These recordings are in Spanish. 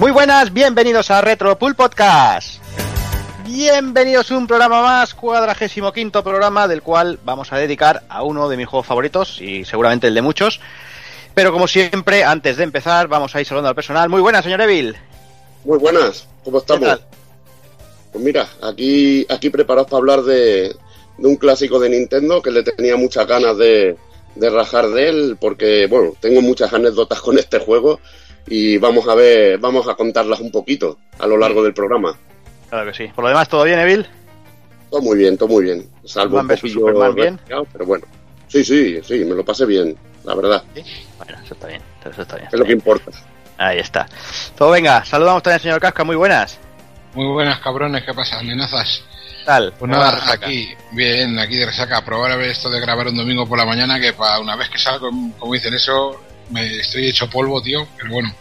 Muy buenas, bienvenidos a Retro Pool Podcast. Bienvenidos a un programa más, cuadragésimo quinto programa, del cual vamos a dedicar a uno de mis juegos favoritos y seguramente el de muchos. Pero como siempre, antes de empezar, vamos a ir saludando al personal. Muy buenas, señor Evil. Muy buenas, ¿cómo estamos? tal? Pues mira, aquí, aquí preparados para hablar de, de un clásico de Nintendo que le tenía muchas ganas de, de rajar de él, porque bueno, tengo muchas anécdotas con este juego y vamos a ver, vamos a contarlas un poquito a lo largo del programa. Claro que sí. Por lo demás, ¿todo bien, Evil? Todo muy bien, todo muy bien. Salvo un poquillo Superman, bien. pero bueno. Sí, sí, sí, me lo pasé bien, la verdad. Bueno, eso está bien. Eso está bien. Es lo que importa. Ahí está. Todo venga, saludamos también al señor Casca, muy buenas. Muy buenas cabrones, ¿qué pasa? Amenazas. ¿Qué tal? Pues ¿Cómo va la nada, aquí, bien, aquí de resaca, probar a ver esto de grabar un domingo por la mañana, que para una vez que salgo, como dicen eso, me estoy hecho polvo, tío, pero bueno,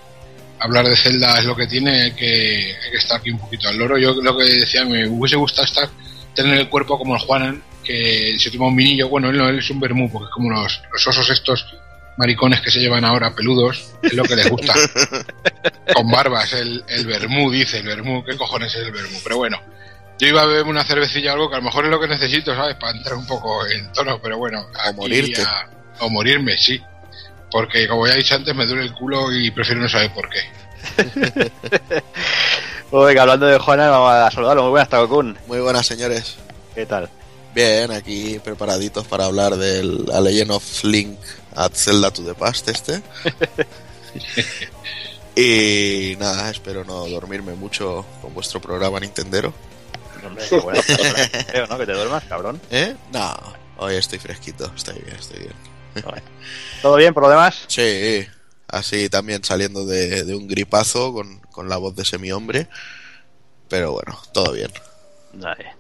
hablar de Zelda es lo que tiene, hay que, hay que estar aquí un poquito al loro. Yo lo que decía, me hubiese gustado estar, tener el cuerpo como el Juanan, que se toma un vinillo, bueno, él no, él es un vermú, porque es como los, los osos estos maricones que se llevan ahora peludos, es lo que les gusta. Con barbas, el, el vermú, dice el vermú, ¿qué cojones es el vermú? Pero bueno, yo iba a beber una cervecilla o algo que a lo mejor es lo que necesito, ¿sabes? Para entrar un poco en tono, pero bueno. aquí morirte. a- o morirme, sí. Porque como ya he dicho antes, me duele el culo y prefiero no saber por qué. Pues venga, hablando de Juana, vamos a saludarlo. Muy buenas, Takokun. Muy buenas, señores. ¿Qué tal? Bien, aquí preparaditos para hablar del A Legend of Link at Zelda to the Past este. y nada, espero no dormirme mucho con vuestro programa Nintendero. Hombre, qué bueno. Creo, ¿no? Que te duermas, cabrón. ¿Eh? No, hoy estoy fresquito, estoy bien, estoy bien. ¿Todo bien por lo demás? Sí, así también saliendo de, de un gripazo con, con la voz de semi-hombre. Pero bueno, todo bien. Vale.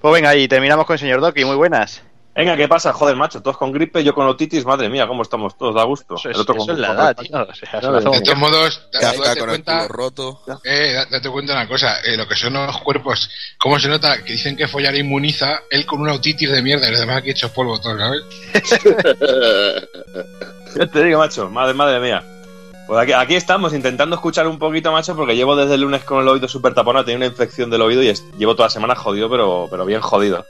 Pues venga, y terminamos con el señor Doki. Muy buenas. Venga, ¿qué pasa? Joder, macho, todos con gripe, yo con otitis, madre mía, cómo estamos todos, da gusto. Eso es, El otro eso con- es la edad, tío. O sea, De todos modos, da- Kafka date cuenta, roto. eh, da- date cuenta una cosa, eh, lo que son los cuerpos, cómo se nota que dicen que follar inmuniza, él con una otitis de mierda y los demás aquí hechos polvo todos, ¿sabes? Ya te digo, macho, madre, madre mía. Pues aquí, aquí estamos intentando escuchar un poquito, macho, porque llevo desde el lunes con el oído súper taponado, tenía una infección del oído y es- llevo toda la semana jodido, pero, pero bien jodido.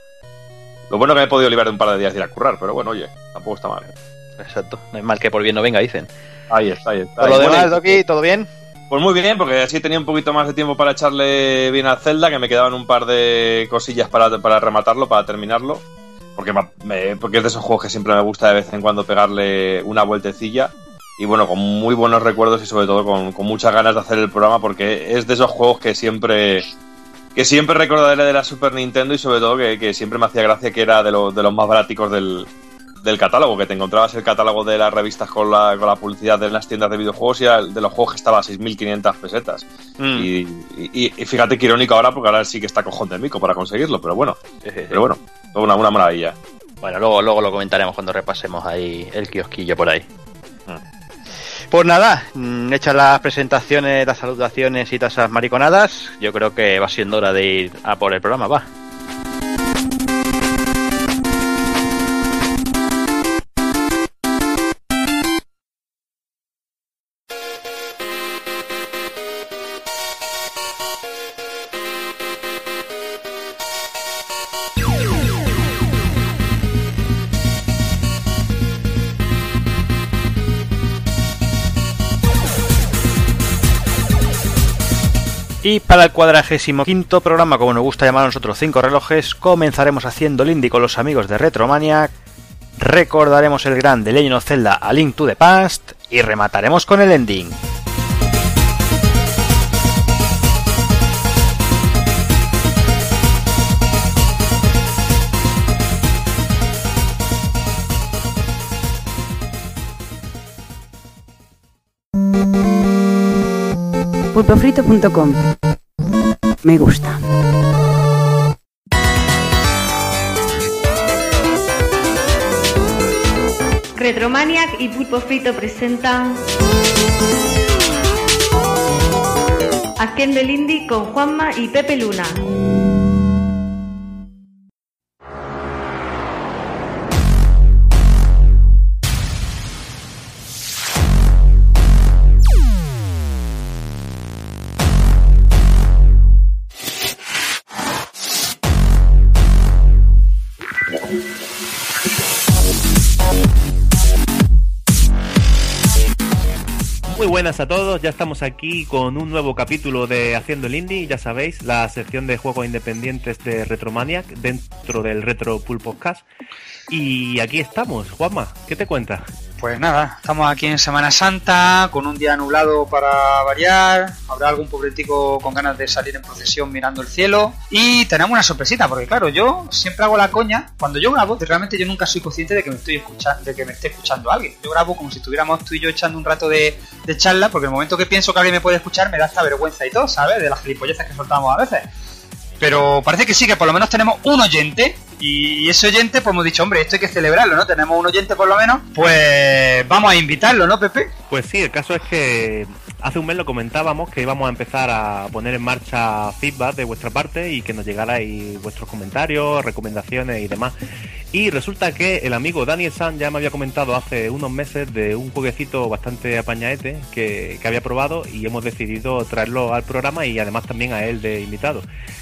Lo bueno que me he podido librar de un par de días de ir a currar, pero bueno, oye, tampoco está mal. Exacto. No es mal que por bien no venga, dicen. Ahí está, ahí está. Por lo demás, Doki, ¿todo bien? Pues muy bien, porque así tenía un poquito más de tiempo para echarle bien al Zelda, que me quedaban un par de cosillas para, para rematarlo, para terminarlo. Porque, me- porque es de esos juegos que siempre me gusta de vez en cuando pegarle una vueltecilla. Y bueno, con muy buenos recuerdos y sobre todo con, con muchas ganas de hacer el programa, porque es de esos juegos que siempre que siempre recordaré de la Super Nintendo y sobre todo que, que siempre me hacía gracia que era de, lo- de los más baráticos del, del catálogo, que te encontrabas el catálogo de las revistas con la, con la publicidad de las tiendas de videojuegos y el de los juegos que estaba a 6.500 pesetas. Mm. Y, y- y fíjate que irónico ahora, porque ahora sí que está cojón de mico para conseguirlo, pero bueno, pero bueno, una, una maravilla. Bueno, luego, luego lo comentaremos cuando repasemos ahí el kiosquillo por ahí. Mm. Pues nada, mm, hechas las presentaciones, las salutaciones y todas esas mariconadas, yo creo que va siendo hora de ir a por el programa, va. Y para el cuadragésimo quinto programa, como nos gusta llamar a nosotros cinco relojes, comenzaremos haciendo el indie con los amigos de Retromaniac, recordaremos el gran Legend of Zelda A Link to the Past y remataremos con el ending. pulpofrito.com. Me gusta. Retromaniac y Pulpo Frito presentan Haciendo el Indie con Juanma y Pepe Luna. Buenas a todos, ya estamos aquí con un nuevo capítulo de Haciendo el Indie, ya sabéis, la sección de juegos independientes de Retromaniac dentro del Retro Pool Podcast. Y aquí estamos, Juanma, ¿qué te cuentas? Pues nada, estamos aquí en Semana Santa, con un día nublado para variar. Habrá algún pobretico con ganas de salir en procesión mirando el cielo. Y tenemos una sorpresita, porque claro, yo siempre hago la coña. Cuando yo grabo, realmente yo nunca soy consciente de que me estoy escuchando, de que me esté escuchando alguien. Yo grabo como si estuviéramos tú y yo echando un rato de, charla, porque el momento que pienso que alguien me puede escuchar me da esta vergüenza y todo, ¿sabes? De las gilipolleces que soltamos a veces. Pero parece que sí, que por lo menos tenemos un oyente y ese oyente, pues hemos dicho, hombre, esto hay que celebrarlo, ¿no? Tenemos un oyente por lo menos, pues vamos a invitarlo, ¿no, Pepe? Pues sí, el caso es que hace un mes lo comentábamos que íbamos a empezar a poner en marcha feedback de vuestra parte y que nos llegarais vuestros comentarios, recomendaciones y demás. Y resulta que el amigo Daniel San ya me había comentado hace unos meses de un jueguecito bastante apañaete que, que había probado y hemos decidido traerlo al programa y además también a él de invitado.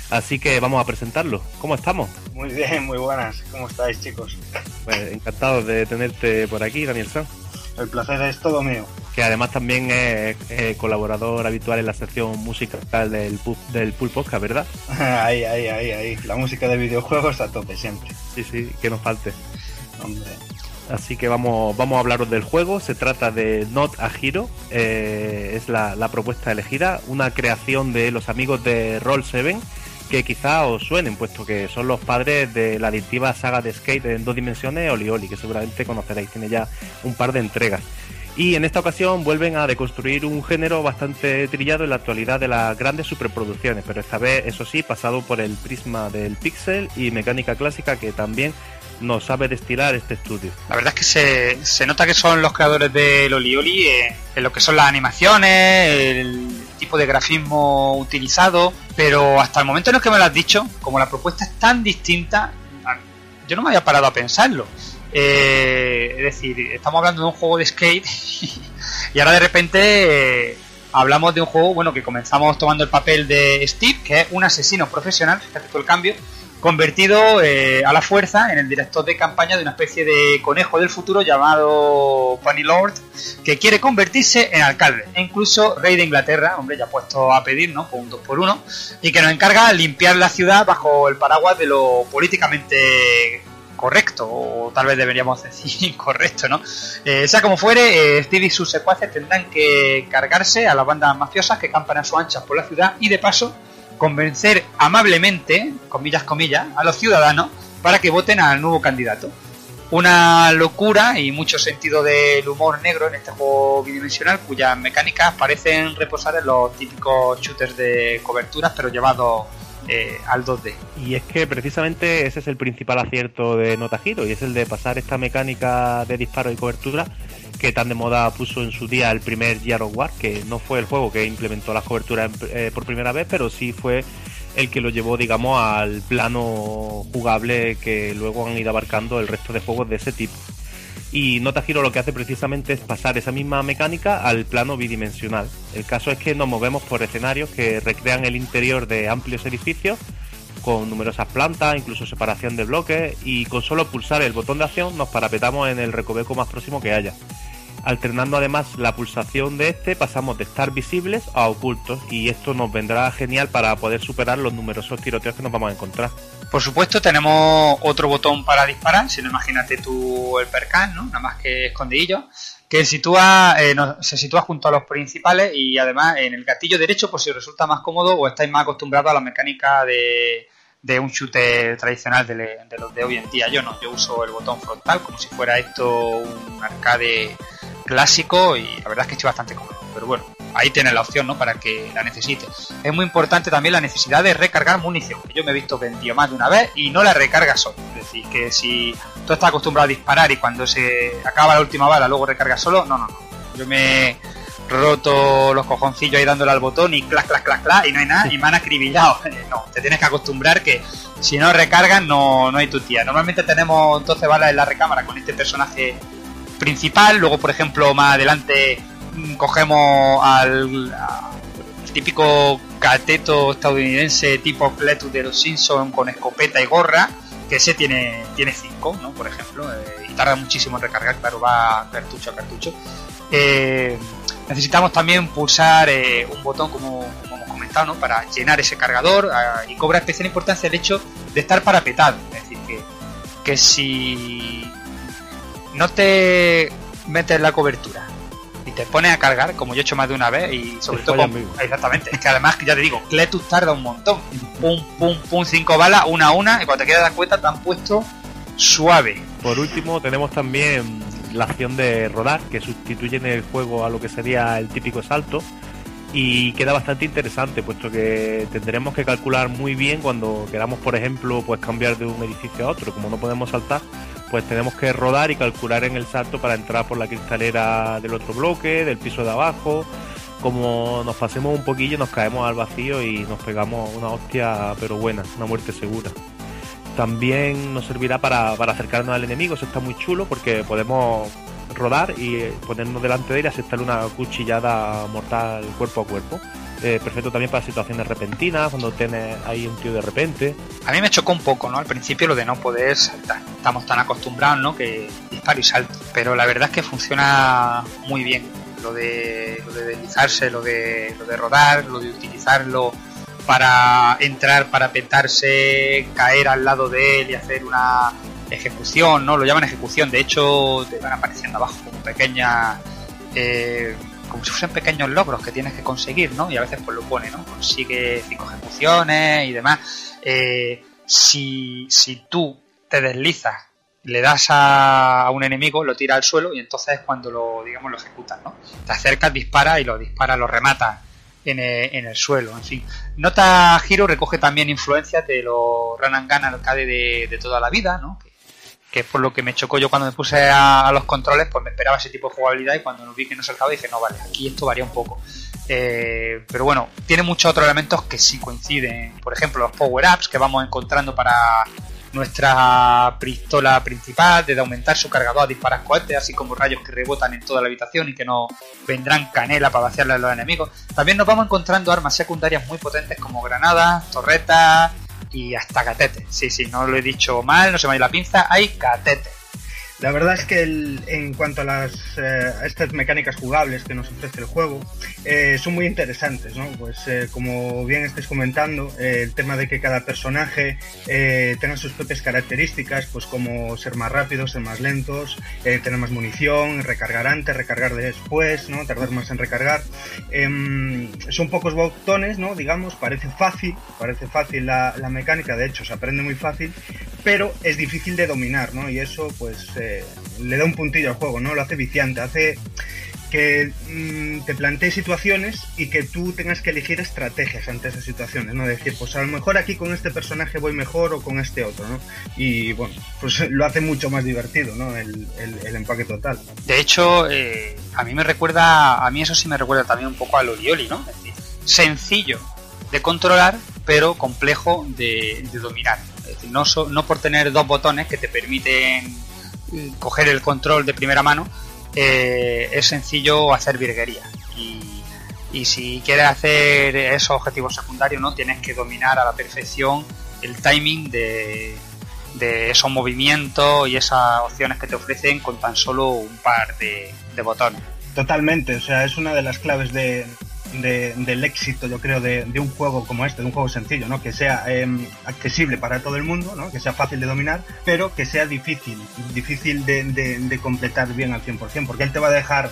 Así que vamos a presentarlo. ¿Cómo estamos? Muy bien, muy buenas. ¿Cómo estáis, chicos? Pues encantado de tenerte por aquí, Daniel San. El placer es todo mío. Que además también es eh, colaborador habitual en la sección musical del, del Pool Podcast, ¿verdad? ahí, ahí, ahí, ahí. La música de videojuegos a tope siempre. Sí, sí, que nos falte. Hombre. Así que vamos, vamos a hablaros del juego. Se trata de Not a Hero. eh, es la, la propuesta elegida. Una creación de los amigos de Roll 7 que quizá os suenen, puesto que son los padres de la adictiva saga de skate en dos dimensiones, Oli Oli, que seguramente conoceréis. Tiene ya un par de entregas. Y en esta ocasión vuelven a deconstruir un género bastante trillado en la actualidad de las grandes superproducciones, pero esta vez, eso sí, pasado por el prisma del pixel y mecánica clásica que también nos sabe destilar este estudio. La verdad es que se, se nota que son los creadores de Loli Oli eh, en lo que son las animaciones, el tipo de grafismo utilizado, pero hasta el momento en el que me lo has dicho, como la propuesta es tan distinta, yo no me había parado a pensarlo. Eh, es decir, estamos hablando de un juego de skate y ahora de repente eh, hablamos de un juego, bueno, que comenzamos tomando el papel de Steve, que es un asesino profesional, fíjate tú el cambio, convertido eh, a la fuerza en el director de campaña de una especie de conejo del futuro llamado Bunny Lord, que quiere convertirse en alcalde, e incluso rey de Inglaterra, hombre, ya puesto a pedir, ¿no? Por un 2 por uno, y que nos encarga limpiar la ciudad bajo el paraguas de lo políticamente correcto, o tal vez deberíamos decir incorrecto, ¿no? Eh, sea como fuere, eh, Steve y sus secuaces tendrán que cargarse a las bandas mafiosas que campan a su anchas por la ciudad y de paso convencer amablemente, comillas, comillas, a los ciudadanos para que voten al nuevo candidato. Una locura y mucho sentido del humor negro en este juego bidimensional cuyas mecánicas parecen reposar en los típicos shooters de coberturas pero llevados eh, al 2D. Y es que precisamente ese es el principal acierto de Nota Hero y es el de pasar esta mecánica de disparo y cobertura que tan de moda puso en su día el primer of War, que no fue el juego que implementó las coberturas eh, por primera vez, pero sí fue el que lo llevó, digamos, al plano jugable que luego han ido abarcando el resto de juegos de ese tipo. Y Nota Hero lo que hace precisamente es pasar esa misma mecánica al plano bidimensional. El caso es que nos movemos por escenarios que recrean el interior de amplios edificios con numerosas plantas, incluso separación de bloques y con solo pulsar el botón de acción nos parapetamos en el recoveco más próximo que haya. Alternando además la pulsación de este pasamos de estar visibles a ocultos y esto nos vendrá genial para poder superar los numerosos tiroteos que nos vamos a encontrar. Por supuesto, tenemos otro botón para disparar, si no imagínate tú el percal, ¿no? Nada más que escondidillo, que sitúa, eh, se sitúa junto a los principales y además en el gatillo derecho, por si os resulta más cómodo o estáis más acostumbrados a la mecánica de, de un shooter tradicional de, de los de hoy en día. Yo no, yo uso el botón frontal como si fuera esto un arcade clásico y la verdad es que estoy bastante cómodo. Pero bueno, ahí tienes la opción, ¿no? Para que la necesites. Es muy importante también la necesidad de recargar munición. Yo me he visto vendido más de una vez y no la recarga solo. Es decir, que si tú estás acostumbrado a disparar y cuando se acaba la última bala luego recargas solo, no, no, no. Yo me he roto los cojoncillos ahí dándole al botón y clac, clac, clac, clac y no hay nada y me han acribillado. No, te tienes que acostumbrar que si no recargas no, no hay tu tía. Normalmente tenemos 12 balas en la recámara con este personaje principal. Luego, por ejemplo, más adelante cogemos al, típico cateto estadounidense tipo Cletus de los Simpsons con escopeta y gorra, que ese tiene tiene 5, ¿no? Por ejemplo, eh, y tarda muchísimo en recargar, claro, va cartucho a cartucho. Eh, necesitamos también pulsar eh, un botón como, como hemos comentado, ¿no? Para llenar ese cargador ah, y cobra especial importancia el hecho de estar parapetado. Es decir, que, que si no te metes la cobertura te pones a cargar, como yo he hecho más de una vez, y sobre Te todo con- exactamente, es que además ya te digo, Cletus tarda un montón. Pum, pum, pum, cinco balas, una a una, y cuando te quieres dar cuenta te han puesto suave. Por último, tenemos también la acción de rodar, que sustituye en el juego a lo que sería el típico salto. Y queda bastante interesante, puesto que tendremos que calcular muy bien cuando queramos, por ejemplo, pues cambiar de un edificio a otro. Como no podemos saltar, pues tenemos que rodar y calcular en el salto para entrar por la cristalera del otro bloque, del piso de abajo. Como nos pasemos un poquillo, nos caemos al vacío y nos pegamos una hostia, pero buena, una muerte segura. También nos servirá para, para acercarnos al enemigo, eso está muy chulo porque podemos rodar y eh, ponernos delante de él y aceptarle una cuchillada mortal cuerpo a cuerpo. Eh, perfecto también para situaciones repentinas, cuando tienes ahí un tío de repente. A mí me chocó un poco, ¿no? Al principio lo de no poder saltar. Estamos tan acostumbrados, ¿no? Que disparo y salto. Pero la verdad es que funciona muy bien. Lo de, lo de deslizarse, lo de, lo de rodar, lo de utilizarlo para entrar, para petarse, caer al lado de él y hacer una ejecución, ¿no? Lo llaman ejecución. De hecho, te van apareciendo abajo como pequeñas... eh, como si fuesen pequeños logros que tienes que conseguir, ¿no? Y a veces pues lo pone, ¿no? Consigue cinco ejecuciones y demás. Eh, si, si tú te deslizas, le das a, a un enemigo, lo tira al suelo y entonces es cuando lo, digamos, lo ejecutas, ¿no? Te acercas, dispara y lo dispara, lo remata en el, en el suelo, en fin. Nota Hero recoge también influencias de los Run and Gun arcade de, de toda la vida, ¿no? Que, es por lo que me chocó yo cuando me puse a, los controles, pues me esperaba ese tipo de jugabilidad y cuando vi que no saltaba dije, no, vale, aquí esto varía un poco. Eh, pero bueno, tiene muchos otros elementos que sí coinciden. Por ejemplo, los power-ups que vamos encontrando para nuestra pistola principal, de aumentar su cargador a disparar cohetes, así como rayos que rebotan en toda la habitación y que nos vendrán canela para vaciarle a los enemigos. También nos vamos encontrando armas secundarias muy potentes como granadas, torretas y hasta catetes. Sí, sí, no lo he dicho mal, no se me ha ido la pinza, hay catetes. La verdad es que el- en cuanto a las eh, estas mecánicas jugables que nos ofrece el juego, eh, son muy interesantes, ¿no? Pues eh, como bien estáis comentando, el tema de que cada personaje tenga sus propias características, pues como ser más rápidos, ser más lentos, tener más munición, recargar antes, recargar después, ¿no? Tardar más en recargar. Em, son pocos botones, ¿no? Digamos, parece fácil, parece fácil la, la mecánica, de hecho se aprende muy fácil, pero es difícil de dominar, ¿no? Y eso, pues, le da un puntillo al juego, ¿no? Lo hace viciante, hace que mm, te plantees situaciones y que tú tengas que elegir estrategias ante esas situaciones, ¿no? Decir, pues a lo mejor aquí con este personaje voy mejor o con este otro, ¿no? Y bueno, pues lo hace mucho más divertido, ¿no? El, el- empaque total. De hecho, eh, a mí me recuerda, a mí eso sí me recuerda también un poco al Orioli, ¿no? Es decir, sencillo de controlar, pero complejo de, de dominar. Es decir, no, so- no por tener dos botones que te permiten coger el control de primera mano, eh, es sencillo hacer virguería. Y, si quieres hacer esos objetivos secundarios, ¿no? Tienes que dominar a la perfección el timing de, de esos movimientos y esas opciones que te ofrecen con tan solo un par de, de botones. Totalmente, o sea, es una de las claves de, de- del éxito, yo creo, de, de un juego como este, de un juego sencillo, ¿no? Que sea em, accesible para todo el mundo, ¿no? Que sea fácil de dominar, pero que sea difícil, difícil de, de- completar bien al 100%, porque él te va a dejar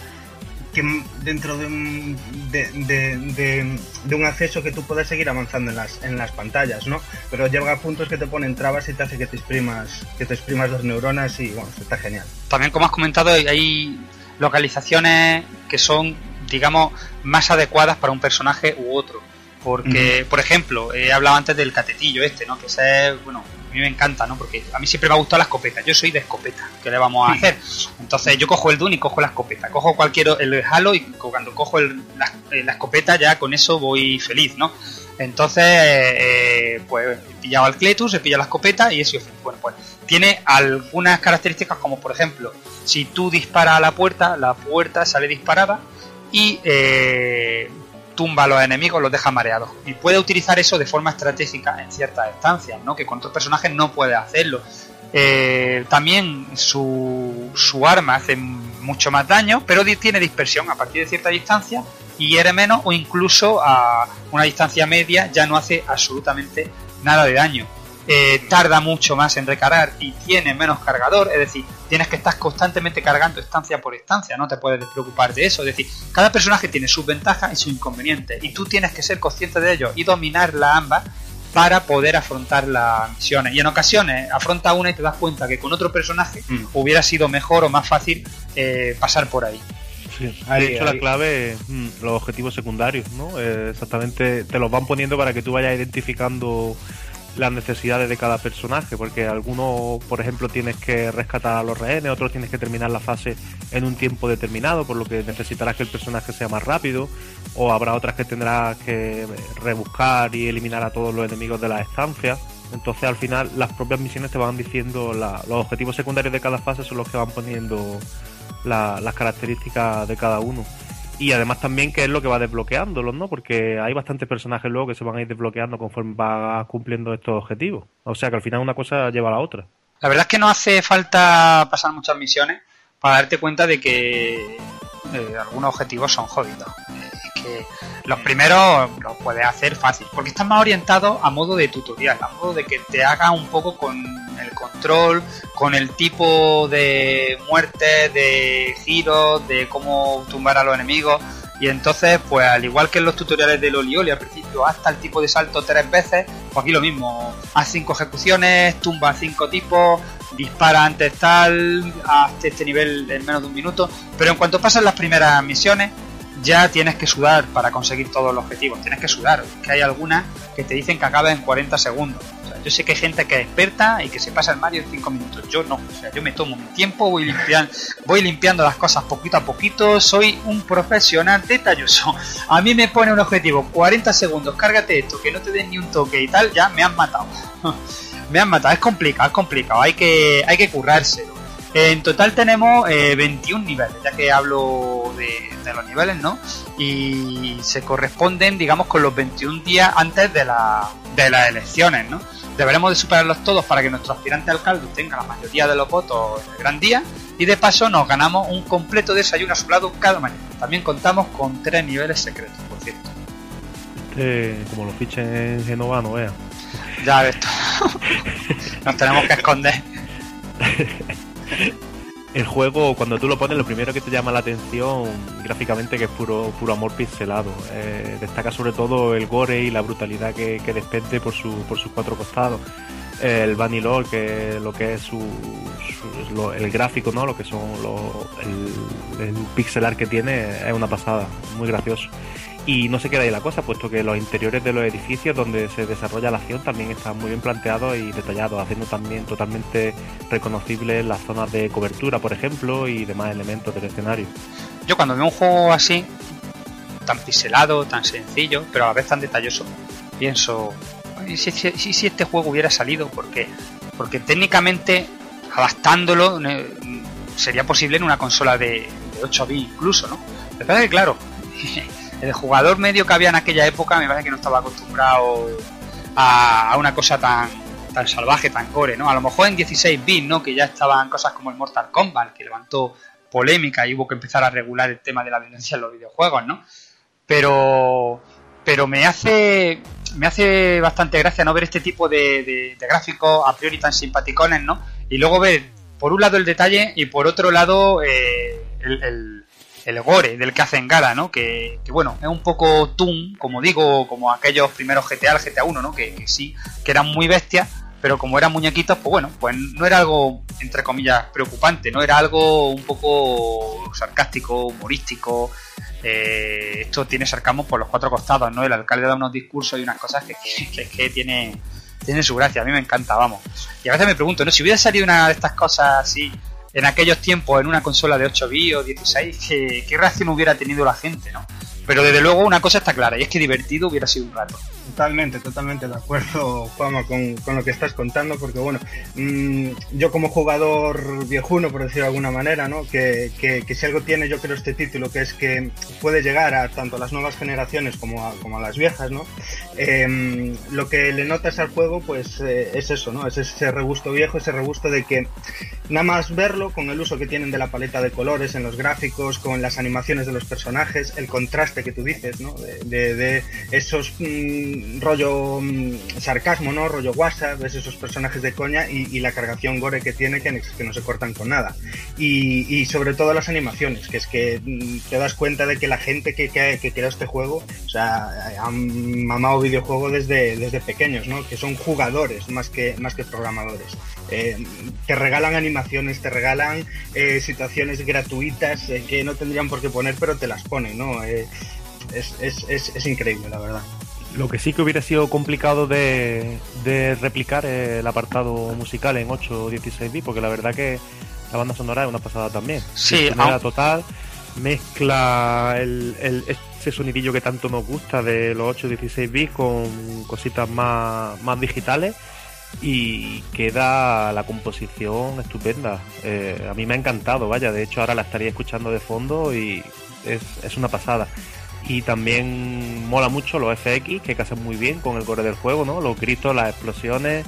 que dentro de un, de, de- de- de un acceso que tú puedes seguir avanzando en las, en las pantallas, ¿no? Pero llega a puntos que te ponen trabas y te hace que te exprimas, que te exprimas las neuronas y bueno, está genial. También, como has comentado, hay localizaciones que son, digamos, más adecuadas para un personaje u otro. Porque, por ejemplo, he hablado antes del catetillo este, ¿no? Que ese, es, bueno, a mí me encanta, ¿no? Porque a mí siempre me ha gustado la escopeta. Yo soy de escopeta. ¿Qué le vamos a hacer? Entonces yo cojo el Dune y cojo la escopeta. Cojo cualquier el Halo y cuando cojo el- la, eh, la escopeta ya con eso voy feliz, ¿no? Entonces, eh, pues he pillado al Cletus, he pillado la escopeta y eso, bueno, pues tiene algunas características como por ejemplo, si tú disparas a la puerta, la puerta sale disparada y eh, tumba a los enemigos, los deja mareados. Y puede utilizar eso de forma estratégica en ciertas estancias, ¿no? Que con otros personajes no puede hacerlo. Eh, también su, su arma hace mucho más daño, pero tiene dispersión a partir de cierta distancia y hiere menos o incluso a una distancia media ya no hace absolutamente nada de daño. Eh, tarda mucho más en recargar y tiene menos cargador, es decir, tienes que estar constantemente cargando estancia por estancia, no te puedes preocupar de eso, es decir, cada personaje tiene sus ventajas y sus inconvenientes y tú tienes que ser consciente de ellos y dominarla ambas para poder afrontar las misiones. Y en ocasiones afronta una y te das cuenta que con otro personaje Mm. hubiera sido mejor o más fácil eh, pasar por ahí. Sí. Hecho, ahí. la clave mm, los objetivos secundarios, ¿no? Eh, exactamente, te los van poniendo para que tú vayas identificando las necesidades de cada personaje, porque algunos, por ejemplo, tienes que rescatar a los rehenes, otros tienes que terminar la fase en un tiempo determinado, por lo que necesitarás que el personaje sea más rápido, o habrá otras que tendrás que rebuscar y eliminar a todos los enemigos de las estancias. Entonces, al final, las propias misiones te van diciendo la- los objetivos secundarios de cada fase son los que van poniendo la- las características de cada uno. Y además también qué es lo que va desbloqueándolos, ¿no? Porque hay bastantes personajes luego que se van a ir desbloqueando conforme vas cumpliendo estos objetivos. O sea que al final una cosa lleva a la otra. La verdad es que no hace falta pasar muchas misiones para darte cuenta de que eh, algunos objetivos son jodidos. Los primeros los puedes hacer fácil, porque están más orientados a modo de tutorial, a modo de que te haga un poco con el control, con el tipo de muerte, de giros, de cómo tumbar a los enemigos. Y entonces, pues al igual que en los tutoriales del Olioli al principio, hasta el tipo de salto tres veces, pues aquí lo mismo. Haz cinco ejecuciones, tumba cinco tipos, dispara antes tal, hasta este nivel en menos de un minuto. Pero en cuanto pasan las primeras misiones, ya tienes que sudar para conseguir todos los objetivos. Tienes que sudar, que hay algunas que te dicen que acaba en 40 segundos. O sea, yo sé que hay gente que es experta y que se pasa el Mario en 5 minutos. Yo no. O sea, yo me tomo mi tiempo, voy limpiando, voy limpiando las cosas poquito a poquito. Soy un profesional detalloso. A mí me pone un objetivo, 40 segundos, cárgate esto, que no te den ni un toque y tal, ya me han matado. me han matado, es complicado, es complicado, hay que, hay que currárselo. En total tenemos eh, 21 niveles, ya que hablo de, de los niveles, ¿no? Y se corresponden, digamos, con los 21 días antes de, la, de las elecciones, ¿no? Deberemos de superarlos todos para que nuestro aspirante alcalde tenga la mayoría de los votos en el gran día y de paso nos ganamos un completo desayuno a su lado cada mañana. También contamos con tres niveles secretos, por cierto. Este, como lo fichen en Genova, no veas. Ya ves tú. Nos tenemos que esconder. El juego, cuando tú lo pones, lo primero que te llama la atención gráficamente que es puro, puro amor pixelado. Eh, destaca sobre todo el gore y la brutalidad que, que despende por, su, por sus cuatro costados. El Vanillor, que lo que es su, el gráfico, ¿no? Lo que son el, el pixelar que tiene es una pasada, muy gracioso. Y no se queda ahí la cosa, puesto que los interiores de los edificios donde se desarrolla la acción también están muy bien planteados y detallados, haciendo también totalmente reconocibles las zonas de cobertura, por ejemplo, y demás elementos del escenario. Yo cuando veo un juego así, tan pixelado, tan sencillo, pero a la vez tan detalloso, pienso, ¿y si, si- si- este juego hubiera salido? Porque, porque técnicamente, adaptándolo, eh, sería posible en una consola de, de 8 bits incluso, ¿no? Es que, claro, el jugador medio que había en aquella época me parece que no estaba acostumbrado a, una cosa tan tan salvaje, tan gore, ¿no? A lo mejor en 16 bits, ¿no? Que ya estaban cosas como el Mortal Kombat, que levantó polémica y hubo que empezar a regular el tema de la violencia en los videojuegos, ¿no? Pero pero me hace me hace bastante gracia no ver este tipo de, de- de gráficos a priori tan simpaticones, ¿no? Y luego ver por un lado el detalle y por otro lado eh, el- el gore del que hacen gala, ¿no? Que, bueno, es un poco Toon, como digo, como aquellos primeros GTA, el GTA 1, ¿no? Que, sí, que eran muy bestias, pero como eran muñequitos, pues bueno, pues no era algo, entre comillas, preocupante, ¿no? Era algo un poco sarcástico, humorístico. Eh, esto tiene sarcasmo por los cuatro costados, ¿no? El alcalde da unos discursos y unas cosas que, que, que- que tiene, tiene su gracia, a mí me encanta, vamos. Y a veces me pregunto, ¿no? Si hubiera salido una de estas cosas así en aquellos tiempos en una consola de 8 bits o 16, ¿qué, qué reacción hubiera tenido la gente, ¿no? Pero desde luego una cosa está clara, y es que divertido hubiera sido un rato. Totalmente, totalmente de acuerdo, Juanma, con, con lo que estás contando, porque bueno, mm, yo como jugador viejuno, por decirlo de alguna manera, ¿no? Que, que, si algo tiene yo creo este título, que es que puede llegar a tanto a las nuevas generaciones como a, como a las viejas, ¿no? Em, lo que le notas al juego, pues eh, es eso, ¿no? Es ese regusto viejo, ese regusto de que nada más verlo, con el uso que tienen de la paleta de colores en los gráficos, con las animaciones de los personajes, el contraste que tú dices, ¿no? De esos mm, rollo mm, sarcasmo, ¿no? Rollo WhatsApp, ves esos personajes de coña y, la cargación gore que tiene que, no se cortan con nada. Y, sobre todo las animaciones, que es que mm, te das cuenta de que la gente que, que, que creó este juego, o sea, han mamado videojuego desde, desde pequeños, ¿no? Que son jugadores más que, más que programadores. Eh, te regalan animaciones, te regalan eh, situaciones gratuitas eh, que no tendrían por qué poner, pero te las ponen, ¿no? Es, es, es, es, increíble, la verdad. Lo que sí que hubiera sido complicado de, de replicar el apartado musical en 8 o 16 bits, porque la verdad que la banda sonora es una pasada también. Sí, total, mezcla el, el, ese sonidillo que tanto nos gusta de los 8 o 16 bits con cositas más, más digitales y queda la composición estupenda. Eh, a mí me ha encantado, vaya, de hecho ahora la estaría escuchando de fondo y es, es una pasada. Y también mola mucho los FX, que casan muy bien con el core del juego, ¿no? Los gritos, las explosiones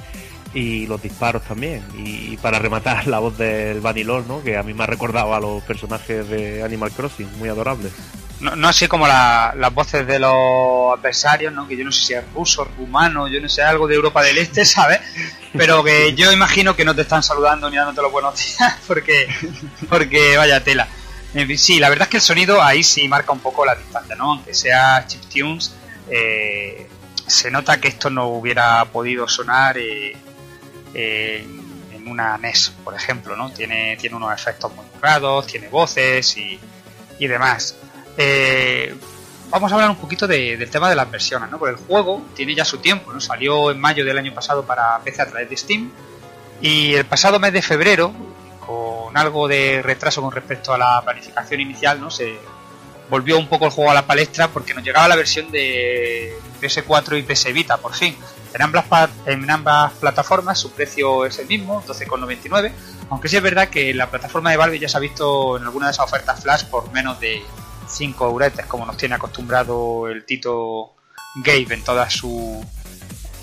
y los disparos también. Y para rematar, la voz del Vanillor, ¿no? Que a mí me ha recordado a los personajes de Animal Crossing, muy adorables. No, no así como la, las voces de los adversarios, ¿no? Que yo no sé si es ruso, rumano, yo no sé, algo de Europa del Este, ¿sabes? Pero que yo imagino que no te están saludando ni dándote los buenos días, porque, porque vaya tela. Sí, la verdad es que el sonido ahí sí marca un poco la distancia, ¿no? Aunque sea chiptunes, eh, se nota que esto no hubiera podido sonar eh, eh, en una NES, por ejemplo, ¿no? Tiene, tiene unos efectos muy raros, tiene voces y, y demás. Eh, vamos a hablar un poquito de, del tema de las versiones, ¿no? Porque el juego tiene ya su tiempo, ¿no? Salió en mayo del año pasado para PC a través de Steam y el pasado mes de febrero, con algo de retraso con respecto a la planificación inicial, ¿no? Se volvió un poco el juego a la palestra porque nos llegaba la versión de PS4 y PS Vita, por fin. En ambas, plataformas su precio es el mismo, 12,99, aunque sí es verdad que la plataforma de Valve ya se ha visto en alguna de esas ofertas flash por menos de 5 euretes, como nos tiene acostumbrado el Tito Gabe en todas sus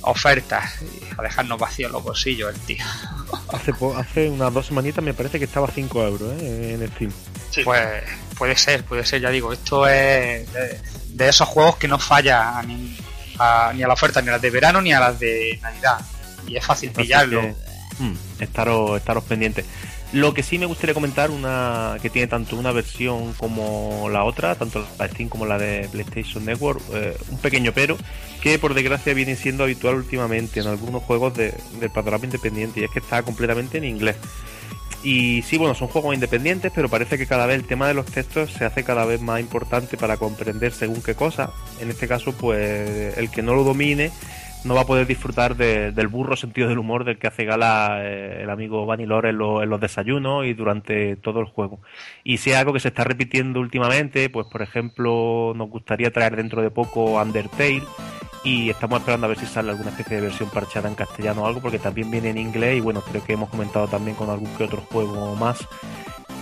ofertas, a dejarnos vacíos los bolsillos el tío. Hace, hace unas dos semanitas me parece que estaba 5 euros ¿eh? en Steam. Sí. Pues puede ser, puede ser, ya digo, esto es de, de esos juegos que no falla a ni, a, ni a la oferta ni a las de verano ni a las de Navidad. Y es fácil pillarlo. Que, hmm, estaros, estaros pendientes. Lo que sí me gustaría comentar, una que tiene tanto una versión como la otra, tanto la Steam como la de PlayStation Network, eh, un pequeño pero, que por desgracia viene siendo habitual últimamente en algunos juegos de, del panorama independiente, y es que está completamente en inglés. Y sí, bueno, son juegos independientes, pero parece que cada vez el tema de los textos se hace cada vez más importante para comprender según qué cosa. En este caso, pues el que no lo domine no va a poder disfrutar de, del burro sentido del humor del que hace gala eh, el amigo Vanillor en, en, los desayunos y durante todo el juego. Y si es algo que se está repitiendo últimamente, pues por ejemplo nos gustaría traer dentro de poco Undertale y estamos esperando a ver si sale alguna especie de versión parchada en castellano o algo porque también viene en inglés y bueno, creo que hemos comentado también con algún que otro juego más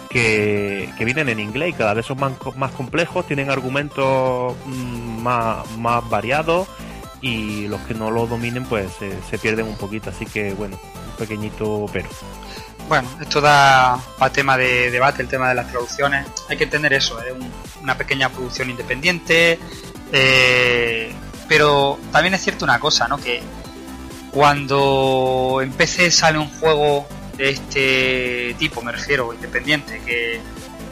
que, que, vienen en inglés y cada vez son más, más complejos, tienen argumentos mmm, más, más variados y los que no lo dominen pues se, pierden un poquito, así que bueno, un pequeñito pero. Bueno, esto da para tema de debate, el tema de las traducciones. Hay que entender eso, es un, una pequeña producción independiente, eh, pero también es cierto una cosa, ¿no? Que cuando en PC sale un juego de este tipo, me refiero, independiente, que,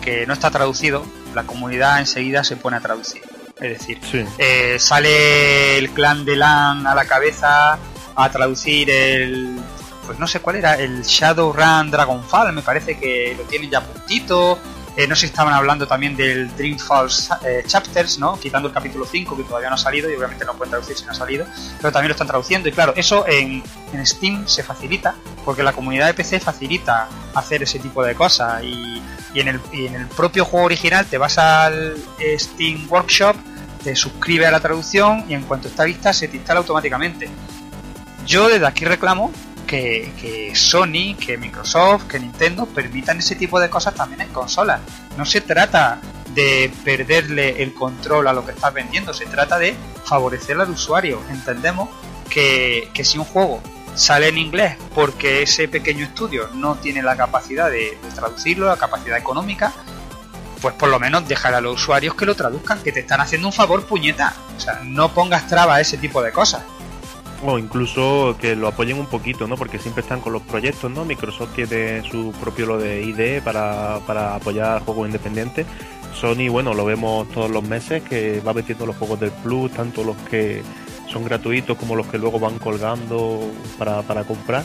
que no está traducido, la comunidad enseguida se pone a traducir. Es decir, sí. eh, sale el clan de LAN a la cabeza a traducir el. Pues no sé cuál era, el Shadowrun Dragonfall, me parece que lo tienen ya puntito. Eh, no sé si estaban hablando también del Dreamfalls eh, Chapters, ¿no? Quitando el capítulo 5 que todavía no ha salido y obviamente no pueden traducir si no ha salido, pero también lo están traduciendo. Y claro, eso en, en Steam se facilita porque la comunidad de PC facilita hacer ese tipo de cosas y, y, en, el, y en el propio juego original te vas al Steam Workshop te suscribes a la traducción y en cuanto está lista se te instala automáticamente. Yo desde aquí reclamo que, que, Sony, que Microsoft, que Nintendo permitan ese tipo de cosas también en consolas. No se trata de perderle el control a lo que estás vendiendo, se trata de favorecer al usuario. Entendemos que, que si un juego sale en inglés porque ese pequeño estudio no tiene la capacidad de, de, traducirlo, la capacidad económica, pues por lo menos dejar a los usuarios que lo traduzcan, que te están haciendo un favor puñeta. O sea, no pongas traba a ese tipo de cosas. O incluso que lo apoyen un poquito, ¿no? Porque siempre están con los proyectos, ¿no? Microsoft tiene su propio lo de IDE para, para apoyar juegos independientes. Sony, bueno, lo vemos todos los meses que va metiendo los juegos del Plus, tanto los que son gratuitos como los que luego van colgando para, para comprar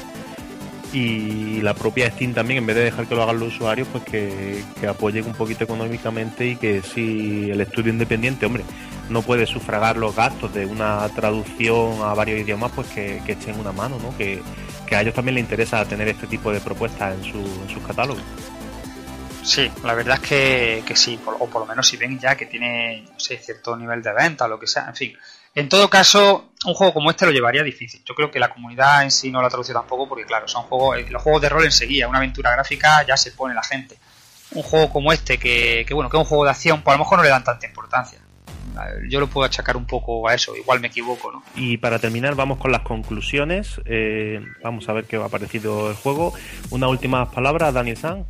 y la propia Steam también, en vez de dejar que lo hagan los usuarios, pues que, que, apoyen un poquito económicamente y que si el estudio independiente, hombre, no puede sufragar los gastos de una traducción a varios idiomas, pues que, que echen una mano, ¿no? Que, a ellos también les interesa tener este tipo de propuestas en, su, en sus catálogos. Sí, la verdad es que, que sí, por, o por lo menos si ven ya que tiene, no sé, cierto nivel de venta lo que sea, en fin. En todo caso, un juego como este lo llevaría difícil. Yo creo que la comunidad en sí no lo ha traducido tampoco, porque claro, son juegos, los juegos de rol enseguida, una aventura gráfica ya se pone la gente. Un juego como este, que, que bueno, que es un juego de acción, pues a lo mejor no le dan tanta importancia. Yo lo puedo achacar un poco a eso, igual me equivoco, ¿no? Y para terminar, vamos con las conclusiones. Eh, vamos a ver qué ha parecido el juego. Una última palabra, Daniel San.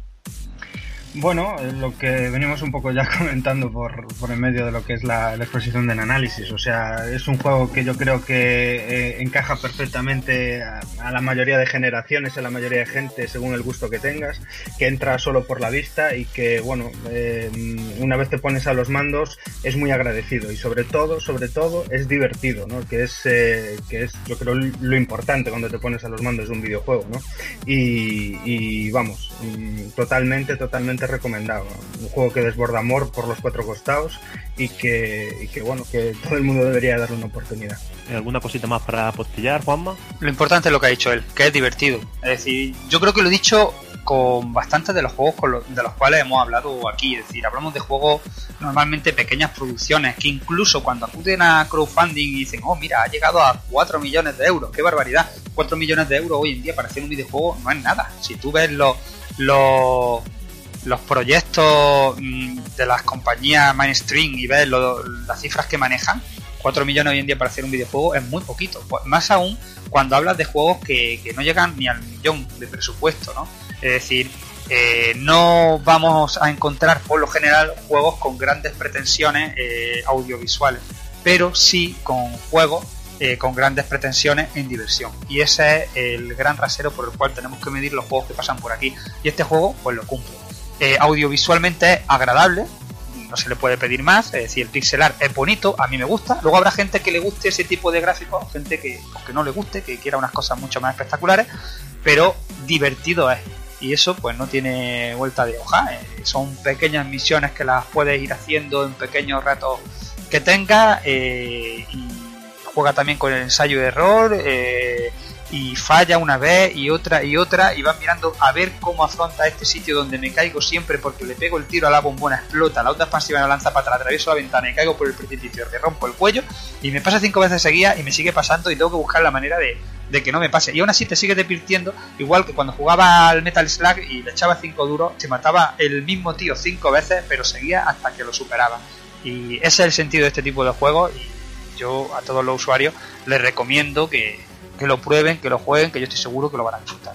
Bueno, lo que venimos un poco ya comentando por, por el medio de lo que es la, exposición del análisis. O sea, es un juego que yo creo que eh, encaja perfectamente a, la mayoría de generaciones, a la mayoría de gente, según el gusto que tengas, que entra solo por la vista y que, bueno, eh, una vez te pones a los mandos es muy agradecido y sobre todo, sobre todo, es divertido, ¿no? Que es, eh, que es yo creo, lo importante cuando te pones a los mandos de un videojuego, ¿no? Y, y vamos, totalmente, totalmente recomendado. Un juego que desborda amor por los cuatro costados y que, y que bueno, que todo el mundo debería darle una oportunidad. ¿Alguna cosita más para apostillar, Juanma? Lo importante es lo que ha dicho él, que es divertido. Es decir, yo creo que lo he dicho con bastantes de los juegos con lo, de los cuales hemos hablado aquí. Es decir, hablamos de juegos normalmente pequeñas producciones que incluso cuando acuden a crowdfunding y dicen, oh, mira, ha llegado a 4 millones de euros, qué barbaridad. 4 millones de euros hoy en día para hacer un videojuego no es nada. Si tú ves los, los los proyectos mm, de las compañías mainstream y ves lo, las cifras que manejan, 4 millones hoy en día para hacer un videojuego es muy poquito. Pues más aún cuando hablas de juegos que, no llegan ni al millón de presupuesto, ¿no? Es decir, eh, no vamos a encontrar por lo general juegos con grandes pretensiones eh, audiovisuales, pero sí con juegos eh, con grandes pretensiones en diversión. Y ese es el gran rasero por el cual tenemos que medir los juegos que pasan por aquí. Y este juego pues lo cumple. Eh, audiovisualmente es agradable, no se le puede pedir más, es decir, el pixel art es bonito, a mí me gusta. Luego habrá gente que le guste ese tipo de gráficos, gente que, que no le guste, que quiera unas cosas mucho más espectaculares, pero divertido es. Y eso pues no tiene vuelta de hoja, eh, son pequeñas misiones que las puedes ir haciendo en pequeños ratos que tengas eh, y juega también con el ensayo de error y falla una vez y otra y otra y vas mirando a ver cómo afronta este sitio donde me caigo siempre porque le pego el tiro a la bombona, explota, la otra expansiva me lanza para atrás, atravieso la ventana y caigo por el precipicio, le rompo el cuello y me pasa cinco veces seguidas y me sigue pasando y tengo que buscar la manera de, de que no me pase. Y aún así te sigue divirtiendo, igual que cuando jugaba al Metal Slug y le echaba cinco duros, se mataba el mismo tío cinco veces, pero seguía hasta que lo superaba. Y ese es el sentido de este tipo de juegos y yo a todos los usuarios les recomiendo que, que lo prueben, que lo jueguen, que yo estoy seguro que lo van a disfrutar.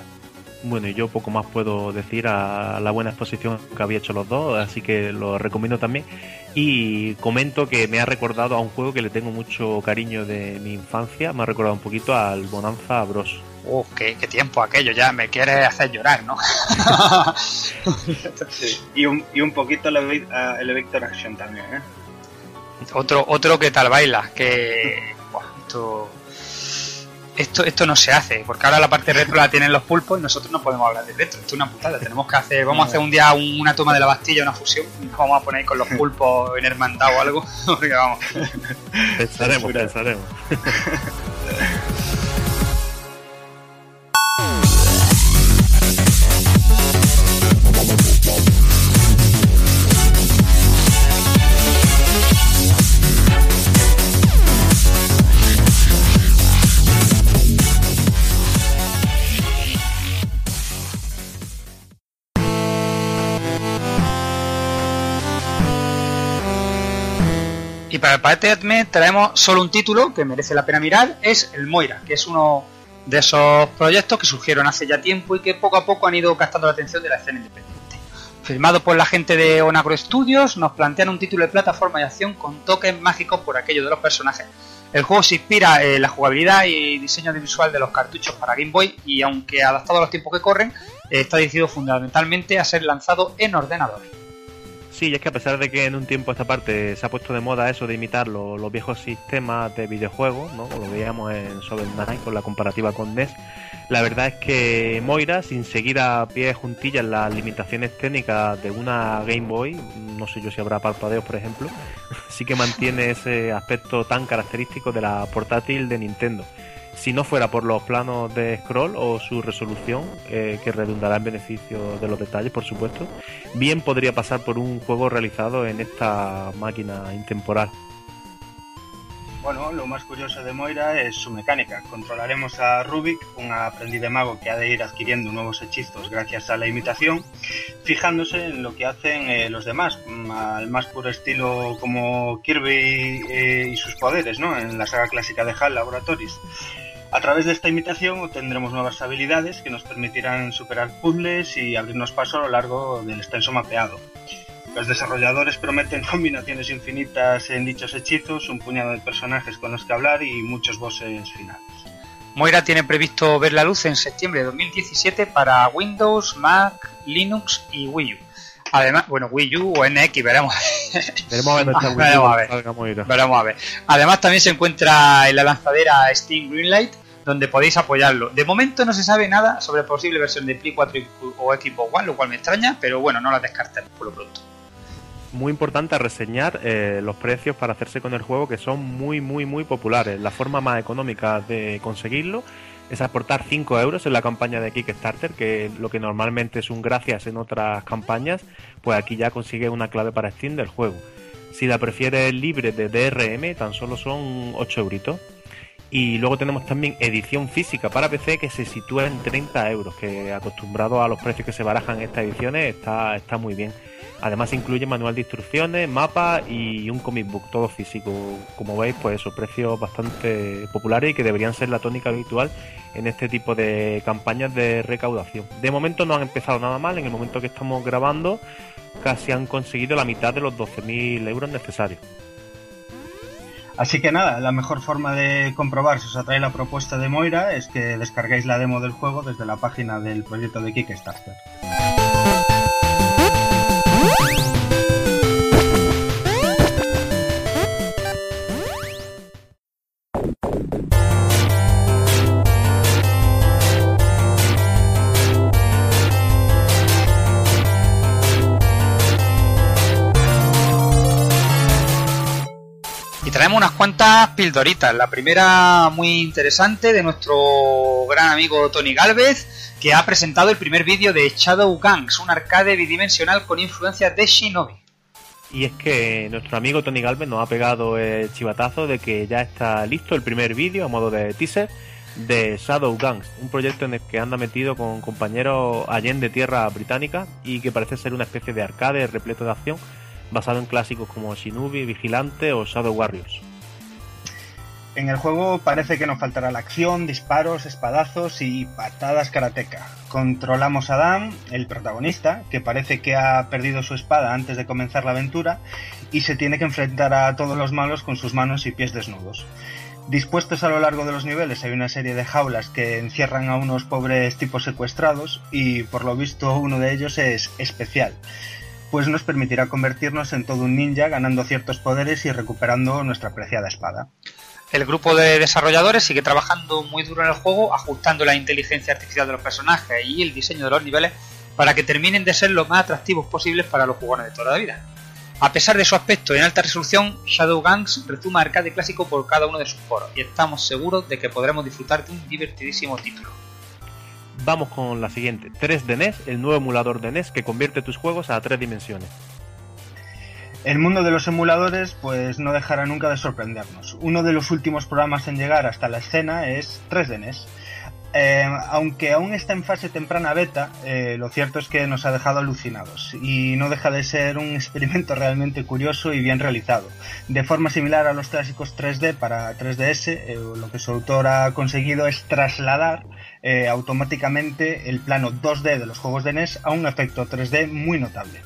Bueno, y yo poco más puedo decir a la buena exposición que había hecho los dos, así que lo recomiendo también. Y comento que me ha recordado a un juego que le tengo mucho cariño de mi infancia, me ha recordado un poquito al Bonanza Bros. ¡Oh, qué, qué tiempo aquello! Ya me quiere hacer llorar, ¿no? sí. y, un, y un poquito el, el Victor Action también, ¿eh? Otro, otro que tal baila, que... Buah, esto esto, esto no se hace, porque ahora la parte retro la tienen los pulpos y nosotros no podemos hablar de retro. Esto es una putada. Tenemos que hacer, vamos a hacer un día una toma de la Bastilla, una fusión, nos vamos a poner con los pulpos en hermandad o algo, porque vamos. Pensaremos, pensaremos. Para el este mes traemos solo un título que merece la pena mirar, es el Moira, que es uno de esos proyectos que surgieron hace ya tiempo y que poco a poco han ido captando la atención de la escena independiente. Firmado por la gente de Onagro Studios, nos plantean un título de plataforma y acción con toques mágicos por aquello de los personajes. El juego se inspira en la jugabilidad y diseño de visual de los cartuchos para Game Boy y aunque adaptado a los tiempos que corren, está decidido fundamentalmente a ser lanzado en ordenador. Sí, es que a pesar de que en un tiempo esta parte se ha puesto de moda eso de imitar los viejos sistemas de videojuegos, ¿no? lo veíamos en Shovel Knight con la comparativa con NES, la verdad es que Moira, sin seguir a pie juntillas las limitaciones técnicas de una Game Boy, no sé yo si habrá parpadeos por ejemplo, sí que mantiene ese aspecto tan característico de la portátil de Nintendo si no fuera por los planos de scroll o su resolución, eh, que redundará en beneficio de los detalles, por supuesto, bien podría pasar por un juego realizado en esta máquina intemporal. Bueno, lo más curioso de Moira es su mecánica. Controlaremos a Rubik, un aprendiz de mago que ha de ir adquiriendo nuevos hechizos gracias a la imitación, fijándose en lo que hacen eh, los demás, mm, al más puro estilo como Kirby eh, y sus poderes, ¿no? En la saga clásica de HAL Laboratories. A través de esta imitación obtendremos nuevas habilidades que nos permitirán superar puzzles y abrirnos paso a lo largo del extenso mapeado. Los desarrolladores prometen combinaciones infinitas en dichos hechizos, un puñado de personajes con los que hablar y muchos bosses finales. Moira tiene previsto ver la luz en septiembre de 2017 para Windows, Mac, Linux y Wii U. Además, bueno, Wii U o NX, veremos. Veremos a ver, veremos a ver. Veremos a ver. Además, también se encuentra en la lanzadera Steam Greenlight, donde podéis apoyarlo. De momento no se sabe nada sobre posible versión de Play 4 o Xbox One, lo cual me extraña, pero bueno, no la descartemos por lo pronto. Muy importante reseñar eh, los precios para hacerse con el juego, que son muy, muy, muy populares. La forma más económica de conseguirlo es aportar 5 euros en la campaña de Kickstarter, que lo que normalmente es un gracias en otras campañas, pues aquí ya consigue una clave para Steam del juego. Si la prefieres libre de DRM, tan solo son 8 euritos. Y luego tenemos también edición física para PC que se sitúa en 30 euros, que acostumbrado a los precios que se barajan en estas ediciones está, está muy bien. Además incluye manual de instrucciones, mapa y un comic book, todo físico. Como veis, pues esos precios bastante populares y que deberían ser la tónica habitual en este tipo de campañas de recaudación. De momento no han empezado nada mal, en el momento que estamos grabando casi han conseguido la mitad de los 12.000 euros necesarios. Así que nada, la mejor forma de comprobar si os atrae la propuesta de Moira es que descarguéis la demo del juego desde la página del proyecto de Kickstarter. Traemos unas cuantas pildoritas. La primera muy interesante de nuestro gran amigo Tony Galvez, que ha presentado el primer vídeo de Shadow Gangs, un arcade bidimensional con influencias de Shinobi. Y es que nuestro amigo Tony Galvez nos ha pegado el chivatazo de que ya está listo el primer vídeo a modo de teaser de Shadow Gangs, un proyecto en el que anda metido con compañeros de tierra británica y que parece ser una especie de arcade repleto de acción basado en clásicos como Shinobi, Vigilante o Shadow Warriors. En el juego parece que nos faltará la acción, disparos, espadazos y patadas karateca. Controlamos a Dan, el protagonista, que parece que ha perdido su espada antes de comenzar la aventura y se tiene que enfrentar a todos los malos con sus manos y pies desnudos. Dispuestos a lo largo de los niveles hay una serie de jaulas que encierran a unos pobres tipos secuestrados y por lo visto uno de ellos es especial pues nos permitirá convertirnos en todo un ninja ganando ciertos poderes y recuperando nuestra preciada espada. El grupo de desarrolladores sigue trabajando muy duro en el juego, ajustando la inteligencia artificial de los personajes y el diseño de los niveles para que terminen de ser lo más atractivos posibles para los jugadores de toda la vida. A pesar de su aspecto en alta resolución, Shadow Gangs retuma arcade clásico por cada uno de sus foros y estamos seguros de que podremos disfrutar de un divertidísimo título. Vamos con la siguiente. 3D NES, el nuevo emulador de NES que convierte tus juegos a tres dimensiones. El mundo de los emuladores pues no dejará nunca de sorprendernos. Uno de los últimos programas en llegar hasta la escena es 3D NES. Eh, aunque aún está en fase temprana beta, eh, lo cierto es que nos ha dejado alucinados y no deja de ser un experimento realmente curioso y bien realizado. De forma similar a los clásicos 3D para 3DS, eh, lo que su autor ha conseguido es trasladar eh, automáticamente el plano 2D de los juegos de NES a un efecto 3D muy notable.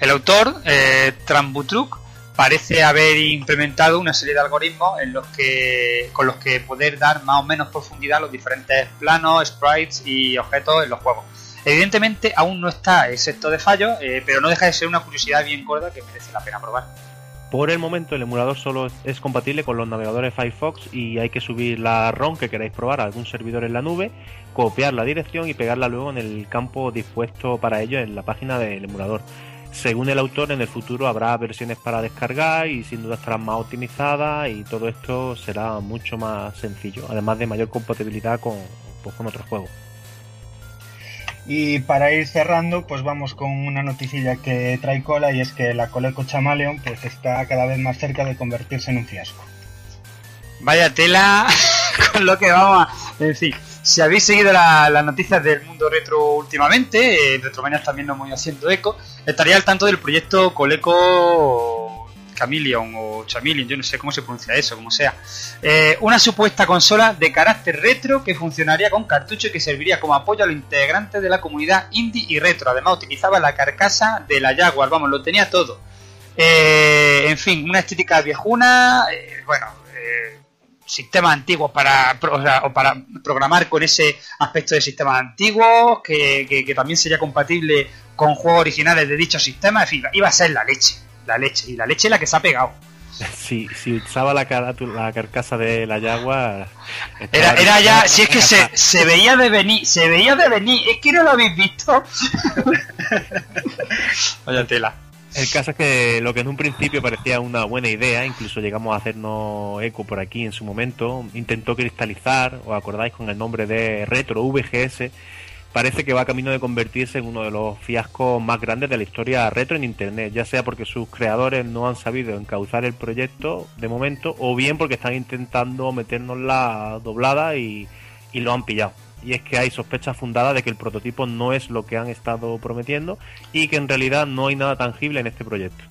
El autor, eh, Trambutruk, parece haber implementado una serie de algoritmos en los que, con los que poder dar más o menos profundidad a los diferentes planos, sprites y objetos en los juegos. Evidentemente aún no está excepto de fallos, eh, pero no deja de ser una curiosidad bien gorda que merece la pena probar. Por el momento el emulador solo es compatible con los navegadores Firefox y hay que subir la ROM que queráis probar a algún servidor en la nube, copiar la dirección y pegarla luego en el campo dispuesto para ello en la página del emulador. Según el autor, en el futuro habrá versiones para descargar y sin duda estarán más optimizadas y todo esto será mucho más sencillo, además de mayor compatibilidad con, pues, con otros juegos. Y para ir cerrando, pues vamos con una noticilla que trae cola y es que la Coleco Chameleon pues está cada vez más cerca de convertirse en un fiasco. Vaya tela con lo que vamos a... En fin, si habéis seguido la- las noticias del mundo retro últimamente, eh, Retromanias también nos voy haciendo eco, estaría al tanto del proyecto Coleco Chameleon o Chameleon, yo no sé cómo se pronuncia eso, como sea. Eh, una supuesta consola de carácter retro que funcionaría con cartucho y que serviría como apoyo a los integrantes de la comunidad indie y retro. Además utilizaba la carcasa de la Jaguar, vamos, lo tenía todo. Eh, en fin, una estética viejuna, eh, bueno, sistemas antiguos para, o para programar con ese aspecto de sistemas antiguos, que, que- también sería compatible con juegos originales de dicho sistema, en fin, iba a ser la leche, la leche, y la leche es la que se ha pegado. Si, si usaba la, la carcasa de la Jaguar... Era, era ya, si es que se, se veía de venir, se veía de venir, es que no lo habéis visto. Vaya tela. El caso es que lo que en un principio parecía una buena idea, incluso llegamos a hacernos eco por aquí en su momento, intentó cristalizar, os acordáis con el nombre de Retro VGS, parece que va camino de convertirse en uno de los fiascos más grandes de la historia retro en Internet, ya sea porque sus creadores no han sabido encauzar el proyecto de momento, o bien porque están intentando meternos la doblada y, y lo han pillado. Y es que hay sospechas fundadas de que el prototipo no es lo que han estado prometiendo y que en realidad no hay nada tangible en este proyecto.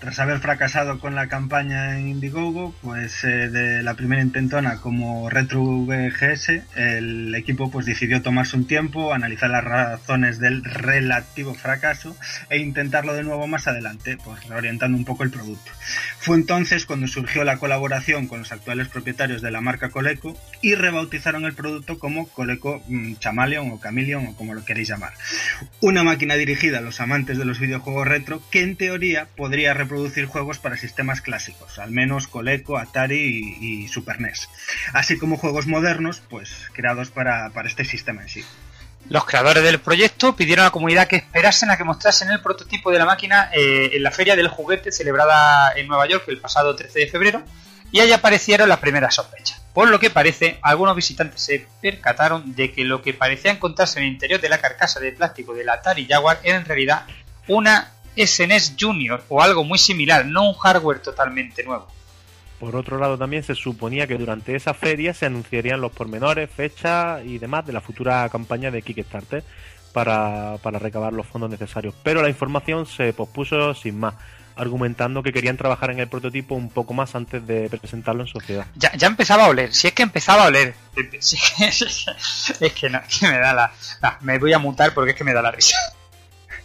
Tras haber fracasado con la campaña en Indiegogo, pues eh, de la primera intentona como Retro VGS, el equipo pues decidió tomarse un tiempo, analizar las razones del relativo fracaso e intentarlo de nuevo más adelante, pues reorientando un poco el producto. Fue entonces cuando surgió la colaboración con los actuales propietarios de la marca Coleco y rebautizaron el producto como Coleco mm, Chameleon o Chameleon o como lo queréis llamar. Una máquina dirigida a los amantes de los videojuegos retro que en teoría podría reproducir juegos para sistemas clásicos, al menos Coleco, Atari y, y Super NES, así como juegos modernos, pues creados para, para este sistema en sí. Los creadores del proyecto pidieron a la comunidad que esperasen a que mostrasen el prototipo de la máquina eh, en la Feria del Juguete celebrada en Nueva York el pasado 13 de febrero y ahí aparecieron las primeras sospechas. Por lo que parece, algunos visitantes se percataron de que lo que parecía encontrarse en el interior de la carcasa de plástico del Atari Jaguar era en realidad una SNES Junior o algo muy similar, no un hardware totalmente nuevo. Por otro lado, también se suponía que durante esa feria se anunciarían los pormenores, fechas y demás de la futura campaña de Kickstarter para, para recabar los fondos necesarios. Pero la información se pospuso sin más, argumentando que querían trabajar en el prototipo un poco más antes de presentarlo en sociedad. Ya, ya empezaba a oler, si es que empezaba a oler. Si es, que, es que no, es que me da la, me voy a mutar porque es que me da la risa.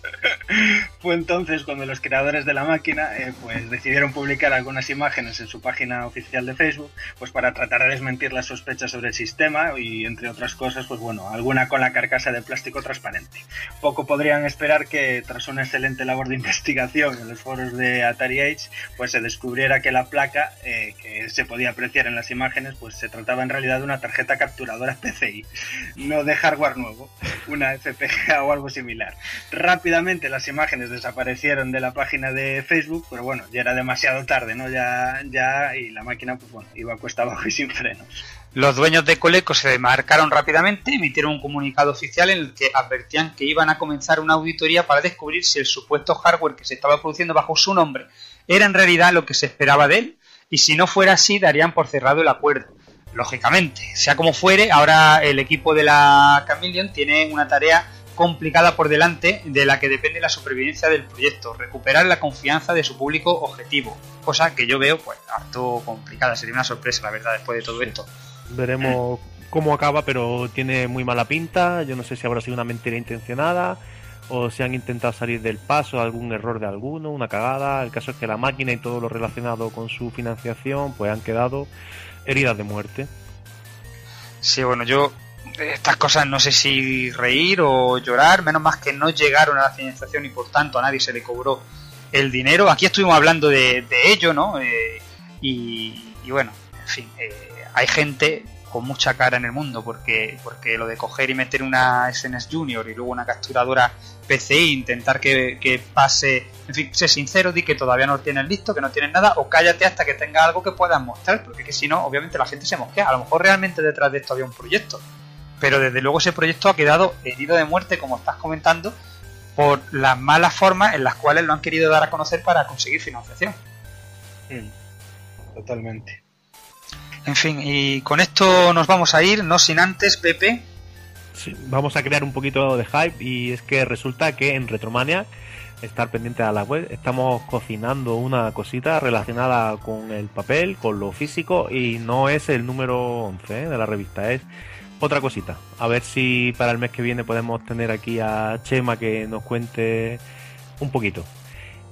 Fue entonces cuando los creadores de la máquina eh, pues decidieron publicar algunas imágenes en su página oficial de Facebook pues para tratar de desmentir las sospechas sobre el sistema y entre otras cosas pues bueno alguna con la carcasa de plástico transparente. Poco podrían esperar que tras una excelente labor de investigación en los foros de Atari Age pues se descubriera que la placa eh, que se podía apreciar en las imágenes pues se trataba en realidad de una tarjeta capturadora PCI, no de hardware nuevo, una FPGA o algo similar. Las imágenes desaparecieron de la página de Facebook, pero bueno, ya era demasiado tarde, ¿no? Ya, ya, y la máquina, pues bueno, iba a cuesta abajo y sin frenos. Los dueños de Coleco se demarcaron rápidamente, emitieron un comunicado oficial en el que advertían que iban a comenzar una auditoría para descubrir si el supuesto hardware que se estaba produciendo bajo su nombre era en realidad lo que se esperaba de él, y si no fuera así, darían por cerrado el acuerdo. lógicamente. Sea como fuere, ahora el equipo de la Chameleon tiene una tarea complicada por delante de la que depende la supervivencia del proyecto, recuperar la confianza de su público objetivo, cosa que yo veo pues harto complicada, sería una sorpresa la verdad después de todo esto. Veremos cómo acaba, pero tiene muy mala pinta, yo no sé si habrá sido una mentira intencionada o si han intentado salir del paso, algún error de alguno, una cagada, el caso es que la máquina y todo lo relacionado con su financiación pues han quedado heridas de muerte. Sí, bueno, yo estas cosas no sé si reír o llorar, menos más que no llegaron a la financiación y por tanto a nadie se le cobró el dinero. Aquí estuvimos hablando de, ello, ¿no? Eh, y, bueno, en fin, eh, hay gente con mucha cara en el mundo porque, porque lo de coger y meter una SNS Junior y luego una capturadora PCI, intentar que, pase, en fin, sé sincero, di que todavía no lo tienes listo, que no tienes nada, o cállate hasta que tenga algo que puedas mostrar, porque que si no, obviamente la gente se mosquea. A lo mejor realmente detrás de esto había un proyecto pero desde luego ese proyecto ha quedado herido de muerte, como estás comentando, por las malas formas en las cuales lo han querido dar a conocer para conseguir financiación. Totalmente. En fin, y con esto nos vamos a ir, no sin antes, Pepe. Sí, vamos a crear un poquito de hype y es que resulta que en Retromania, estar pendiente a la web, estamos cocinando una cosita relacionada con el papel, con lo físico y no es el número 11 ¿eh? de la revista, es otra cosita. A ver si para el mes que viene podemos tener aquí a Chema que nos cuente un poquito.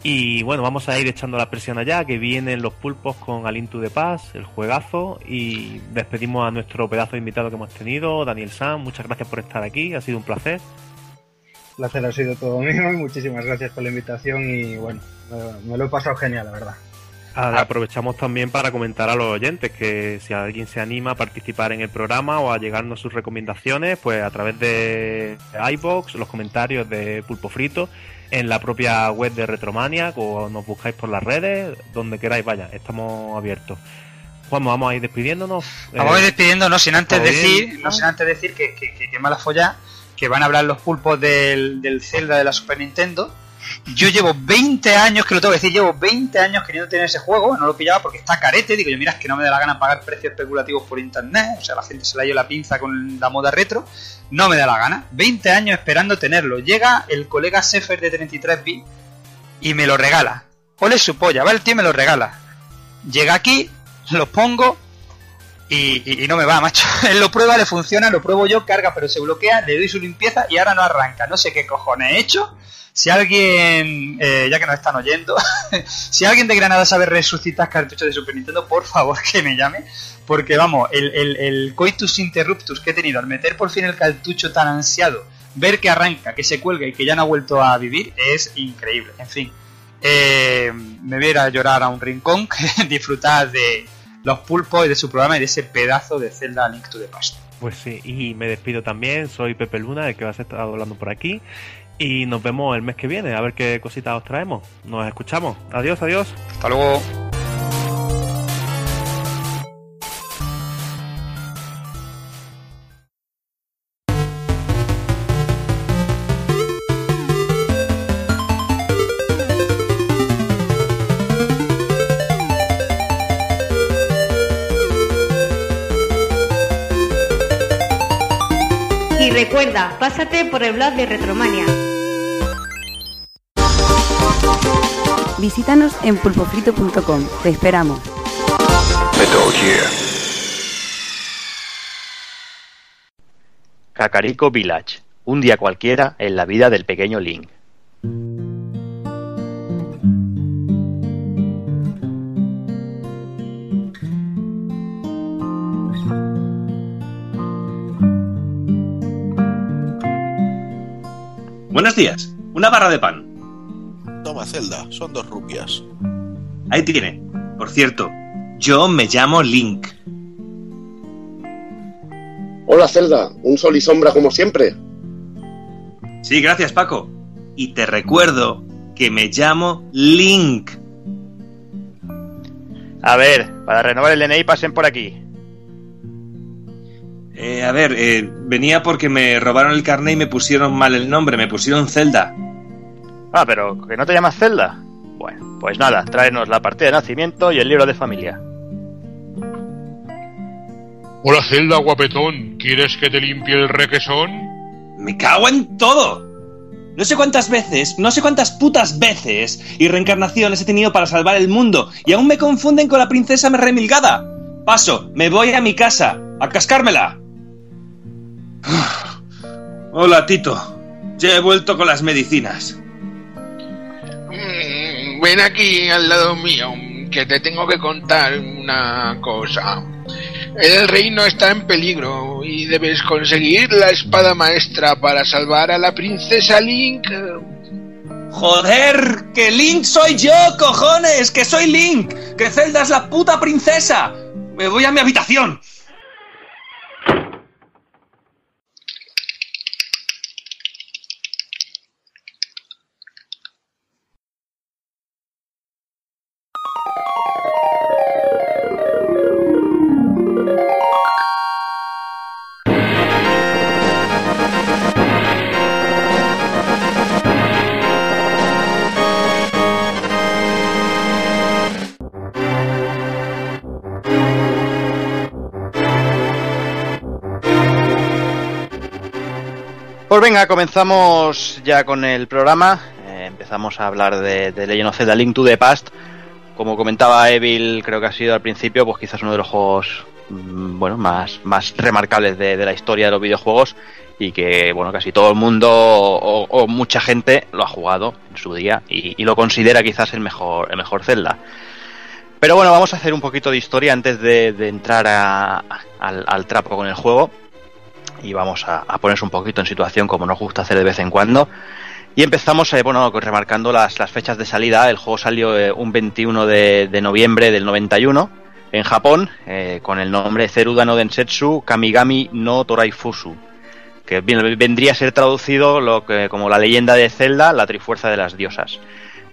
Y bueno, vamos a ir echando la presión allá, que vienen los pulpos con Alintu de Paz, el juegazo, y despedimos a nuestro pedazo de invitado que hemos tenido, Daniel Sam. Muchas gracias por estar aquí, ha sido un placer. El placer ha sido todo mío y muchísimas gracias por la invitación y bueno, me lo he pasado genial, la verdad. Ah, aprovechamos también para comentar a los oyentes que si alguien se anima a participar en el programa o a llegarnos sus recomendaciones, pues a través de iBox, los comentarios de Pulpo Frito, en la propia web de Retromania o nos buscáis por las redes, donde queráis, vaya, estamos abiertos. Juan, vamos a ir despidiéndonos. Vamos a ir eh, despidiéndonos sin antes decir, no sin antes decir que, que, que, mala folla, que van a hablar los pulpos del, del Zelda de la Super Nintendo yo llevo 20 años, que lo tengo que decir, llevo 20 años queriendo tener ese juego, no lo pillaba porque está carete, digo yo, mira, es que no me da la gana pagar precios especulativos por internet, o sea, la gente se la lleva la pinza con la moda retro, no me da la gana. 20 años esperando tenerlo. Llega el colega Sefer de 33 b y me lo regala. Ole su polla, va el tío y me lo regala. Llega aquí, lo pongo y, y, no me va, macho. Él lo prueba, le funciona, lo pruebo yo, carga, pero se bloquea, le doy su limpieza y ahora no arranca. No sé qué cojones he hecho si alguien, eh, ya que nos están oyendo, si alguien de Granada sabe resucitar cartuchos de Super Nintendo, por favor que me llame. Porque vamos, el, coitus interruptus que he tenido al meter por fin el cartucho tan ansiado, ver que arranca, que se cuelga y que ya no ha vuelto a vivir, es increíble. En fin, eh, me voy a llorar a un rincón, disfrutar de los pulpos y de su programa y de ese pedazo de Zelda Link to the Past. Pues sí, y me despido también, soy Pepe Luna, el que vas a estar hablando por aquí. Y nos vemos el mes que viene, a ver qué cositas os traemos. Nos escuchamos. Adiós, adiós. Hasta luego. Recuerda, pásate por el blog de Retromania. Visítanos en pulpofrito.com. Te esperamos. Cacarico Village. Un día cualquiera en la vida del pequeño Link. Buenos días. Una barra de pan. Toma, Zelda. Son dos rupias. Ahí tiene. Por cierto, yo me llamo Link. Hola, Zelda. Un sol y sombra como siempre. Sí, gracias, Paco. Y te recuerdo que me llamo Link. A ver, para renovar el DNI pasen por aquí. Eh, a ver, eh, venía porque me robaron el carnet y me pusieron mal el nombre, me pusieron Zelda. Ah, pero ¿que no te llamas Zelda? Bueno, pues nada, tráenos la partida de nacimiento y el libro de familia. Hola Zelda, guapetón. ¿Quieres que te limpie el requesón? Me cago en todo. No sé cuántas veces, no sé cuántas putas veces y reencarnaciones he tenido para salvar el mundo y aún me confunden con la princesa remilgada. Paso, me voy a mi casa, a cascármela. Hola, Tito. Ya he vuelto con las medicinas. Ven aquí al lado mío, que te tengo que contar una cosa. El reino está en peligro y debes conseguir la espada maestra para salvar a la princesa Link. Joder, que Link soy yo, cojones, que soy Link, que Zelda es la puta princesa. Me voy a mi habitación. Comenzamos ya con el programa. Eh, empezamos a hablar de, de Legend of Zelda Link to the Past. Como comentaba Evil, creo que ha sido al principio, pues quizás uno de los juegos mm, bueno, más, más remarcables de, la historia de los videojuegos y que bueno, casi todo el mundo o, mucha gente lo ha jugado en su día y, lo considera quizás el mejor, el mejor Zelda. Pero bueno, vamos a hacer un poquito de historia antes de, entrar al trapo con el juego y vamos a, ponerse un poquito en situación como nos gusta hacer de vez en cuando. Y empezamos, eh, bueno, remarcando las, fechas de salida. El juego salió eh, un 21 de, de noviembre del 91 en Japón eh, con el nombre Zeruda no Densetsu Kamigami no Toraifusu, que vendría a ser traducido como la leyenda de Zelda, la trifuerza de las diosas.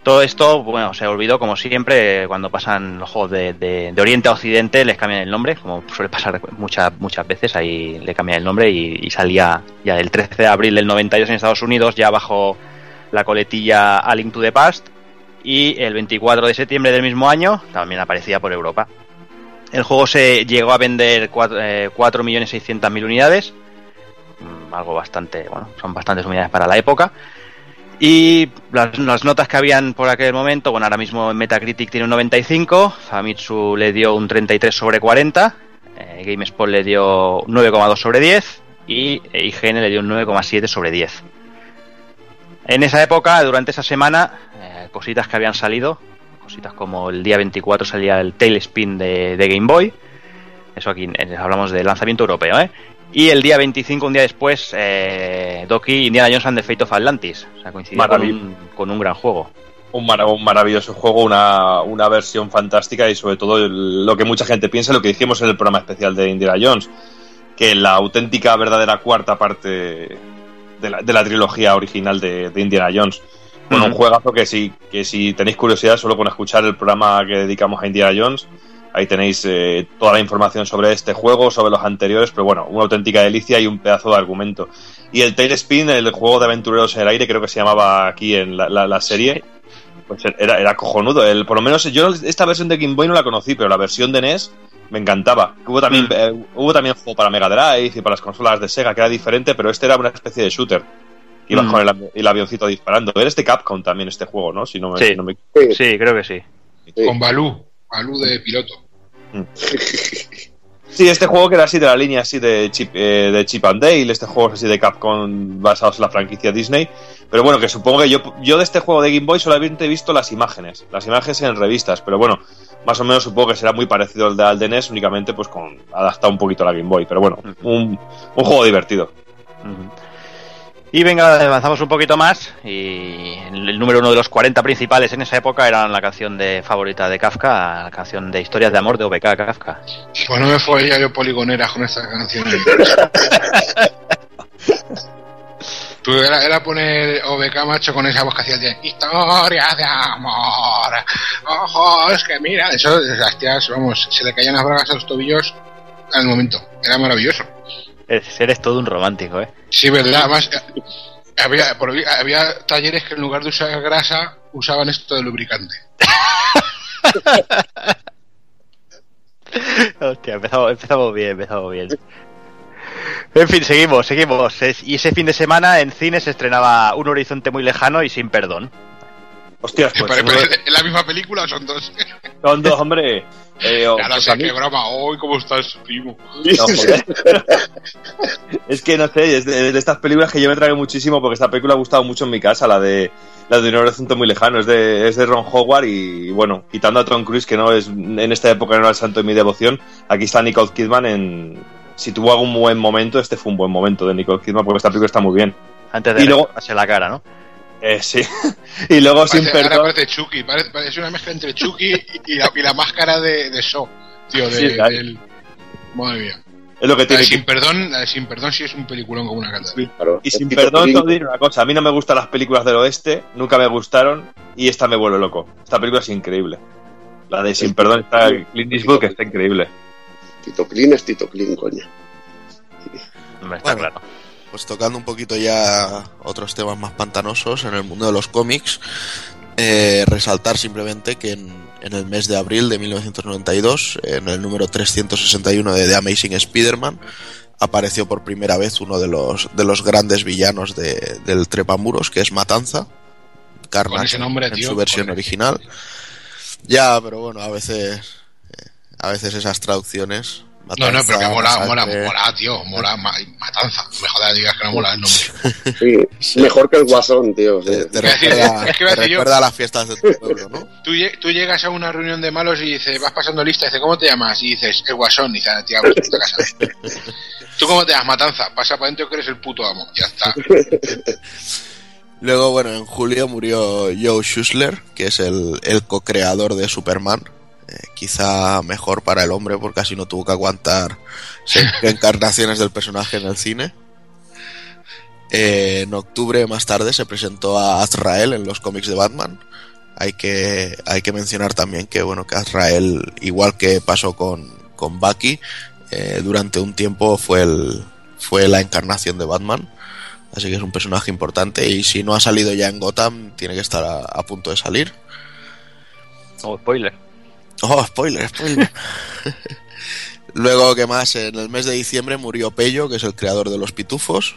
Todo esto, bueno, se olvidó como siempre, eh, cuando pasan los juegos de, de- Oriente a Occidente les cambian el nombre, como suele pasar muchas muchas veces, ahí le cambian el nombre y, salía ya el 13 de abril del 92 en Estados Unidos, ya bajo la coletilla A Link to the Past, y el 24 de septiembre del mismo año también aparecía por Europa. El juego se llegó a vender eh, 4.600.000 unidades, mm, algo bastante, bueno, son bastantes unidades para la época. Y las, notas que habían por aquel momento, bueno, ahora mismo Metacritic tiene un 95, Famitsu le dio un 33 sobre 40, eh, GameSpot le dio 9,2 sobre 10 y eh, IGN le dio un 9,7 sobre 10. En esa época, durante esa semana, eh, cositas que habían salido, cositas como el día 24 salía el Tailspin de, de Game Boy, eso aquí hablamos de lanzamiento europeo, ¿eh? Y el día 25, un día después, eh, Doki Indiana Jones and the Fate of Atlantis. O sea, coincidió con un, con un gran juego. un, mar- un maravilloso juego, una, una versión fantástica y sobre todo lo que mucha gente piensa, lo que dijimos en el programa especial de Indiana Jones, que la auténtica verdadera cuarta parte de la, de la trilogía original de, de Indiana Jones. Bueno, un Ujú. juegazo que si, que si tenéis curiosidad solo con escuchar el programa que dedicamos a Indiana Jones, ahí tenéis eh, toda la información sobre este juego, sobre los anteriores, pero bueno, una auténtica delicia y un pedazo de argumento. Y el Tailspin, el juego de aventureros en el aire, creo que se llamaba aquí en la, la- la serie, pues era, era cojonudo. El, por lo menos yo esta versión de Game Boy no la conocí, pero la versión de NES me encantaba. Hubo también, eh, hubo también juego para Mega Drive y para las consolas de Sega, que era diferente, pero este era una especie de shooter. Ibas Mm. con el, avi- el avioncito disparando. Eres de Capcom también este juego, ¿no? Si no me, Sí. si no me- Sí, creo que sí. Con Balú, Balú de piloto. Sí, este juego que era así de la línea así de Chip, eh, de Chip and Dale, este juego así de Capcom basados en la franquicia Disney. Pero bueno, que supongo que yo, yo de este juego de Game Boy solamente he visto las imágenes, las imágenes en revistas, pero bueno, más o menos supongo que será muy parecido al de, al de NES, únicamente pues con adaptado un poquito a la Game Boy, pero bueno, un, un juego divertido. Y venga, avanzamos un poquito más. Y el número uno de los 40 principales en esa época era la canción de favorita de Kafka, la canción de historias de amor de OBK Kafka. Pues no me fue yo poligoneras con esta canción. Tú era, era poner OBK macho con esa voz que hacía de historias de amor. Ojo, es que mira, eso, las tías, vamos, se le caían las bragas a los tobillos al momento. Era maravilloso. Es- Eres todo un romántico, ¿eh? Sí, verdad. Además, eh, había, por- había talleres que en lugar de usar grasa usaban esto de lubricante. Hostia, empezamos, empezamos bien, empezamos bien. En fin, seguimos, seguimos. Y ese fin de semana en cine se estrenaba Un horizonte muy lejano y sin perdón. Hostias, Pero, pues pero, ¿Es la misma película o son dos? son dos, hombre. Eh, o- Ya lo pues sé, qué broma. Hoy, ¿cómo estás, primo? No, joder. es que no sé, es de, de estas películas que yo me traigo muchísimo porque esta película ha gustado mucho en mi casa, la de la de un horizonte muy lejano, es de, es de Ron Howard y bueno, quitando a Tom Cruise que no es en esta época no era el santo de mi devoción, aquí está Nicole Kidman en si tuvo algún buen momento, este fue un buen momento de Nicole Kidman porque esta película está muy bien. Antes de Y luego- hacerse la cara, ¿no? Eh, sí. y luego sin Parece, perdón. parece Chucky. Parece, parece una mezcla entre Chucky y la, y la máscara de, de Saw. Tío, de, Sí, claro. del- Madre mía. Es lo que La tiene de que sin perdón, la de sin perdón sí es un peliculón como una catedral. Claro. Y Es sin perdón, te voy a decir una cosa. A mí no me gustan las películas del oeste, nunca me gustaron y esta me vuelve loco. Esta película es increíble. La de Sin Perdón está Clint Eastwood, que está increíble. Tito Clean es Tito Clean, coño. Hombre, Está Bueno. claro. Pues tocando un poquito ya otros temas más pantanosos en el mundo de los cómics, eh, resaltar simplemente que en, en el mes de abril de 1992, en el número 361 de The Amazing Spider-Man, apareció por primera vez uno de los, de los grandes villanos de- del Trepamuros, que es Matanza, Carnage nombre, en tío. su versión original. Ya, pero bueno, a veces, eh, a veces esas traducciones... No, no, pero que Matanza, mola, mola, mola, tío. Mola, ma- matanza. Me jodas, digas que no mola el nombre. Sí, mejor que el Guasón, tío. Te, te Iba a decir, recuerda, es que iba a te decir yo. recuerda a las fiestas de tu pueblo, ¿no? Tú, tú llegas a una reunión de malos y dices, vas pasando lista, y dices, ¿cómo te llamas? Y dices, el guasón, y dices, "Ah, tío, vamos a tu casa. ¿Tú cómo te llamas? Matanza. Pasa para adentro que eres el puto amo. Ya está. Luego, bueno, en julio murió Joe Schussler, que es el, el co-creador de Superman. Eh, quizá mejor para el hombre porque así no tuvo que aguantar seis encarnaciones del personaje en el cine. Eh, en octubre más tarde se presentó a Azrael en los cómics de Batman. Hay que, hay que mencionar también que bueno que Azrael, igual que pasó con, con Bucky, eh, durante un tiempo fue el, fue la encarnación de Batman. Así que es un personaje importante y si no ha salido ya en Gotham, tiene que estar a, a punto de salir. Oh, spoiler. Oh, spoiler, spoiler. Luego, ¿qué más? En el mes de diciembre murió Pello, que es el creador de los pitufos.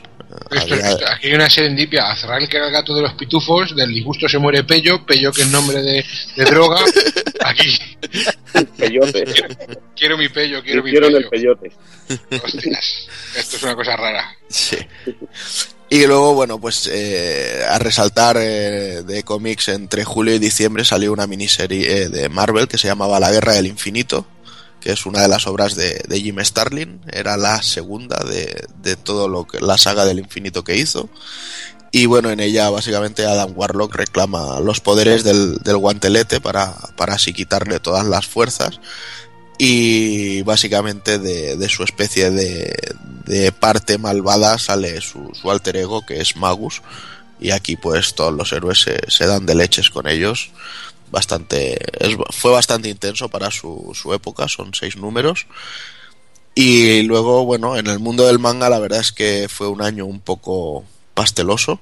Esto, Había- esto- aquí hay una serendipia. Azrael, que era el gato de los pitufos. Del disgusto se muere Pello. Pello, que es nombre de, de droga. Aquí. Peyote. Quiero mi Pello, quiero mi Pello. el peyote. Hostias. Esto es una cosa rara. Sí. Y luego, bueno, pues eh, a resaltar eh, de cómics, entre julio y diciembre salió una miniserie eh, de Marvel que se llamaba La Guerra del Infinito, que es una de las obras de, de Jim Starlin. Era la segunda de, de todo lo que la saga del infinito que hizo. Y bueno, en ella básicamente Adam Warlock reclama los poderes del, del guantelete para, para así quitarle todas las fuerzas. Y básicamente de, de su especie de, de parte malvada sale su, alter ego que es Magus. Y aquí pues todos los héroes se, dan de leches con ellos. Bastante, fue bastante intenso para su, época, son seis números. Y luego, bueno, en el mundo del manga la verdad es que fue un año un poco pasteloso.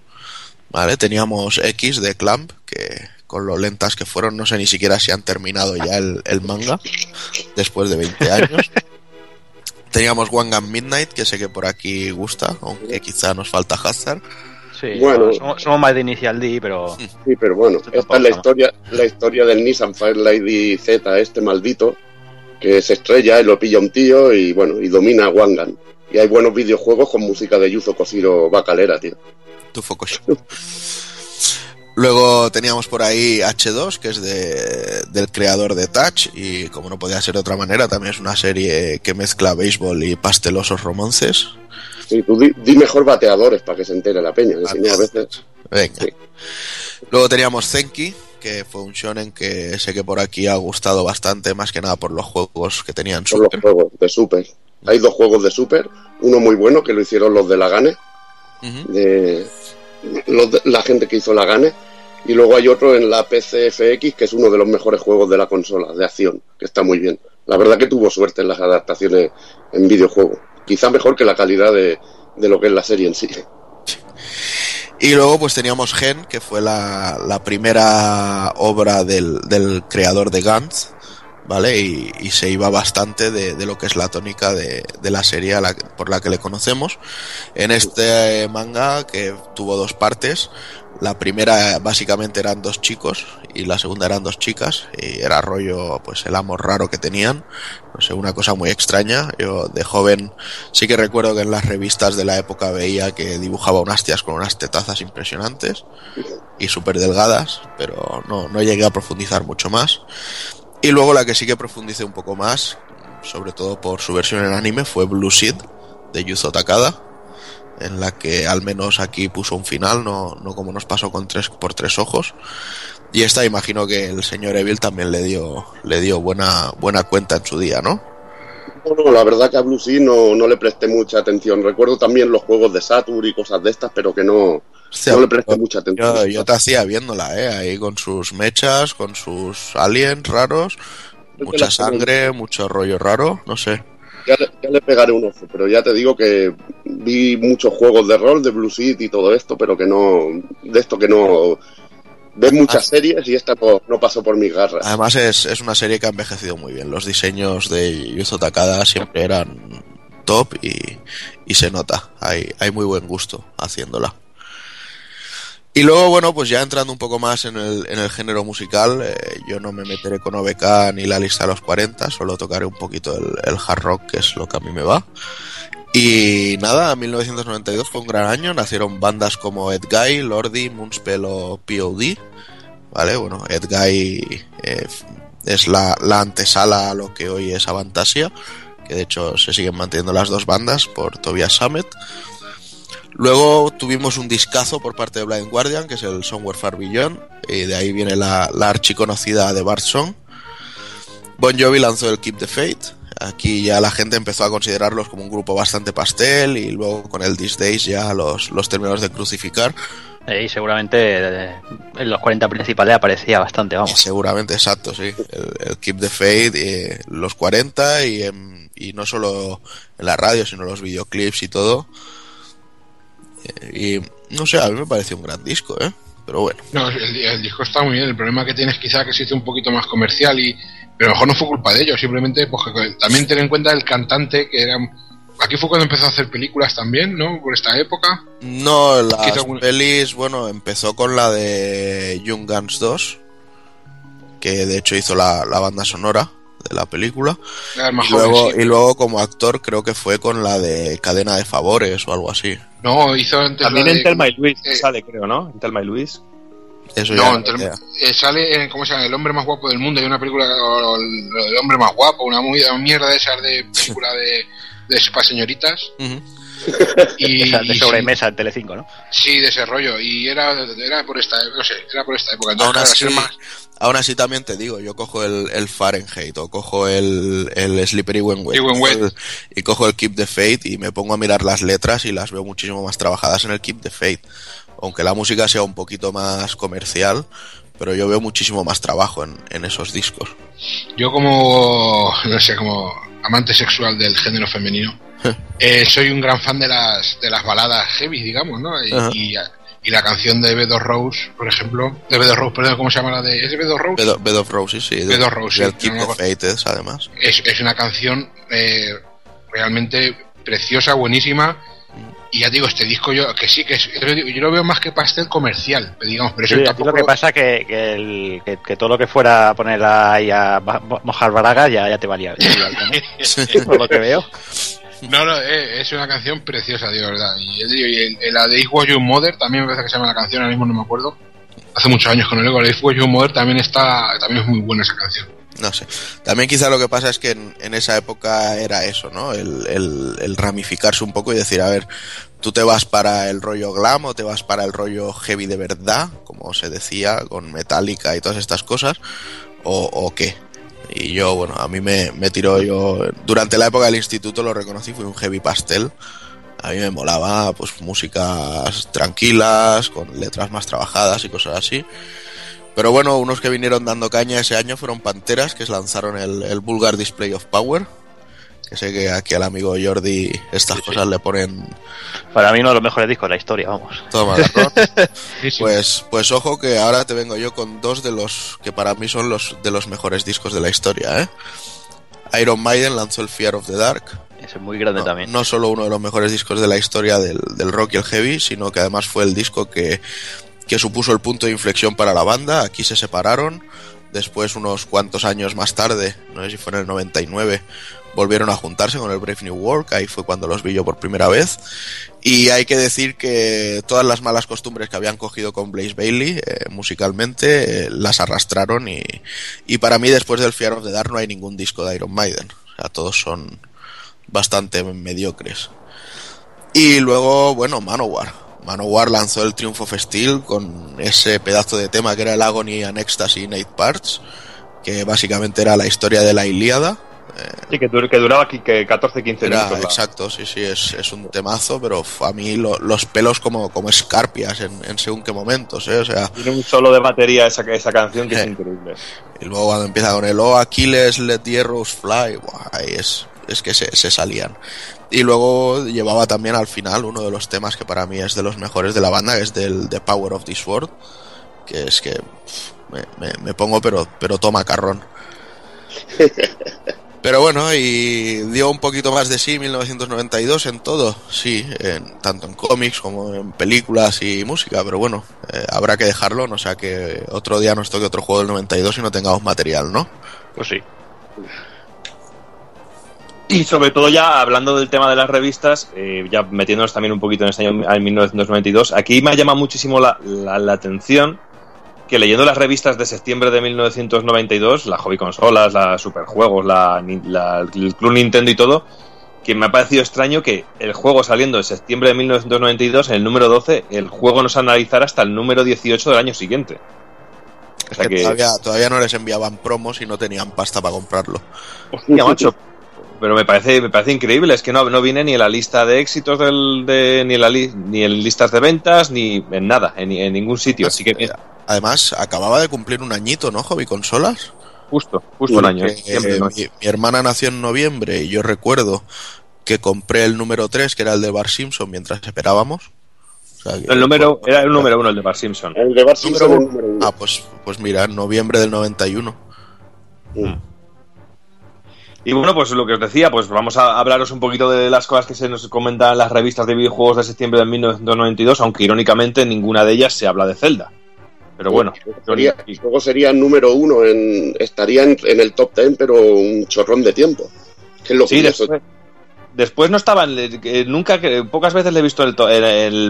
¿Vale? Teníamos X de Clamp, que con lo lentas que fueron, no sé ni siquiera si han terminado ya el, el manga, después de 20 años. Teníamos One Gun Midnight, que sé que por aquí gusta, aunque quizá nos falta Hazard. Sí, Bueno. somos, somos más de Initial D, pero Sí, pero bueno, esta es la historia, la historia del Nissan Firelight Z, este maldito, que se estrella y lo pilla un tío y bueno, y domina a Wangan. Y hay buenos videojuegos con música de Yuzo Koshiro Bacalera, tío. Tu Fukushi. Luego teníamos por ahí H2, que es de, del creador de Touch, y como no podía ser de otra manera, también es una serie que mezcla béisbol y pastelosos romances. Sí, tú di, di mejor bateadores para que se entere la peña, que si no a veces... Venga. Sí. Luego teníamos Zenki, que fue un shonen que sé que por aquí ha gustado bastante, más que nada por los juegos que tenían Son los juegos de Super. Hay dos juegos de Super, uno muy bueno que lo hicieron los de la Gane, Ujú. de, la gente que hizo la Gane, y luego hay otro en la PCFX que es uno de los mejores juegos de la consola, de acción, que está muy bien. La verdad que tuvo suerte en las adaptaciones en videojuego. Quizá mejor que la calidad de, de lo que es la serie en sí. Y luego pues teníamos Gen, que fue la, la primera obra del, del creador de Gantz, ¿vale? Y, y se iba bastante de, de lo que es la tónica de, de la serie la por la que le conocemos. En este manga, que tuvo dos partes, la primera básicamente eran dos chicos y la segunda eran dos chicas y era rollo pues el amor raro que tenían no sé una cosa muy extraña yo de joven sí que recuerdo que en las revistas de la época veía que dibujaba unas tías con unas tetazas impresionantes y súper delgadas pero no, no llegué a profundizar mucho más y luego la que sí que profundicé un poco más sobre todo por su versión en anime fue Blue Seed de Yuzo Takada en la que al menos aquí puso un final, no, no como nos pasó con tres por tres ojos. Y esta imagino que el señor Evil también le dio, le dio buena, buena cuenta en su día, ¿no? Bueno, la verdad que a Blue Sea no, no le presté mucha atención. Recuerdo también los juegos de Saturn y cosas de estas, pero que no, no le presté mucha atención. Yo, yo te hacía viéndola, ¿eh? Ahí con sus mechas, con sus aliens raros, mucha sangre, mucho rollo raro, no sé. Ya, le- ya le pegaré un ojo, pero ya te digo que vi muchos juegos de rol de Blue Seed y todo esto, pero que no. De esto que no. Ves muchas series y esta no, no pasó por mis garras. Además es, es una serie que ha envejecido muy bien. Los diseños de Yuzo Takada siempre eran top y, y se nota. Hay, hay muy buen gusto haciéndola. Y luego, bueno, pues ya entrando un poco más en el, en el género musical, eh, yo no me meteré con OBK ni la lista de los 40, solo tocaré un poquito el, el hard rock, que es lo que a mí me va. Y nada, 1992 fue un gran año, nacieron bandas como Ed Guy, Lordi, Moonspell o POD. ¿Vale? Bueno, Ed Guy eh, es la, la antesala a lo que hoy es Avantasia, que de hecho se siguen manteniendo las dos bandas por Tobias Summit. Luego tuvimos un discazo por parte de Blind Guardian, que es el Somewhere Far Beyond, y de ahí viene la, la archiconocida de Bart Song. Bon Jovi lanzó el Keep the Faith. Aquí ya la gente empezó a considerarlos como un grupo bastante pastel y luego con el These Days ya los, los terminamos de crucificar. Eh, y seguramente eh, en los 40 principales aparecía bastante, vamos. Seguramente, exacto, sí. El, el Keep the Faith, eh, los 40 y, y no solo en la radio, sino los videoclips y todo. Y no sé, a mí me pareció un gran disco, ¿eh? Pero bueno. No, el, el disco está muy bien. El problema que tienes quizá que se hizo un poquito más comercial y pero a lo mejor no fue culpa de ellos, simplemente pues que también ten en cuenta el cantante que era aquí fue cuando empezó a hacer películas también, ¿no? Por esta época. No, las Quizá algún- pelis, bueno, empezó con la de Young Guns 2, que de hecho hizo la, la banda sonora de la película. Y luego, y luego como actor creo que fue con la de Cadena de Favores o algo así. No, hizo antes También la de- en Telma y Luis eh, sale, creo, ¿no? En Telma y Luis. Eso No, ya en eh, sale en, ¿cómo se llama? El hombre más guapo del mundo. Hay una película, o- o el, hombre más guapo, una muy- una mierda de esas de película de, de para señoritas. Ujú. Y, de sobremesa en Telecinco, ¿no? Sí, de ese rollo. Y era, era por esta, no sé, era por esta época. Aún Entonces, así, más, aún así también te digo, yo cojo el, el Fahrenheit o cojo el, el Slippery When Wet, Y When Wet. cojo el- y cojo el Keep the Faith y me pongo a mirar las letras y las veo muchísimo más trabajadas en el Keep the Faith. Aunque la música sea un poquito más comercial, pero yo veo muchísimo más trabajo en, en esos discos. Yo como, no sé, como amante sexual del género femenino, eh, soy un gran fan de las, de las baladas heavy, digamos, ¿no? Y, y, y la canción de Bed of Rose, por ejemplo, de Bed of Rose, perdón, ¿cómo se llama la de? ¿Es Bed of Rose? Bed Bed of Roses, sí. Bed of Roses, del sí, no, además. Es, es una canción eh, realmente preciosa, buenísima. Y ya digo, este disco yo, que sí, que es, yo, lo veo más que pastel comercial, digamos, pero eso Sí, tampoco... lo que pasa que, que, el- que- que todo lo que fuera a poner ahí a mojar baragas ya, ya te valía. ya valía, ¿no? Por lo que veo. No, no, eh, es una canción preciosa, de verdad. Y, digo, y el- la de If Was Your Mother, también me parece que se llama la canción, ahora mismo no me acuerdo. Hace muchos años con el ego, la de If Was Mother también está, también es muy buena esa canción. No sé. También quizá lo que pasa es que en, esa época era eso, ¿no? El, el- el ramificarse un poco y decir, a ver, tú te vas para el rollo glam o te vas para el rollo heavy de verdad, como se decía, con Metallica y todas estas cosas, o, o qué. Y yo, bueno, a mí me, me tiró yo, durante la época del instituto lo reconocí, fui un heavy pastel. A mí me molaba, pues, músicas tranquilas, con letras más trabajadas y cosas así. Pero bueno, unos que vinieron dando caña ese año fueron Panteras, que lanzaron el, el Vulgar Display of Power. Que sé que aquí al amigo Jordi estas cosas le ponen Para mí uno de los mejores discos de la historia, vamos. Toma, pues, pues ojo que ahora te vengo yo con dos de los que para mí son los de los mejores discos de la historia, ¿eh? Iron Maiden lanzó el Fear of the Dark. Ese es muy grande No, también. no solo uno de los mejores discos de la historia del, del rock y el heavy, sino que además fue el disco que, que supuso el punto de inflexión para la banda. Aquí se separaron. Después, unos cuantos años más tarde, no sé si fue en el 99, volvieron a juntarse con el Brave New World. Ahí fue cuando los vi yo por primera vez. Y hay que decir que todas las malas costumbres que habían cogido con Blaze Bailey eh, musicalmente eh, las arrastraron. Y, y para mí, después del Fear of the Dark, no hay ningún disco de Iron Maiden. O sea, todos son bastante mediocres. Y luego, bueno, Manowar. Manowar lanzó el Triumph of Steel con ese pedazo de tema que era el Agony and Ecstasy in Eight Parts, que básicamente era la historia de la Ilíada. Sí, que, dur- que duraba que 14-15 Era, minutos. la- exacto, sí, sí, es, es un temazo, pero a mí lo- los pelos como, como escarpias en, en según qué momentos, ¿eh? O sea, Tiene un solo de batería esa, esa canción que es Eh. increíble. y luego cuando empieza con el Oh Aquiles, let the arrows fly, buah, ahí es, es que se, se salían. Y luego llevaba también al final uno de los temas que para mí es de los mejores de la banda, que es del The Power of the Sword, que es que pf, me, me- me pongo pero, pero toma carrón. Pero bueno, y dio un poquito más de sí 1992 en todo, sí, en- tanto en cómics como en películas y música, pero bueno, eh, habrá que dejarlo, no sea que otro día nos toque otro juego del 92 y no tengamos material, ¿no? Pues sí. Y sobre todo ya hablando del tema de las revistas, eh, ya metiéndonos también un poquito en este año en 1992, aquí me llama muchísimo la, la- la atención que leyendo las revistas de septiembre de 1992, la Hobby Consolas, la Superjuegos, la, la- el Club Nintendo y todo, que me ha parecido extraño que el juego saliendo en septiembre de 1992, en el número 12, el juego no se analizara hasta el número 18 del año siguiente. O sea Que que, todavía, todavía no les enviaban promos y no tenían pasta para comprarlo. Hostia, macho. Pero me parece, me parece increíble, es que no, no viene ni en la lista de éxitos del, de, ni, en la li- ni en listas de ventas, ni en nada, en, en ningún sitio. Así que Además, acababa de cumplir un añito, ¿no? Hobby Consolas. justo, justo un año. Eh, mi, mi hermana nació en noviembre y yo recuerdo que compré el número 3, que era el de Bar Simpson, mientras esperábamos. O sea, que- El número, era el número uno, el de Bart Simpson. El de Bart Simpson Número el número uno. Ah, pues, pues mira, en noviembre del 91. Y bueno, pues lo que os decía, pues vamos a hablaros un poquito de las cosas que se nos comentan en las revistas de videojuegos de septiembre de 1992, aunque irónicamente en ninguna de ellas se habla de Zelda. Pero bueno, Sería- luego sería número uno, en, estaría en, en el top ten, pero un chorrón de tiempo. Que es lo Sí, curioso. después, después no estaban, eh, nunca, pocas veces le he visto el,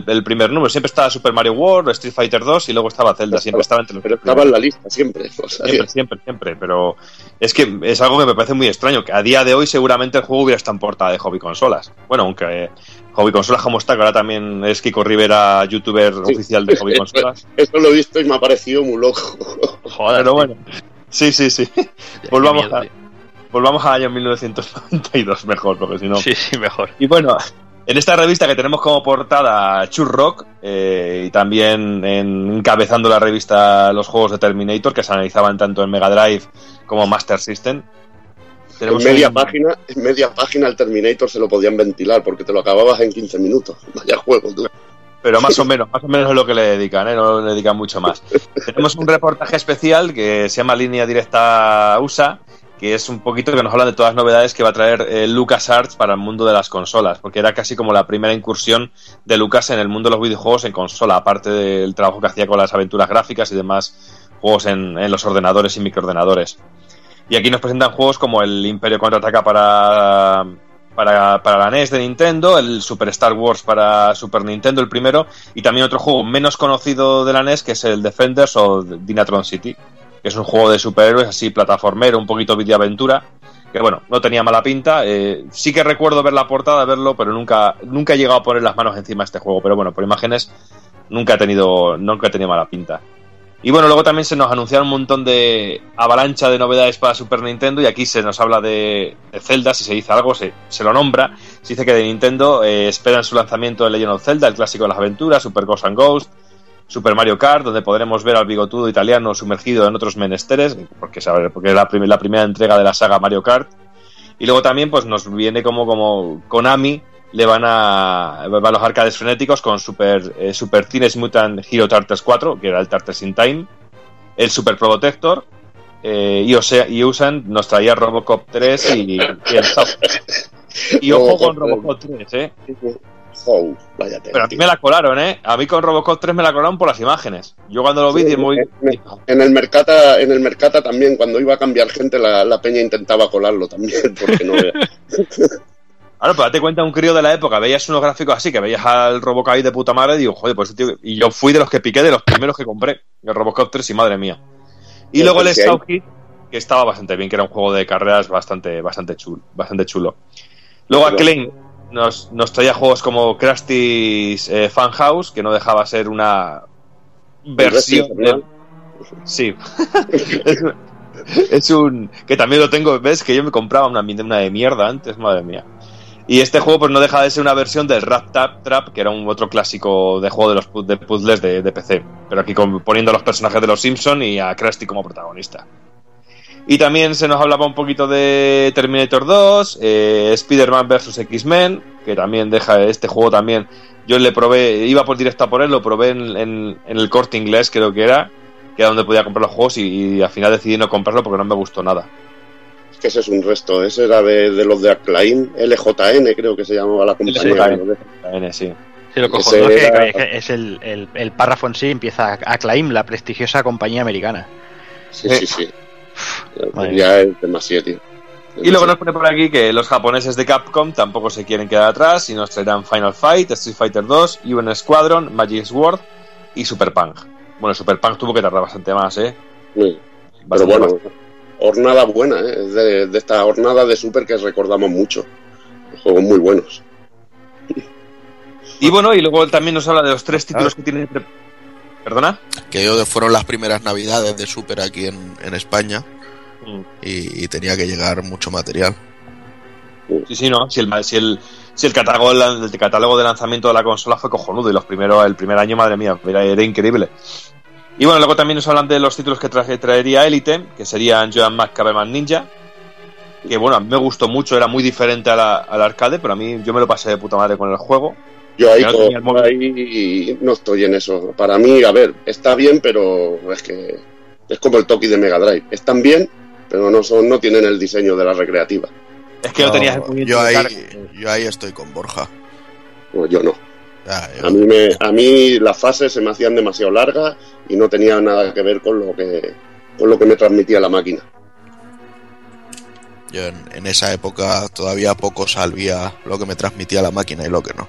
el, primer número. Siempre estaba Super Mario World, Street Fighter 2 y luego estaba Zelda. Siempre estaba entre los Pero estaba en la lista siempre. o sea, Siempre, siempre, siempre. Pero es que es algo que me parece muy extraño. Que a día de hoy seguramente el juego hubiera estado en portada de hobby consolas. Bueno, aunque hobby consolas como está, que ahora también es Kiko Rivera, youtuber oficial de hobby consolas. Esto lo he visto y me ha parecido muy loco. Joder, Pero bueno, sí, sí, sí. Volvamos, miedo, a, tío. volvamos al año 1992 mejor, porque si no... Sí, sí, mejor. Y bueno, en esta revista que tenemos como portada Churrock eh, y también en- encabezando la revista los juegos de Terminator que se analizaban tanto en Mega Drive como Master System. En media un- página, en media página el Terminator se lo podían ventilar porque te lo acababas en 15 minutos. Vaya juego, tú. pero más o menos, más o menos es lo que le dedican, ¿eh? no le dedican mucho más. Tenemos un reportaje especial que se llama Línea Directa USA, que es un poquito que nos habla de todas las novedades que va a traer eh, LucasArts para el mundo de las consolas, porque era casi como la primera incursión de Lucas en el mundo de los videojuegos en consola, aparte del trabajo que hacía con las aventuras gráficas y demás juegos en, en los ordenadores y microordenadores. Y aquí nos presentan juegos como el Imperio Contraataca para, para, para la NES de Nintendo, el Super Star Wars para Super Nintendo, el primero, y también otro juego menos conocido de la NES que es el Defenders o Dinatron City, que es un juego de superhéroes así, plataformero, un poquito videoaventura, que bueno, no tenía mala pinta. eh, sí que recuerdo ver la portada, verlo, pero nunca, nunca he llegado a poner las manos encima de este juego, pero bueno, por imágenes nunca ha tenido, nunca ha tenido mala pinta. Y bueno, luego también se nos anunciaron un montón de avalancha de novedades para Super Nintendo y aquí se nos habla de, de Zelda, si se dice algo, se, se lo nombra. Se dice que de Nintendo eh, esperan su lanzamiento de Legend of Zelda, el clásico de las aventuras, Super Ghost and Ghost, Super Mario Kart, donde podremos ver al bigotudo italiano sumergido en otros menesteres, porque, sabe- porque es la, prim- la primera entrega de la saga Mario Kart. Y luego también pues nos viene como, como Konami le van a, van los arcades frenéticos con Super, eh, Super Teenage Mutant Hero Turtles 4, que era el Turtles in Time, el Super Protector, eh, y, o sea, y usan, nos traía Robocop 3 y, y el South. Y ojo con Robocop 3, ¿eh? Oh, vaya Pero a mí me la colaron, ¿eh? A mí con Robocop 3 me la colaron por las imágenes. Yo cuando lo vi, Sí, muy... en, en el Mercata, en el Mercata también, cuando iba a cambiar gente, la, la peña intentaba colarlo también, porque no Claro, pero date cuenta, un crío de la época, veías unos gráficos así, que veías al Robocop ahí de puta madre, y digo, joder, pues tío... Y yo fui de los que piqué, de los primeros que compré, el Robocop 3, y madre mía. Y luego el Hit, que estaba bastante bien, que era un juego de carreras bastante, bastante chulo. Bastante chulo. Luego Pero- Acclaim nos, nos traía juegos como Krusty's eh, Fan House, que no dejaba ser una versión. Evil. Sí. es, un- es un... Que también lo tengo, ves que yo me compraba una, una de mierda antes, madre mía. Y este juego pues no deja de ser una versión del Rap Tap Trap, que era un otro clásico de juego de los de puzzles de, de PC. Pero aquí con- poniendo a los personajes de los Simpson y a Krusty como protagonista. Y también se nos hablaba un poquito de Terminator 2, eh, Spider-Man vs. X-Men, que también deja este juego también. Yo le probé, iba por directo a por él, lo probé en, en- en el corte inglés, creo que era, que era donde podía comprar los juegos y, y al final decidí no comprarlo porque no me gustó nada. Que ese es un resto. Ese era de, de los de Acclaim, LJN, creo que se llamaba la compañía. LJN. Sí. Sí, lo cojonudo es que- era- que es el, el- el párrafo en sí, empieza Acclaim, la prestigiosa compañía americana. Sí, sí, sí. Ya es demasiado, tío. Y luego nos pone por aquí que los japoneses de Capcom tampoco se quieren quedar atrás y nos traerán Final Fight, Street Fighter 2, UN Squadron, Magic Sword y Super Punk. Bueno, Super Punk tuvo que tardar bastante más, ¿eh? Sí. Pero Bastante bueno, hornada buena, ¿eh? Es de, de esta hornada de Super que recordamos mucho. Juegos muy buenos. Y bueno, y luego también nos habla de los tres títulos que tiene. ¿Perdona? Que fueron las primeras navidades de Super aquí en, en España Mm. y, y tenía que llegar mucho material. Sí, sí, no. Si el, si el, si el catálogo, el catálogo de lanzamiento de la consola fue cojonudo y los primeros, el primer año, madre mía, era, era increíble. Y bueno, luego también nos hablan de los títulos que traje- traería Elite, que serían Joan Mac Caberman Ninja. Que bueno, a mí me gustó mucho, era muy diferente a la- al arcade, pero a mí yo me lo pasé de puta madre con el juego. Yo ahí, no ahí no estoy en eso. Para mí, a ver, está bien, pero es que es como el Toki de Mega Drive. Están bien, pero no son, no tienen el diseño de la recreativa. Es que no, tenías el yo, ahí, yo ahí estoy con Borja. No, yo no. Yo- A mí, me, a mí las fases se me hacían demasiado largas y no tenía nada que ver con lo que, con lo que me transmitía la máquina. yo en, en esa época todavía poco sabía lo que me transmitía la máquina y lo que no.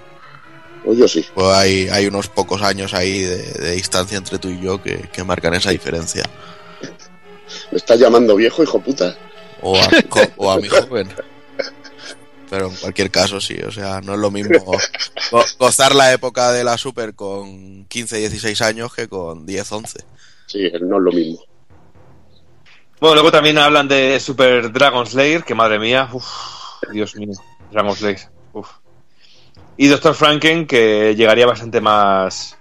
Pues yo sí. Pues hay, hay unos pocos años ahí de, de distancia entre tú y yo que, que marcan esa diferencia. ¿Me estás llamando viejo, hijo puta? O a, o a mi joven. Pero en cualquier caso, sí, o sea, no es lo mismo go- gozar la época de la Super con 15, 16 años que con 10, 11. Sí, no es lo mismo. Bueno, luego también hablan de Super Dragon Slayer, que madre mía, uff, Dios mío, Dragon Slayer, uff. Y Doctor Franken, que llegaría bastante más,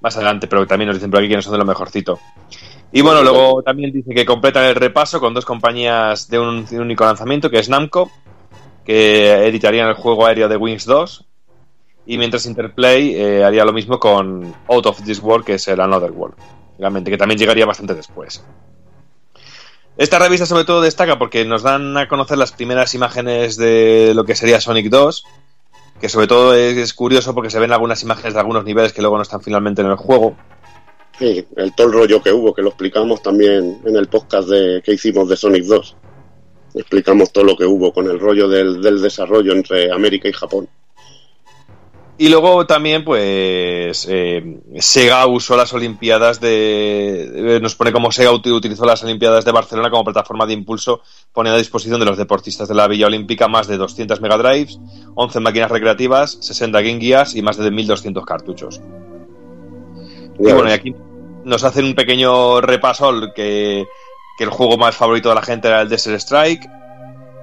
más adelante, pero también nos dicen por aquí que no son de lo mejorcito. Y bueno, luego también dice que completan el repaso con dos compañías de un, de un único lanzamiento, que es Namco, que editarían el juego aéreo de Wings 2, y mientras Interplay eh, haría lo mismo con Out of This World, que es el Another World, realmente, que también llegaría bastante después. Esta revista sobre todo destaca porque nos dan a conocer las primeras imágenes de lo que sería Sonic 2, que sobre todo es, curioso porque se ven algunas imágenes de algunos niveles que luego no están finalmente en el juego. Sí, el todo el rollo que hubo, que lo explicamos también en el podcast que hicimos de Sonic 2. Explicamos todo lo que hubo con el rollo del, del desarrollo entre América y Japón. Y luego también, pues, eh, Sega usó las Olimpiadas de... eh, Nos pone como Sega uti- utilizó las Olimpiadas de Barcelona como plataforma de impulso, poniendo a disposición de los deportistas de la Villa Olímpica más de 200 Mega Drives, 11 máquinas recreativas, 60 Game Gears y más de 1.200 cartuchos. Y bueno, y aquí nos hacen un pequeño repaso al que, que el juego más favorito de la gente era el Desert Strike.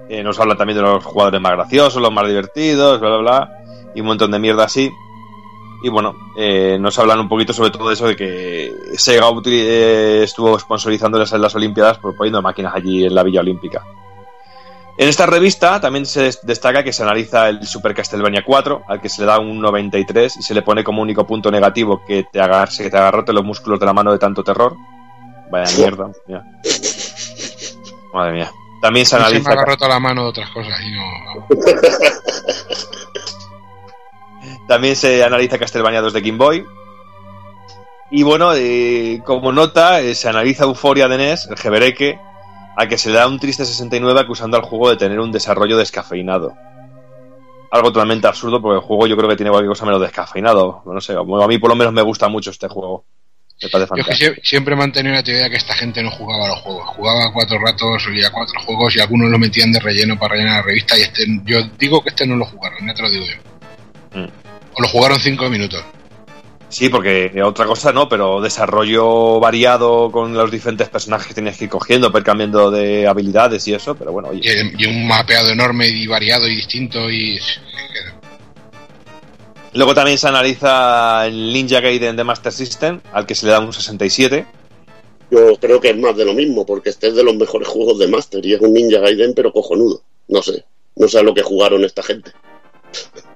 Eh, nos hablan también de los jugadores más graciosos, los más divertidos, bla, bla, bla. Y un montón de mierda así. Y bueno, eh, nos hablan un poquito sobre todo eso de que Sega eh, estuvo sponsorizando las, las Olimpiadas por poniendo máquinas allí en la Villa Olímpica. En esta revista también se des- destaca que se analiza el Super Castlevania 4, al que se le da un 93 y se le pone como único punto negativo que te agarre, que te agarrote los músculos de la mano de tanto terror. Vaya mierda. Madre mía. También se A mí se me analiza. ha roto la mano de otras cosas y no. También se analiza Castlevania 2 de Game Boy. Y bueno, eh, como nota, eh, se analiza Euforia de NES, el Jebereque, a que se le da un triste 69 acusando al juego de tener un desarrollo descafeinado. Algo totalmente absurdo porque el juego yo creo que tiene cualquier cosa menos descafeinado. No sé, a mí por lo menos me gusta mucho este juego. Me parece Yo es que siempre he mantenido la teoría que esta gente no jugaba a los juegos. Jugaba cuatro ratos, oía cuatro juegos y algunos lo metían de relleno para rellenar la revista. Y este, yo digo que este no lo jugaron, ya te lo digo yo. Mm. O lo jugaron cinco minutos. Sí, porque otra cosa no, pero desarrollo variado con los diferentes personajes que tienes que ir cogiendo, per cambiando de habilidades y eso, pero bueno, oye. Y, y un mapeado enorme y variado y distinto y... Luego también se analiza el Ninja Gaiden de Master System, al que se le da un 67. Yo creo que es más de lo mismo, porque este es de los mejores juegos de Master y es un Ninja Gaiden, pero cojonudo. No sé. No sé a lo que jugaron esta gente.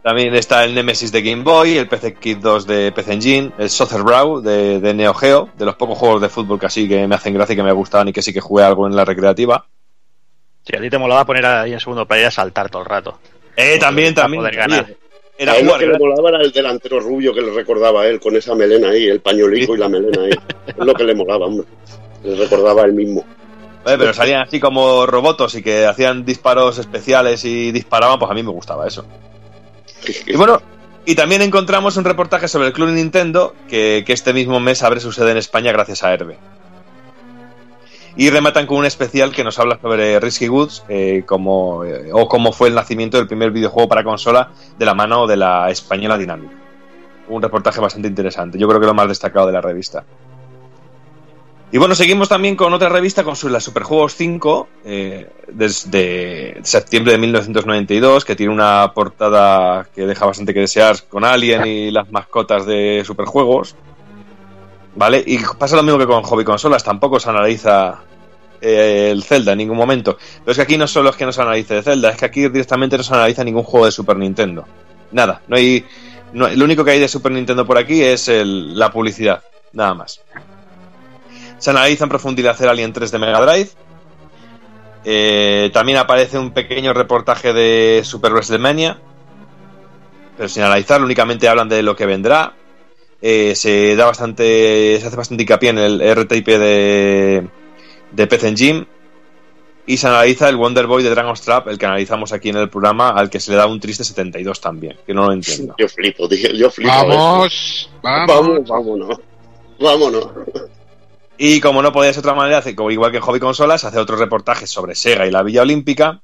También está el Nemesis de Game Boy, el PC Kit 2 de PC Engine, el Soccer Brawl de, de Neo Geo, de los pocos juegos de fútbol que así que me hacen gracia y que me gustaban y que sí que jugué algo en la recreativa. Sí, a ti te molaba poner ahí en segundo para ir a saltar todo el rato. Eh, también, también. poder ganar. Era a él lo que le molaba era el delantero rubio que le recordaba a él, con esa melena ahí, el pañuelico y la melena ahí. Es lo que le molaba, hombre. Le recordaba a él mismo. Eh, pero salían así como robotos y que hacían disparos especiales y disparaban, pues a mí me gustaba eso. Y bueno, y también encontramos un reportaje sobre el Club Nintendo que, que este mismo mes abre su sede en España gracias a Herbe. Y rematan con un especial que nos habla sobre Risky Woods eh, como, eh, o cómo fue el nacimiento del primer videojuego para consola de la mano de la española Dynamic. Un reportaje bastante interesante, yo creo que lo más destacado de la revista. Y bueno, seguimos también con otra revista, con la Superjuegos 5, eh, desde septiembre de 1992, que tiene una portada que deja bastante que desear con Alien y las mascotas de Superjuegos. ¿Vale? Y pasa lo mismo que con Hobby Consolas, tampoco se analiza eh, el Zelda en ningún momento. Pero es que aquí no solo es que no se analice de Zelda, es que aquí directamente no se analiza ningún juego de Super Nintendo. Nada, no hay. no- lo único que hay de Super Nintendo por aquí es el- la publicidad, nada más. Se analiza en profundidad el Alien 3 de Mega Drive. Eh, también aparece un pequeño reportaje de Super WrestleMania. Pero sin analizarlo, únicamente hablan de lo que vendrá. Eh, se da bastante. Se hace bastante hincapié en el RTP de, de PC Engine. Y se analiza el Wonder Boy de Dragon's Trap, el que analizamos aquí en el programa, al que se le da un triste 72 también, que no lo entiendo. Yo flipo, tío, yo flipo. Vamos, vamos. Vamos, vámonos. Vámonos. Y como no podía ser de otra manera, hace, como igual que en Hobby Consolas, hace otros reportajes sobre Sega y la Villa Olímpica.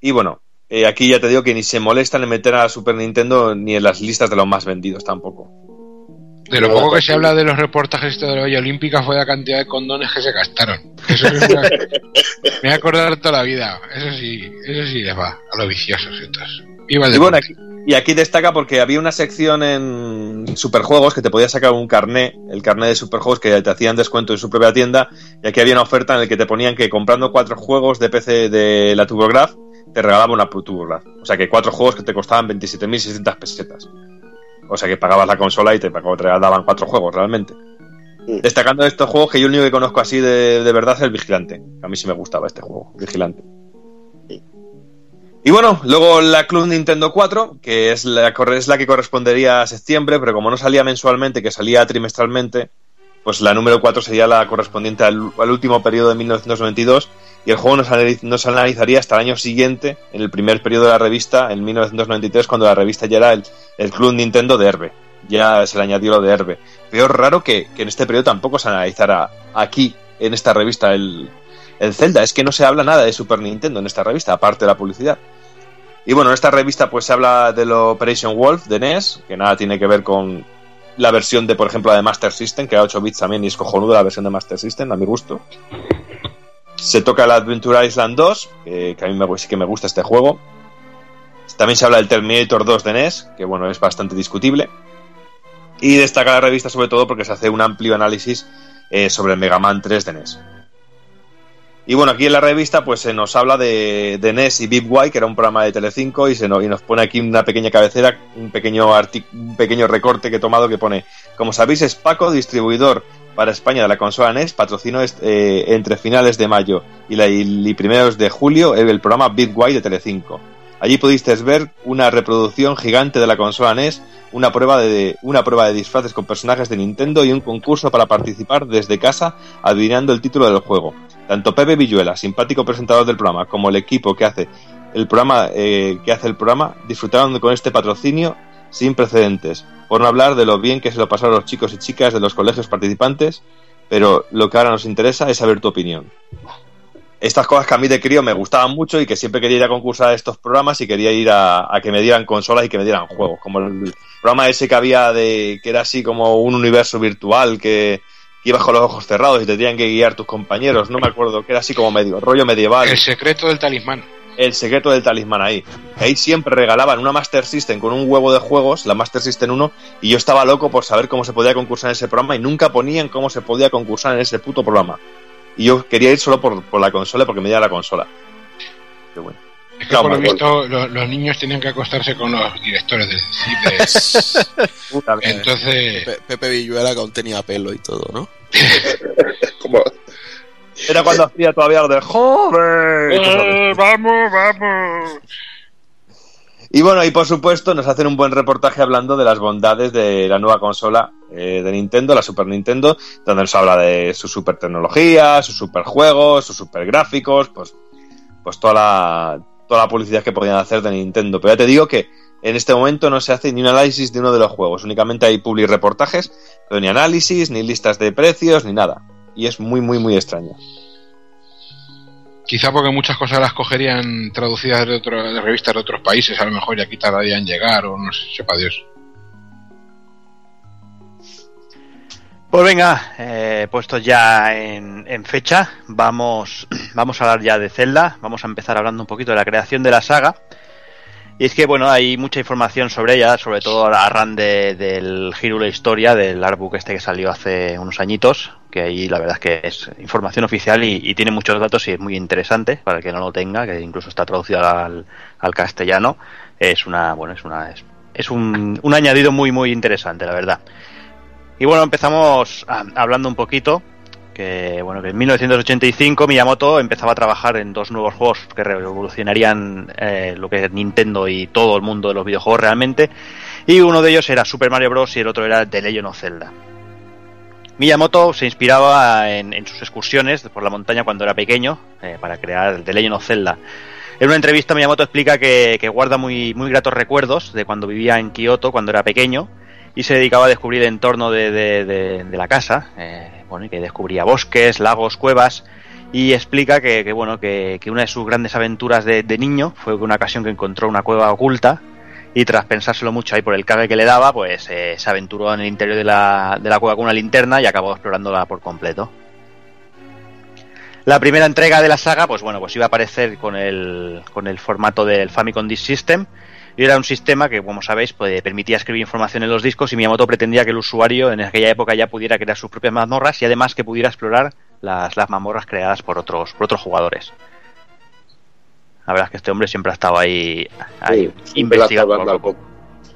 Y bueno, eh, aquí ya te digo que ni se molestan en meter a la Super Nintendo ni en las listas de los más vendidos tampoco. De lo poco que se habla de los reportajes de la Villa Olímpica fue la cantidad de condones que se gastaron. Eso es una- me voy a acordar toda la vida. Eso sí, eso sí les va a los viciosos estos. Viva Y bueno, aquí, y aquí destaca porque había una sección en Superjuegos que te podías sacar un carné, el carné de Superjuegos que te hacían descuento en su propia tienda. Y aquí había una oferta en la que te ponían que comprando cuatro juegos de PC de la TurboGrafx te regalaba una TurboGrafx. O sea que cuatro juegos que te costaban 27.600 pesetas. O sea que pagabas la consola y te, daban cuatro juegos realmente. Destacando de estos juegos que yo el único que conozco así de, de verdad es el Vigilante. A mí sí me gustaba este juego, Vigilante. Y bueno, luego la Club Nintendo 4, que es la, es la que correspondería a septiembre, pero como no salía mensualmente, que salía trimestralmente, pues la número 4 sería la correspondiente al, al último periodo de 1992 y el juego no se, analizaría hasta el año siguiente, en el primer periodo de la revista, en 1993, cuando la revista ya era el, el Club Nintendo de Herbe. Ya se le añadió lo de Herbe. Pero raro que, que en este periodo tampoco se analizara aquí, en esta revista, el, el Zelda. Es que no se habla nada de Super Nintendo en esta revista, aparte de la publicidad. Y bueno, en esta revista pues se habla de lo Operation Wolf de NES, que nada tiene que ver con la versión de, por ejemplo, la de Master System, que era 8 bits también y es cojonuda la versión de Master System, a mi gusto. Se toca el Adventure Island 2, que, a mí me, sí que me gusta este juego. También se habla del Terminator 2 de NES, que bueno, es bastante discutible. Y destaca la revista sobre todo porque se hace un amplio análisis eh, sobre el Mega Man 3 de NES. Y bueno, aquí en la revista pues se nos habla de, NES y White, que era un programa de Telecinco, y, se nos, y nos pone aquí una pequeña cabecera, un pequeño, artic- un pequeño recorte que he tomado que pone, como sabéis es Paco, distribuidor para España de la consola NES, patrocinó eh, entre finales de mayo y, primeros de julio el, programa Big White de Telecinco. Allí pudisteis ver una reproducción gigante de la consola NES, una prueba de una prueba de disfraces con personajes de Nintendo y un concurso para participar desde casa adivinando el título del juego. Tanto Pepe Villuela, simpático presentador del programa, como el equipo que hace el programa eh, que hace el programa disfrutaron con este patrocinio sin precedentes. Por no hablar de lo bien que se lo pasaron los chicos y chicas de los colegios participantes, pero lo que ahora nos interesa es saber tu opinión estas cosas que a mí de crío me gustaban mucho y que siempre quería ir a concursar estos programas y quería ir a, a que me dieran consolas y que me dieran juegos. Como el programa ese que había de que era así como un universo virtual que, que ibas con los ojos cerrados y te tenían que guiar tus compañeros. No me acuerdo, que era así como medio rollo medieval. El secreto del talismán. El secreto del talismán ahí. Ahí siempre regalaban una Master System con un huevo de juegos, la Master System 1, y yo estaba loco por saber cómo se podía concursar en ese programa y nunca ponían cómo se podía concursar en ese puto programa. Y yo quería ir solo por, por la consola porque me diera la consola. Qué bueno. Es que Claro, por lo visto lo- los niños tenían que acostarse con los directores del vida. Entonces, Pe- Pepe Villuela que aún tenía pelo y todo, ¿no? Como, Era cuando hacía todavía lo de joven. de- vamos, vamos. Y bueno, y por supuesto nos hacen un buen reportaje hablando de las bondades de la nueva consola eh, de Nintendo, la Super Nintendo, donde nos habla de su super tecnología, sus super juegos, sus super gráficos, pues, pues toda la, toda la publicidad que podían hacer de Nintendo. Pero ya te digo que en este momento no se hace ni un análisis de uno de los juegos, únicamente hay public reportajes, pero ni análisis, ni listas de precios, ni nada. Y es muy, muy, muy extraño. Quizá porque muchas cosas las cogerían traducidas de, otro- de revistas de otros países, a lo mejor ya aquí tardarían en llegar o no sé, sepa Dios. Pues venga, eh, puestos ya en, en fecha, vamos, vamos a hablar ya de Zelda, vamos a empezar hablando un poquito de la creación de la saga. Y es que, bueno, hay mucha información sobre ella, sobre todo a ran de, del giro de la historia, del artbook este que salió hace unos añitos, que ahí la verdad es que es información oficial y, tiene muchos datos y es muy interesante para el que no lo tenga, que incluso está traducido al, castellano. Es una, bueno, es una, es, es un, un añadido muy, muy interesante, la verdad. Y bueno, empezamos ah, hablando un poquito que bueno que en 1985 Miyamoto empezaba a trabajar en dos nuevos juegos que revolucionarían eh, lo que es Nintendo y todo el mundo de los videojuegos realmente y uno de ellos era Super Mario Bros y el otro era The Legend of Zelda. Miyamoto se inspiraba en, sus excursiones por la montaña cuando era pequeño eh, para crear The Legend of Zelda. En una entrevista Miyamoto explica que, guarda muy, muy gratos recuerdos de cuando vivía en Kioto cuando era pequeño y se dedicaba a descubrir el entorno de, de- la casa, eh, bueno, y que descubría bosques, lagos, cuevas, y explica que, que, bueno, que, que una de sus grandes aventuras de, de niño fue una ocasión que encontró una cueva oculta y tras pensárselo mucho ahí por el cague que le daba, pues eh, se aventuró en el interior de la, de la cueva con una linterna y acabó explorándola por completo. La primera entrega de la saga, pues bueno, pues iba a aparecer con el, con el formato del Famicom Disk System y era un sistema que, como sabéis, pues, permitía escribir información en los discos y Miyamoto pretendía que el usuario en aquella época ya pudiera crear sus propias mazmorras y además que pudiera explorar las, las mazmorras creadas por otros, por otros jugadores. La verdad es que este hombre siempre ha estado ahí, ahí Sí, siempre, investigando. daba al coco.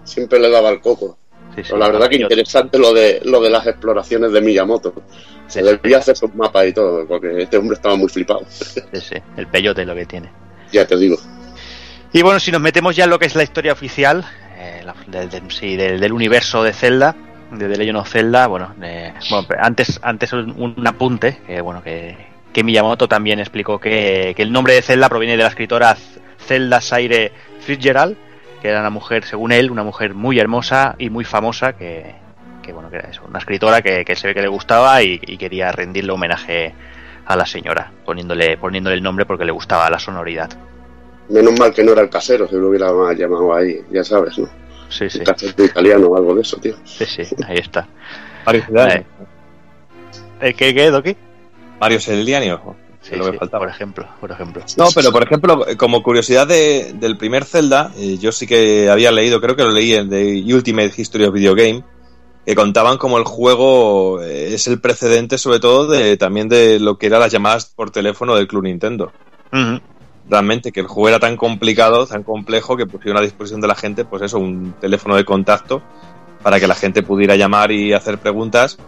Siempre le daba al coco. Sí, sí, Pero la verdad que interesante lo de lo de las exploraciones de Miyamoto. Se debía hacer sus mapas y todo, porque este hombre estaba muy flipado. Sí, sí, el peyote lo que tiene. ya te digo. Y bueno, si nos metemos ya en lo que es la historia oficial, eh, del- del- universo de Zelda, de The Legend of Zelda, bueno, eh, bueno, antes, antes un, un apunte, que bueno, que, que Miyamoto también explicó que, que el nombre de Zelda proviene de la escritora Zelda Saire Fitzgerald, que era una mujer, según él, una mujer muy hermosa y muy famosa, que, que, bueno, que era eso, una escritora que, que se ve que le gustaba y, y quería rendirle homenaje a la señora, poniéndole, poniéndole el nombre porque le gustaba la sonoridad. Menos mal que no era el casero, se lo hubiera llamado ahí, ya sabes, ¿no? Sí, sí. Un casero italiano o algo de eso, tío. Sí, sí, ahí está. ¿El qué, qué, Doki? Mario Celdiani, ojo. Sí, lo que sí, faltaba. por ejemplo, por ejemplo. No, pero por ejemplo, como curiosidad de- del primer Zelda, eh, yo sí que había leído, creo que lo leí en The Ultimate History of Video Game, que contaban como el juego eh, es el precedente sobre todo de también de lo que eran las llamadas por teléfono del Club Nintendo. Realmente que el juego era tan complicado, tan complejo que pusieron a disposición de la gente pues eso, un teléfono de contacto para que la gente pudiera llamar y hacer preguntas,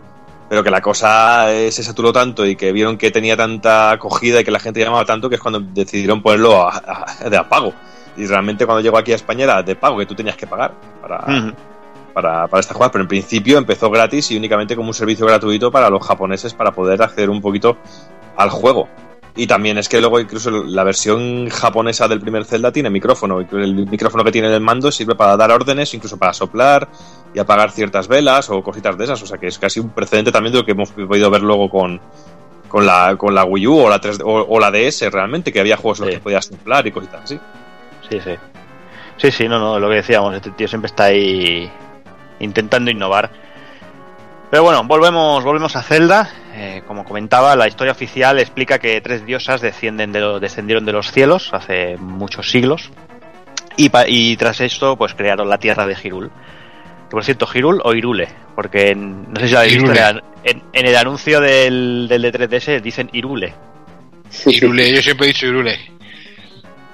pero que la cosa eh, se saturó tanto y que vieron que tenía tanta acogida y que la gente llamaba tanto que es cuando decidieron ponerlo a- a- de apago. Y realmente cuando llegó aquí a España era de pago, que tú tenías que pagar para, Ujú. para, para esta jugada, pero en principio empezó gratis y únicamente como un servicio gratuito para los japoneses para poder acceder un poquito al juego. Y también es que luego incluso la versión japonesa del primer Zelda tiene micrófono, el micrófono que tiene en el mando sirve para dar órdenes, incluso para soplar y apagar ciertas velas o cositas de esas, o sea que es casi un precedente también de lo que hemos podido ver luego con, con, la, con la Wii U o la, 3D o, o la DS realmente, que había juegos en los que podías soplar y cositas así. Sí, sí. Sí, sí, no, no, lo que decíamos, este tío siempre está ahí intentando innovar. Pero bueno, volvemos, volvemos a Zelda. Eh, como comentaba, la historia oficial explica que tres diosas descienden de lo- descendieron de los cielos hace muchos siglos. Y, pa- y tras esto, pues crearon la tierra de Hirul. Que, por cierto, Hirul o Irule, porque en- no sé si lo habéis visto, en, en- en el anuncio del, del de 3DS dicen Irule. Irule, yo siempre he dicho Irule.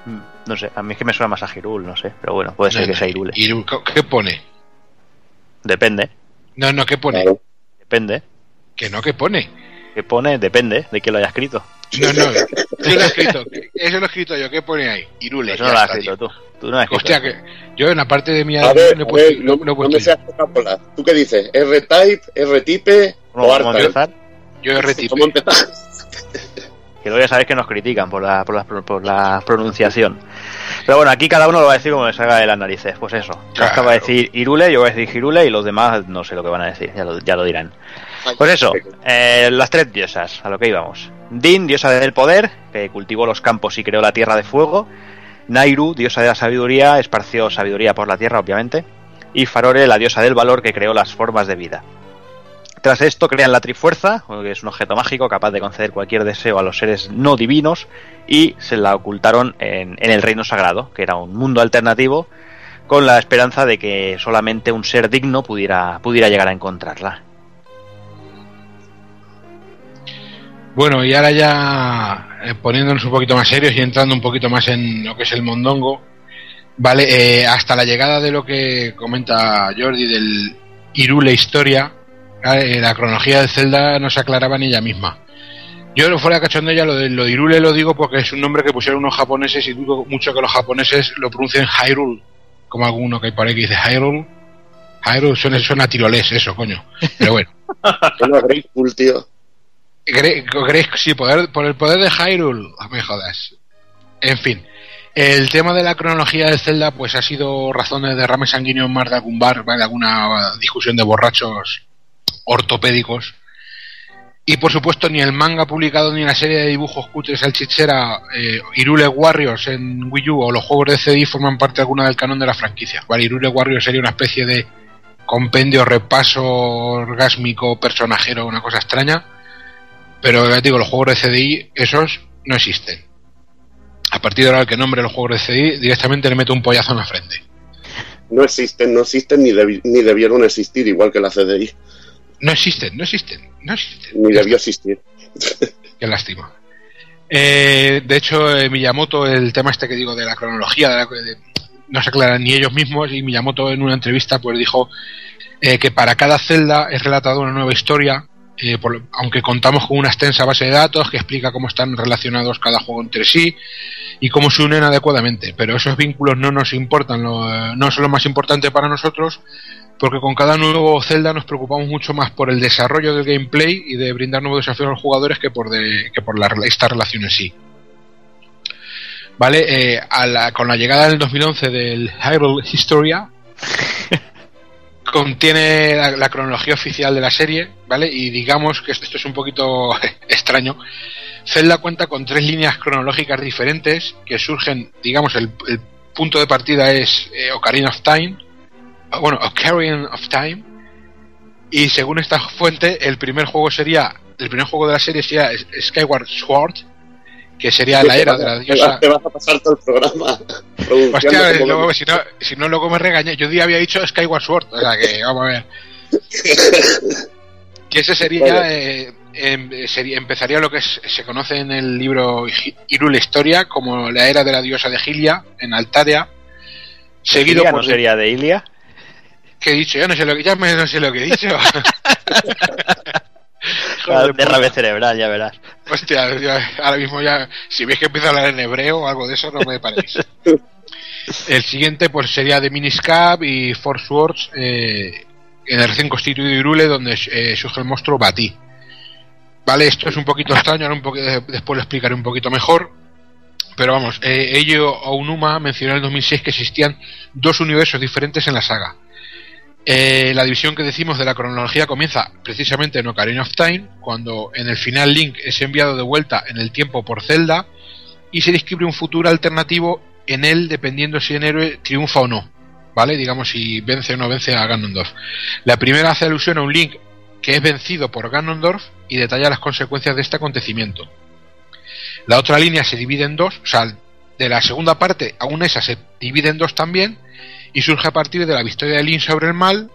Mm, No sé, a mí es que me suena más a Hirul, no sé, pero bueno, puede ser No, que sea Irule. Iru- ¿Qué pone? Depende, No, no, ¿qué pone? Claro. Depende. Que no, ¿qué pone? ¿Qué pone? Depende de quién lo haya escrito. No, no, yo lo he escrito. Eso lo he escrito yo. ¿Qué pone ahí? Irule. Eso no lo has escrito tío. tú. Tú no lo has escrito. Hostia, que yo en la parte de mi A ver, lo he a puesto, ver, lo- no, lo he no me seas. ¿Tú qué dices? ¿R-Type, R-Type o a R-Type? empezar. Yo retipo. ¿Cómo empezar? Que luego ya sabéis que nos critican por la, por la, por la pronunciación. Pero bueno, aquí cada uno lo va a decir como le salga de las narices. Pues eso. Claro. Oscar va a decir Irule, yo voy a decir Girule y los demás no sé lo que van a decir. Ya lo, ya lo dirán. Pues eso, eh, las tres diosas, a lo que íbamos. Din, diosa del poder, que cultivó los campos y creó la tierra de fuego. Nairu, diosa de la sabiduría, esparció sabiduría por la tierra, obviamente. Y Farore, la diosa del valor, que creó las formas de vida. Tras esto crean la Trifuerza, que es un objeto mágico capaz de conceder cualquier deseo a los seres no divinos, y se la ocultaron en, en el Reino Sagrado, que era un mundo alternativo, con la esperanza de que solamente un ser digno pudiera, pudiera llegar a encontrarla. Bueno, y ahora ya eh, poniéndonos un poquito más serios y entrando un poquito más en lo que es el mondongo, vale, eh, hasta la llegada de lo que comenta Jordi del Irule Historia, la cronología del Zelda no se aclaraba ni ella misma. Yo no fuera cachondo ya lo de, lo de Irule lo digo porque es un nombre que pusieron unos japoneses y dudo mucho que los japoneses lo pronuncien Hyrule, como alguno que hay por ahí que dice Hyrule. Hyrule suena, suena tirolés eso, coño. Pero bueno. Suena Grateful, tío. Sí, poder, por el poder de Hyrule, no me jodas. En fin, el tema de la cronología de Zelda, pues ha sido razón de derrame sanguíneo en más de algún bar, ¿vale? alguna discusión de borrachos ortopédicos. Y por supuesto, ni el manga publicado ni la serie de dibujos cutres salchichera eh, Irule Warriors en Wii U o los juegos de CD forman parte alguna del canon de la franquicia. ¿vale? Irule Warriors sería una especie de compendio, repaso orgásmico, personajero, una cosa extraña. Pero ya digo, los juegos de CDI, esos no existen. A partir de ahora, que nombre los juegos de CDI, directamente le meto un pollazo en la frente. No existen, no existen ni, ni debieron existir, igual que la CDI. No existen, no existen, no existen. Ni debió existir. Qué lástima. Eh, de hecho, eh, Miyamoto, el tema este que digo de la cronología, de la- de- no se aclaran ni ellos mismos, y Miyamoto en una entrevista pues dijo eh, que para cada celda es relatada una nueva historia, eh, por aunque contamos con una extensa base de datos que explica cómo están relacionados cada juego entre sí y cómo se unen adecuadamente. Pero esos vínculos no nos importan, lo- eh, no son lo más importante para nosotros, porque con cada nuevo Zelda nos preocupamos mucho más por el desarrollo del gameplay y de brindar nuevos desafíos a los jugadores que por, de- que por la, esta relación en sí. ¿Vale? Eh, a la- con la llegada del 2011 del Hyrule Historia, contiene la, la cronología oficial de la serie, ¿vale? Y digamos que esto, esto es un poquito extraño. Zelda cuenta con tres líneas cronológicas diferentes que surgen, digamos, el, el punto de partida es eh, Ocarina of Time, ah, bueno, Ocarina of Time, y según esta fuente, el primer juego sería, el primer juego de la serie sería Skyward Sword, que sería la era de la diosa. Te vas a pasar todo el programa Hostia, como luego, si, no, si no, luego me regañé. Yo día había dicho Skyward Sword, o sea que vamos a ver. Que ese sería, Vale. eh, em- sería- empezaría lo que es- se conoce en el libro Hyrule Historia como la era de la diosa de Gilia en Altaria, seguido Ilia por no sería de Ilia. ¿Qué he dicho? Ya no sé lo que ya me- no sé lo que he dicho. Joder, Derrame puta. cerebral, ya verás. Hostia, ya- ahora mismo ya, si veis que empiezo a hablar en hebreo o algo de eso, no me paréis. El siguiente pues sería de Miniscap y Force Wars eh, en el recién constituido Irule donde eh, surge el monstruo Bati. Vale, esto es un poquito extraño, ahora un poco, después lo explicaré un poquito mejor. Pero vamos, eh, Eiji Aonuma mencionó en el 2006 que existían dos universos diferentes en la saga. Eh, la división que decimos de la cronología comienza precisamente en Ocarina of Time, cuando en el final Link es enviado de vuelta en el tiempo por Zelda y se describe un futuro alternativo en él dependiendo si el héroe triunfa o no. ¿Vale? Digamos si vence o no vence a Ganondorf. La primera hace alusión a un Link que es vencido por Ganondorf y detalla las consecuencias de este acontecimiento. La otra línea se divide en dos, o sea, de la segunda parte, aún esa se divide en dos también, y surge a partir de la victoria de Link sobre el mal,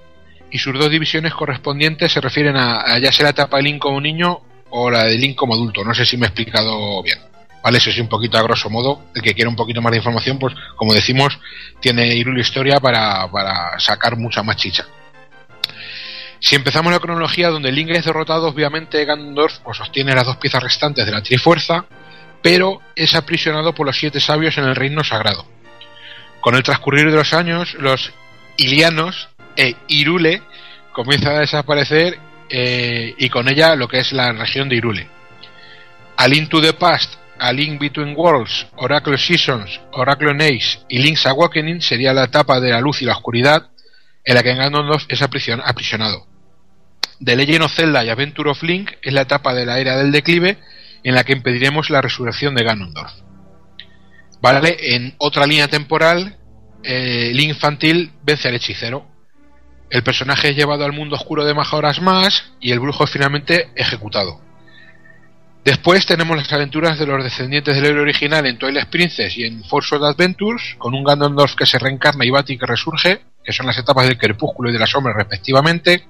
y sus dos divisiones correspondientes se refieren a, ya sea la etapa de Link como niño o la de Link como adulto. No sé si me he explicado bien. Vale, eso sí, un poquito a grosso modo. El que quiera un poquito más de información, pues como decimos, tiene Irule Historia para, para sacar mucha más chicha. Si empezamos la cronología donde Link es derrotado, obviamente Ganondorf pues, sostiene las dos piezas restantes de la Trifuerza, pero es aprisionado por los siete sabios en el reino sagrado. Con el transcurrir de los años, los Ilianos e Irule comienzan a desaparecer eh, y con ella lo que es la región de Irule. A Link to the Past, A Link Between Worlds, Oracle Seasons, Oracle Age y Link's Awakening sería la etapa de la luz y la oscuridad en la que Ganondorf es aprisionado. The Legend of Zelda y Adventure of Link es la etapa de la era del declive en la que impediremos la resurrección de Ganondorf. Vale, en otra línea temporal, eh, Link infantil vence al hechicero. El personaje es llevado al mundo oscuro de Majora's más y el brujo es finalmente ejecutado. Después tenemos las aventuras de los descendientes del héroe original en Twilight Princess y en Force Adventures, con un Ganondorf que se reencarna y Bati que resurge, que son las etapas del crepúsculo y de la sombra respectivamente.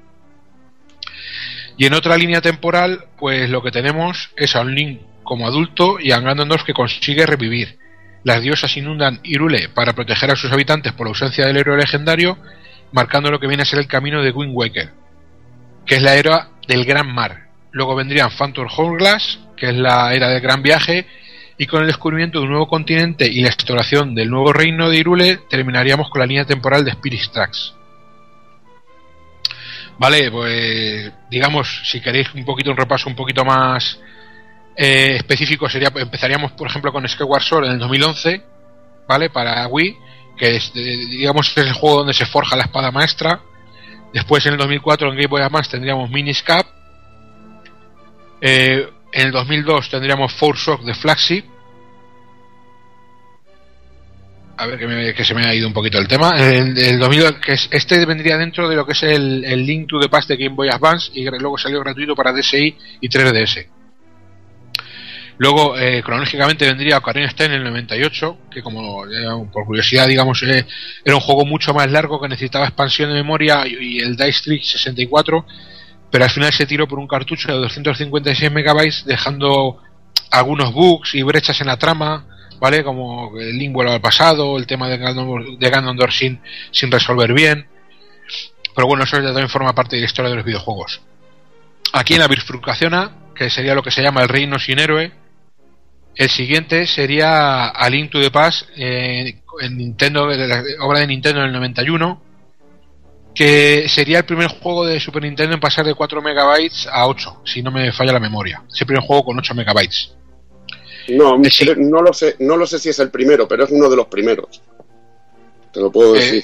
Y en otra línea temporal, pues lo que tenemos es a un Link como adulto y a un Ganondorf que consigue revivir. Las diosas inundan Irule para proteger a sus habitantes por la ausencia del héroe legendario, marcando lo que viene a ser el camino de Wind Waker, que es la era del Gran Mar. Luego vendrían Phantom Hourglass, que es la era del Gran Viaje, y con el descubrimiento de un nuevo continente y la exploración del nuevo reino de Irule, terminaríamos con la línea temporal de Spirit Tracks. Vale, pues digamos, si queréis un poquito un repaso un poquito más eh, específico, sería empezaríamos por ejemplo con Skyward Sword en el 2011, ¿vale? Para Wii, que es, eh, digamos, es el juego donde se forja la espada maestra. Después en el 2004 en Game Boy Advance tendríamos Miniscap. Eh, en el 2002 tendríamos Force Shock de Flagship. A ver que, me- que se me ha ido un poquito el tema. En el 2000, que es- este vendría dentro de lo que es el, el Link to the Past de Game Boy Advance y luego salió gratuito para DSi y 3DS. Luego, eh, cronológicamente vendría Ocarina Time en el 98, que como eh, por curiosidad, digamos, eh, era un juego mucho más largo que necesitaba expansión de memoria y, y el Dice Trick 64, pero al final se tiró por un cartucho de 256 megabytes, dejando algunos bugs y brechas en la trama, ¿vale? Como el link al pasado, el tema de Ganondorf, de Ganondorf sin, sin resolver bien. Pero bueno, eso ya también forma parte de la historia de los videojuegos. Aquí en la bifurcación A, que sería lo que se llama el reino sin héroe, el siguiente sería A Link to the Past eh, en Nintendo, la obra de Nintendo en el 91, que sería el primer juego de Super Nintendo en pasar de 4 megabytes a 8, si no me falla la memoria. Es el primer juego con 8 megabytes. No, no lo sé, no lo sé si es el primero, pero es uno de los primeros. Te lo puedo decir.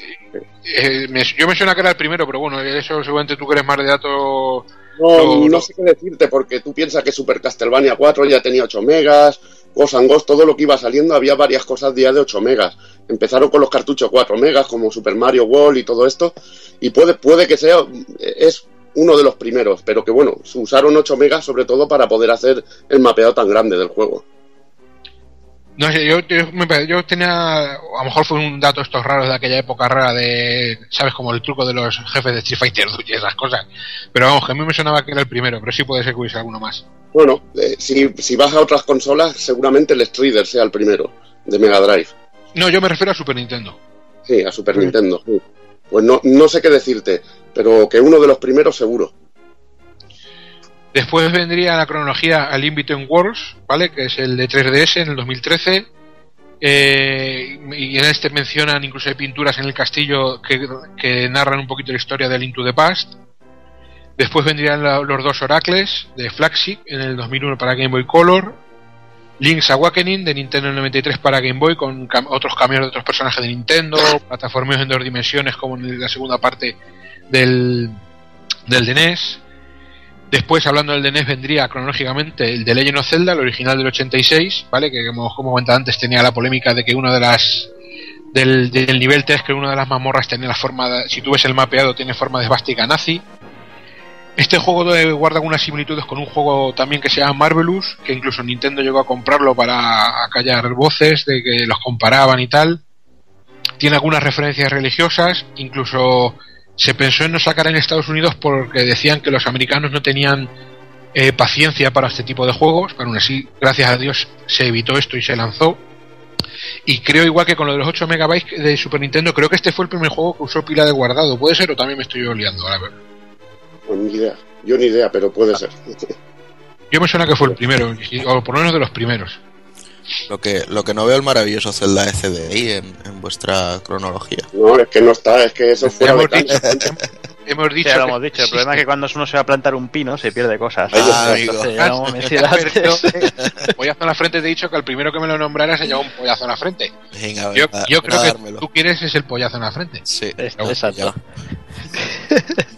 Eh, me- yo me suena que era el primero, pero bueno, eso seguramente tú que eres más de datos. No, no sé qué decirte, porque tú piensas que Super Castlevania 4 ya tenía 8 megas, Ghost, todo lo que iba saliendo, había varias cosas ya de 8 megas. Empezaron con los cartuchos 4 megas, como Super Mario World y todo esto, y puede, puede que sea, es uno de los primeros, pero que bueno, se usaron 8 megas sobre todo para poder hacer el mapeado tan grande del juego. No sé, yo, yo, yo tenía. A lo mejor fue un dato estos raros de aquella época rara de. ¿Sabes? Como el truco de los jefes de Street Fighter y esas cosas. Pero vamos, que a mí me sonaba que era el primero, pero sí puede ser que hubiese alguno más. Bueno, eh, si, si vas a otras consolas, seguramente el Strider sea el primero, de Mega Drive. No, yo me refiero a Super Nintendo. Sí, a Super Nintendo. sí. Pues no, no sé qué decirte, pero que uno de los primeros seguro. Después vendría la cronología al In Worlds, ¿vale? Que es el de 3DS en el 2013. Eh, y en este mencionan incluso hay pinturas en el castillo que, narran un poquito la historia del Into the Past. Después vendrían los dos Oracles de Flagship en el 2001 para Game Boy Color. Link's Awakening de Nintendo 93 para Game Boy con otros cambios de otros personajes de Nintendo, plataformas en dos dimensiones como en la segunda parte del, del de. Después, hablando del de NES, vendría cronológicamente el de Legend of Zelda, el original del 86, ¿vale? Que como, como comentaba antes tenía la polémica de que una de las del, nivel 3 que una de las mazmorras tenía la forma de- si tú ves el mapeado tiene forma de esvástica nazi. Este juego guarda algunas similitudes con un juego también que se llama Marvelous, que incluso Nintendo llegó a comprarlo para acallar voces de que los comparaban y tal. Tiene algunas referencias religiosas, incluso se pensó en no sacar en Estados Unidos porque decían que los americanos no tenían eh, paciencia para este tipo de juegos, pero aún así, gracias a Dios, se evitó esto y se lanzó. Y creo igual que con lo de los 8 megabytes de Super Nintendo, creo que este fue el primer juego que usó pila de guardado. ¿Puede ser o también me estoy oliando? A ver. Pues ni idea. Yo ni idea, pero puede ser. Yo me suena que fue el primero, o por lo menos de los primeros. Lo que, lo que no veo el maravilloso Zelda SDI en, en vuestra cronología. No, es que no está, es que eso de Hemos dicho, hemos Sí, dicho ya lo hemos dicho. El problema es que cuando uno se va a plantar un pino se pierde cosas. Ah, amigo. Entonces, no me pollazo en la frente te he dicho que al primero que me lo nombrara se llevaba un pollazo en la frente. Venga, Yo, venga, yo ven creo que dármelo. tú quieres es el pollazo en la frente. Sí, exacto.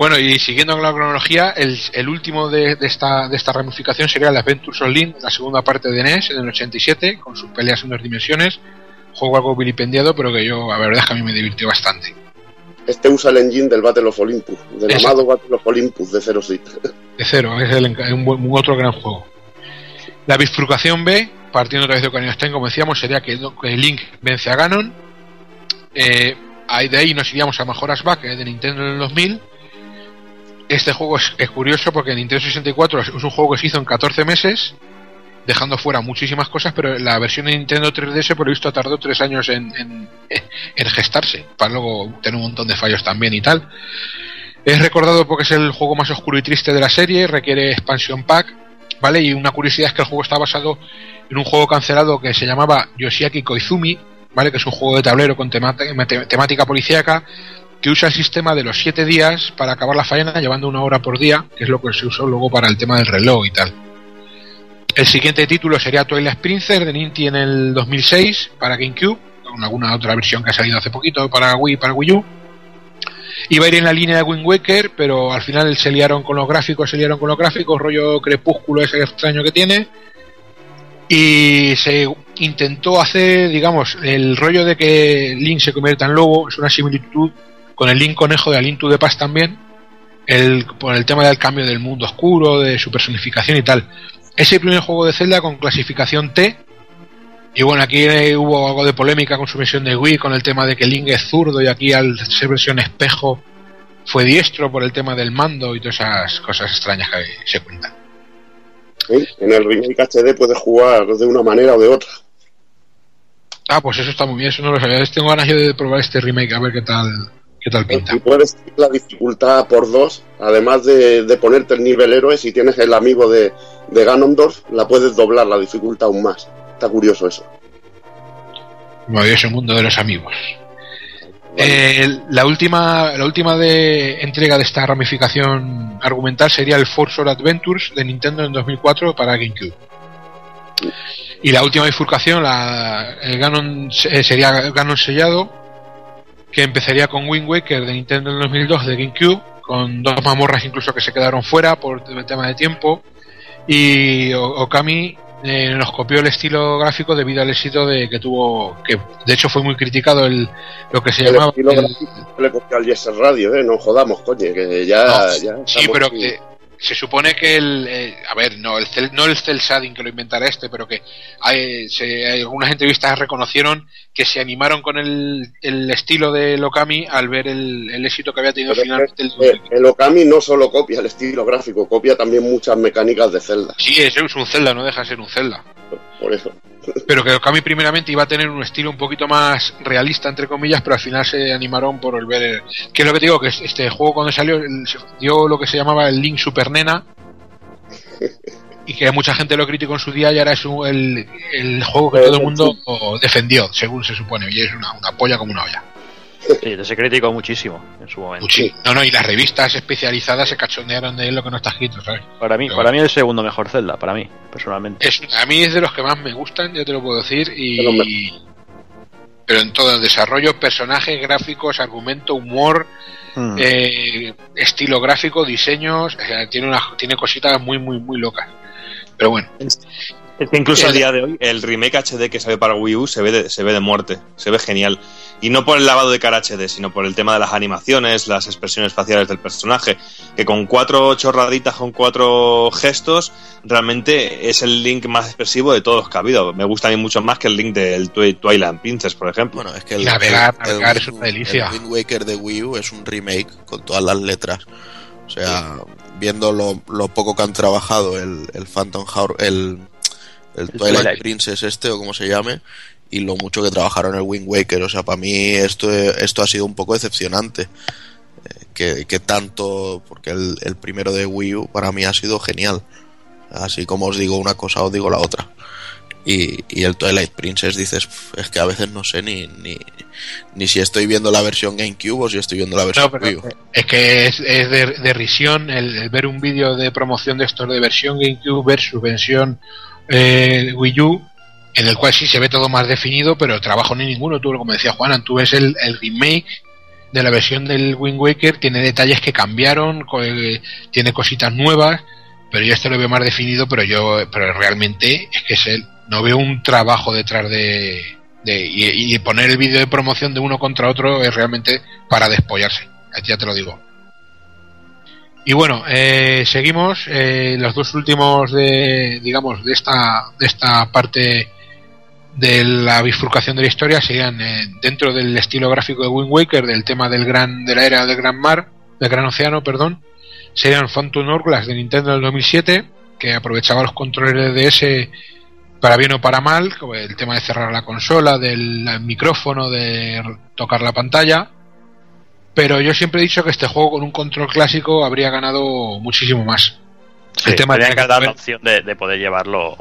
Bueno, y siguiendo con la cronología, el, el último de, de esta, de esta ramificación sería el Adventures on Link, la segunda parte de NES, en el 87, con sus peleas en dos dimensiones. Juego algo vilipendiado, pero que yo, la verdad es que a mí me divirtió bastante. Este usa el engine del Battle of Olympus, del Exacto. amado Battle of Olympus de Zero Seat. De cero, es el un, un otro gran juego. La bifurcación B, partiendo otra vez de Ocarina of Time, como decíamos, sería que, que Link vence a Ganon. Eh, ahí de ahí nos iríamos a Majora's Back, es de Nintendo en el 2000. Este juego es, curioso porque Nintendo 64 es un juego que se hizo en 14 meses, dejando fuera muchísimas cosas, pero la versión de Nintendo 3DS por lo visto tardó 3 años en, en, en gestarse, para luego tener un montón de fallos también y tal. Es recordado porque es el juego más oscuro y triste de la serie, requiere expansion pack, ¿vale? Y una curiosidad es que el juego está basado en un juego cancelado que se llamaba Yoshiaki Koizumi, ¿vale? Que es un juego de tablero con mate- temática policíaca que usa el sistema de los 7 días para acabar la faena llevando una hora por día, que es lo que se usó luego para el tema del reloj y tal. El siguiente título sería Twilight Princess de Ninty en el 2006 para GameCube, con alguna otra versión que ha salido hace poquito para Wii y para Wii U. Iba a ir en la línea de Wind Waker, pero al final se liaron con los gráficos, se liaron con los gráficos, rollo crepúsculo ese extraño que tiene. Y se intentó hacer, digamos, el rollo de que Link se convierta en lobo, es una similitud con el Link conejo de A Link to the Past también, el, por el tema del cambio del mundo oscuro, de su personificación y tal. Es el primer juego de Zelda con clasificación T. Y bueno, aquí eh, hubo algo de polémica con su versión de Wii, con el tema de que Link es zurdo y aquí al ser versión espejo fue diestro por el tema del mando y todas esas cosas extrañas que se cuentan. En el remake HD puedes jugar de una manera o de otra. Ah, pues eso está muy bien, eso no lo sabía. Tengo ganas yo de probar este remake, a ver qué tal, qué tal pinta. Y puedes la dificultad por dos, además de, de ponerte el nivel héroe, si tienes el amigo de, de Ganondorf, la puedes doblar la dificultad aún más. Está curioso eso. Maravilloso mundo de los amigos. Eh, la última la última de entrega de esta ramificación argumental sería el Force Adventures de Nintendo en 2004 para GameCube. Y la última bifurcación, la, el Ganon eh, sería Ganon sellado, que empezaría con Wind Waker de Nintendo en 2002 de GameCube, con dos mamorras incluso que se quedaron fuera por el tema de tiempo, y Okami eh, nos copió el estilo gráfico debido al éxito de que tuvo, que de hecho fue muy criticado el lo que se El llamaba estilo el- gráfico le copió al Yes Radio, ¿eh? No jodamos, coño, que ya... No, ya sí, pero aquí. que se supone que el. eh, a ver, no el, cel, no el cel shading que lo inventará este, pero que hay, se, hay algunas entrevistas reconocieron que se animaron con el, el estilo de Lokami al ver el, el éxito que había tenido Pero finalmente el. Eh, el Okami no solo copia el estilo gráfico, copia también muchas mecánicas de Zelda. Sí, es, es un Zelda, no deja de ser un Zelda. Por eso. Pero que Okami primeramente iba a tener un estilo un poquito más realista, entre comillas, pero al final se animaron por el ver... que es lo que te digo, que este juego cuando salió dio lo que se llamaba el Link Super Nena y que mucha gente lo criticó en su día y ahora es un- el, el juego que todo el mundo defendió, según se supone, y es una, una polla como una olla. Sí, se criticó muchísimo en su momento. No, no, y las revistas especializadas se cachondearon de lo que no está escrito, ¿sabes? Para mí, Pero- para mí el segundo mejor Zelda, para mí, personalmente. Es, a mí es de los que más me gustan, ya te lo puedo decir, y... Pero en todo el desarrollo, personajes, gráficos, argumento, humor, Mm. eh, estilo gráfico, diseños, o sea, tiene, una, tiene cositas muy, muy, muy locas. Pero bueno, Es que incluso El- a día de hoy el remake HD que sale para Wii U se ve de, se ve de muerte, se ve genial. Y no por el lavado de cara HD, sino por el tema de las animaciones, las expresiones faciales del personaje, que con cuatro chorraditas, con cuatro gestos, realmente es el link más expresivo de todos los que ha habido. Me gusta a mí mucho más que el link del Twi- Twilight Princess, por ejemplo. Bueno, es que el, Navegar, el- el navegar es una delicia. el Wind Waker de Wii U es un remake con todas las letras. O sea, viendo lo, lo poco que han trabajado el, el Phantom Hour, el, el Twilight, Twilight. Princess este o como se llame, y lo mucho que trabajaron el Wind Waker. O sea, para mí esto, esto ha sido un poco decepcionante. Eh, Que, que tanto, porque el, el primero de Wii U para mí ha sido genial. Así como os digo una cosa, os digo la otra. Y, y el Twilight Princess dices, "Pf, es que a veces no sé ni, ni, ni si estoy viendo la versión GameCube o si estoy viendo la versión No, Wii U. es que es, es de, de risión el, el ver un vídeo de promoción de estos de versión GameCube versus versión eh, Wii U, en el cual sí se ve todo más definido, pero trabajo ni ninguno. Tú, como decía Juana, tú ves el, el remake de la versión del Wind Waker, tiene detalles que cambiaron, eh, tiene cositas nuevas, pero yo esto lo veo más definido, pero yo, pero realmente es que es el, no veo un trabajo detrás de, de y, y poner el vídeo de promoción de uno contra otro es realmente para despollarse, ya te lo digo. Y bueno, eh, seguimos eh, los dos últimos de, digamos, de esta, de esta parte de la bifurcación de la historia serían eh, dentro del estilo gráfico de Wind Waker, del tema del gran, de la era del Gran Mar, del Gran Océano, perdón, serían Phantom Hourglass de Nintendo del 2007, que aprovechaba los controles de DS para bien o para mal, como el tema de cerrar la consola, del micrófono, de tocar la pantalla. Pero yo siempre he dicho que este juego con un control clásico habría ganado muchísimo más. Sí, el tema tendrían de que dar la opción de, de poder llevarlo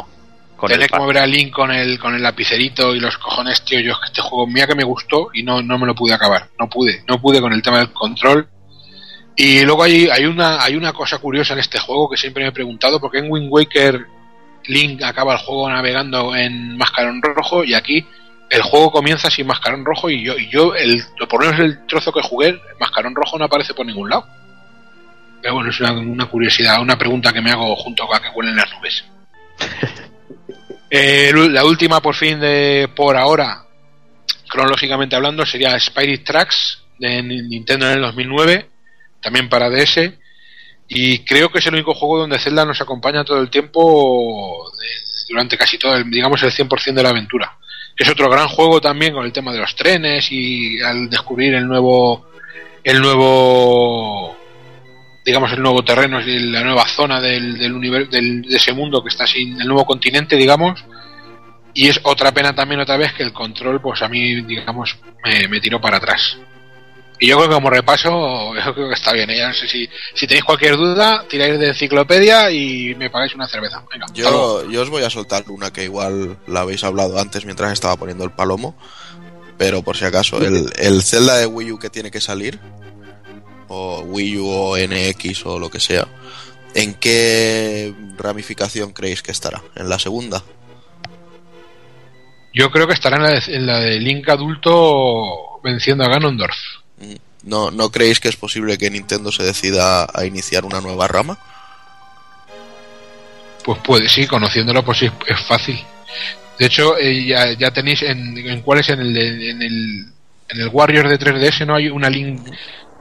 con tener que mover a Link con el, con el lapicerito y los cojones, tío. Yo es que este juego, mira que me gustó y no, no me lo pude acabar. No pude, no pude con el tema del control. Y luego hay, hay, una, hay una cosa curiosa en este juego que siempre me he preguntado, porque en Wind Waker Link acaba el juego navegando en mascarón rojo y aquí el juego comienza sin mascarón rojo y yo, y yo el, por lo menos el trozo que jugué, el mascarón rojo no aparece por ningún lado. Pero bueno, es una, una curiosidad, una pregunta que me hago junto a que huelen las nubes. Eh, la última, por fin, de por ahora, cronológicamente hablando, sería Spirit Tracks de Nintendo en el 2009, también para DS. Y creo que es el único juego donde Zelda nos acompaña todo el tiempo, durante casi todo, el, digamos, el 100% de la aventura. Es otro gran juego también con el tema de los trenes y al descubrir el nuevo, el nuevo, digamos, el nuevo terreno y la nueva zona del, del universo, del, de ese mundo que está sin el nuevo continente, digamos. Y es otra pena también otra vez que el control, pues a mí, digamos, me, me tiró para atrás. Y yo creo que como repaso, yo creo que está bien. ¿eh? No sé si, si tenéis cualquier duda, tiráis de enciclopedia y me pagáis una cerveza. Venga. Yo, yo os voy a soltar una que igual la habéis hablado antes mientras estaba poniendo el palomo, pero por si acaso, el, el Zelda de Wii U que tiene que salir, o Wii U o NX o lo que sea, ¿en qué ramificación creéis que estará? ¿En la segunda? Yo creo que estará en la, de, en la de Link adulto venciendo a Ganondorf. ¿No, ¿No creéis que es posible que Nintendo se decida a iniciar una nueva rama? Pues puede, sí, conociéndolo, pues sí, es fácil. De hecho, eh, ya, ya tenéis en, en cuál es en el, en el en el Warrior de 3DS no hay una Link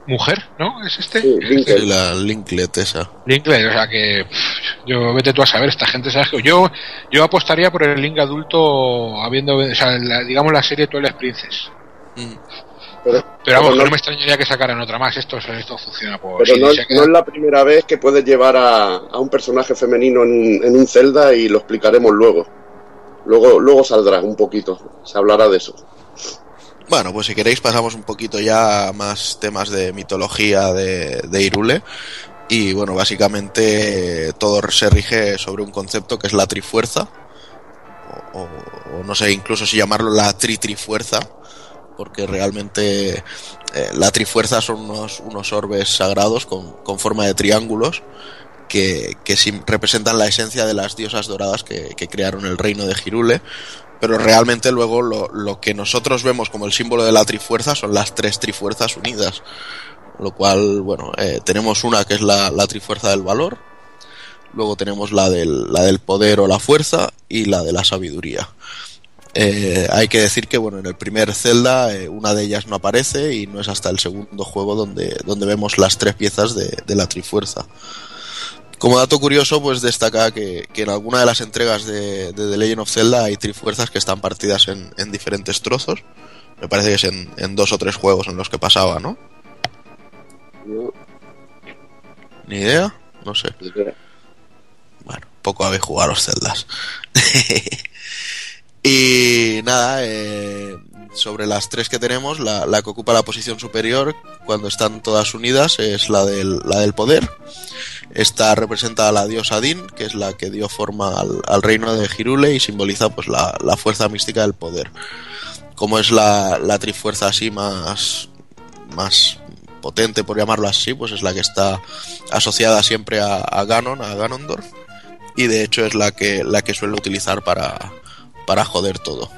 mujer, ¿no? ¿Es este? Sí, Linklet. Sí, la Linklet esa. Linklet, o sea que pff, yo vete tú a saber, esta gente, ¿sabes? que Yo, yo apostaría por el Link adulto habiendo, o sea, la- digamos la serie Twilight Princess. Mm. Pero, Pero vamos, pero no, no me extrañaría que sacaran otra más. Esto, esto funciona por. pero si no- no es la primera vez que puedes llevar a, a un personaje femenino en un, en un Zelda y lo explicaremos luego. Luego, luego saldrá un poquito, se hablará de eso. Bueno, pues si queréis pasamos un poquito ya a más temas de mitología de, de Irule. Y bueno, básicamente eh, todo se rige sobre un concepto que es la trifuerza. O, no sé incluso si llamarlo la tri-trifuerza. Porque realmente eh, la trifuerza son unos, unos orbes sagrados con, con forma de triángulos que, que representan la esencia de las diosas doradas que, que crearon el reino de Girule pero realmente luego lo, lo que nosotros vemos como el símbolo de la trifuerza son las tres trifuerzas unidas. Lo cual, bueno, eh, tenemos una que es la, la trifuerza del valor, luego tenemos la del, la del poder o la fuerza y la de la sabiduría. Eh, hay que decir que bueno en el primer Zelda eh, una de ellas no aparece y no es hasta el segundo juego donde, donde vemos las tres piezas de, de la trifuerza. Como dato curioso, pues destaca que, que en alguna de las entregas de, de The Legend of Zelda hay trifuerzas que están partidas en, en diferentes trozos. Me parece que es en, en dos o tres juegos en los que pasaba, ¿no? ¿no? Ni idea, no sé. Bueno, poco habéis jugado los Zeldas. y nada, eh, sobre las tres que tenemos, la, la que ocupa la posición superior cuando están todas unidas es la del, la del poder. Esta representa a la diosa Din, que es la que dio forma al, reino de Girule y simboliza pues la, la fuerza mística del poder. Como es la, la trifuerza así más, más potente, por llamarlo así, pues es la que está asociada siempre a, Ganon, a Ganondorf, y de hecho es la que, la que suele utilizar para, para joder todo.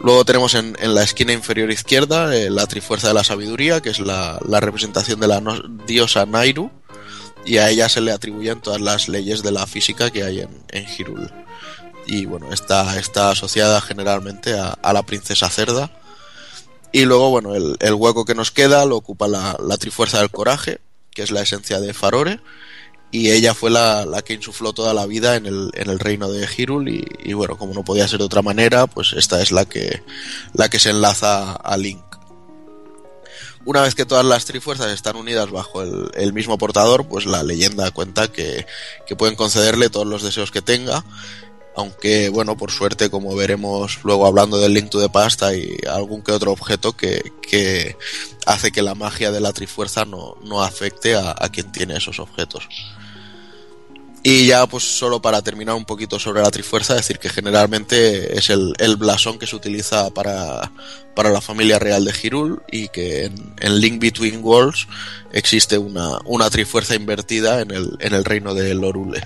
Luego tenemos en, en la esquina inferior izquierda eh, la Trifuerza de la Sabiduría, que es la, la representación de la diosa Nairu, y a ella se le atribuyen todas las leyes de la física que hay en, en. Y bueno, está, está asociada generalmente a, a la princesa cerda. Y luego, bueno, el, el hueco que nos queda lo ocupa la, la Trifuerza del Coraje, que es la esencia de Farore, y ella fue la, la que insufló toda la vida en el, en el reino de Hyrule y, y bueno, como no podía ser de otra manera, pues esta es la que, la que se enlaza a Link. Una vez que todas las trifuerzas están unidas bajo el, mismo portador, pues la leyenda cuenta que, que pueden concederle todos los deseos que tenga, aunque bueno, por suerte, como veremos luego hablando del Link to the Past, hay algún que otro objeto que, que hace que la magia de la trifuerza no, no afecte a, a quien tiene esos objetos. Y ya pues solo para terminar un poquito sobre la trifuerza, decir que generalmente es el, el blasón que se utiliza para, para la familia real de Hyrule y que en, en Link Between Worlds existe una, una trifuerza invertida en el, en el reino de Lorule.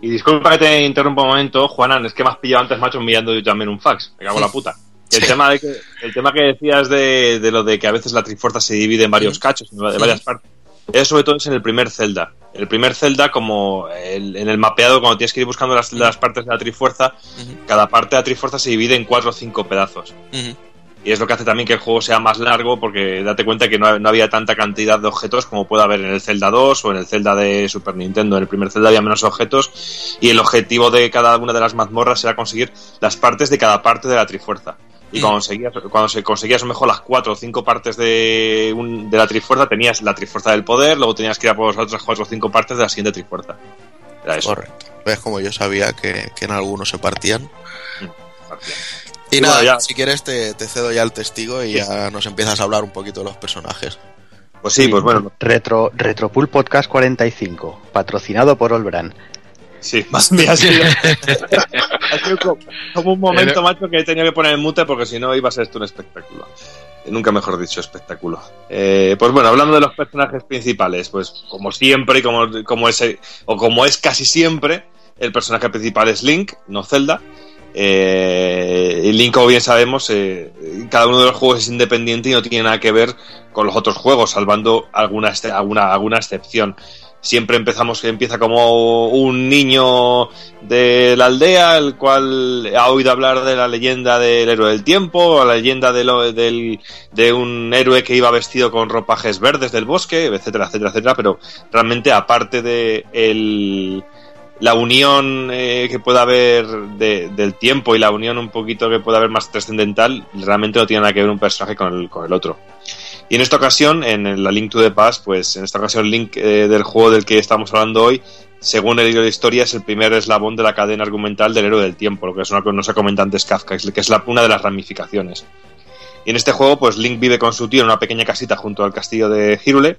Y disculpa que te interrumpa un momento, Juanan, es que me has pillado antes, macho, enviando yo también un fax. Me cago en la puta. El, Sí. tema de que, el tema que decías de, de lo de que a veces la trifuerza se divide en varios cachos, de varias partes. Eso sobre todo es en el primer Zelda. El primer Zelda, como el- en el mapeado, cuando tienes que ir buscando las, las partes de la trifuerza, cada parte de la trifuerza se divide en cuatro o cinco pedazos. Y es lo que hace también que el juego sea más largo, porque date cuenta que no, no había tanta cantidad de objetos como puede haber en el Zelda 2 o en el Zelda de Super Nintendo. En el primer Zelda había menos objetos y el objetivo de cada una de las mazmorras era conseguir las partes de cada parte de la Trifuerza. Y cuando, conseguías, cuando se conseguías a lo mejor las cuatro o cinco partes de, un- de la Trifuerza, tenías la Trifuerza del Poder, luego tenías que ir a por las otras cuatro o cinco partes de la siguiente Trifuerza. Era eso. Correcto. ¿Ves como yo sabía que, que en algunos se partían? Y Y nada, bueno, ya- si quieres te, te cedo ya el testigo y ya nos empiezas a hablar un poquito de los personajes. Pues sí, pues bueno. Retro, Retropool Podcast 45, patrocinado por Olbran. Sí, más bien ha sido, ha sido como, como un momento, macho, que he tenido que poner en mute porque si no iba a ser esto un espectáculo. Eh, Nunca mejor dicho, espectáculo. Eh, pues bueno, hablando de los personajes principales, pues como siempre, y como, como es, o como es casi siempre, el personaje principal es Link, no Zelda. Eh, y Link, como bien sabemos, eh, cada uno de los juegos es independiente y no tiene nada que ver con los otros juegos, salvando alguna, alguna, alguna excepción. Siempre empezamos empieza como un niño de la aldea el cual ha oído hablar de la leyenda del héroe del tiempo o la leyenda de, lo- del- de un héroe que iba vestido con ropajes verdes del bosque etcétera etcétera etcétera pero realmente aparte de la unión eh, que pueda haber de- del tiempo y la unión un poquito que pueda haber más trascendental realmente no tiene nada que ver un personaje con el, con el otro y en esta ocasión, en la Link to the Past, pues en esta ocasión Link eh, del juego del que estamos hablando hoy, según el libro de historia, es el primer eslabón de la cadena argumental del héroe del tiempo, lo que es una que nos ha comentado antes Kafka, que es la, una de las ramificaciones. Y en este juego, pues Link vive con su tío en una pequeña casita junto al castillo de Hyrule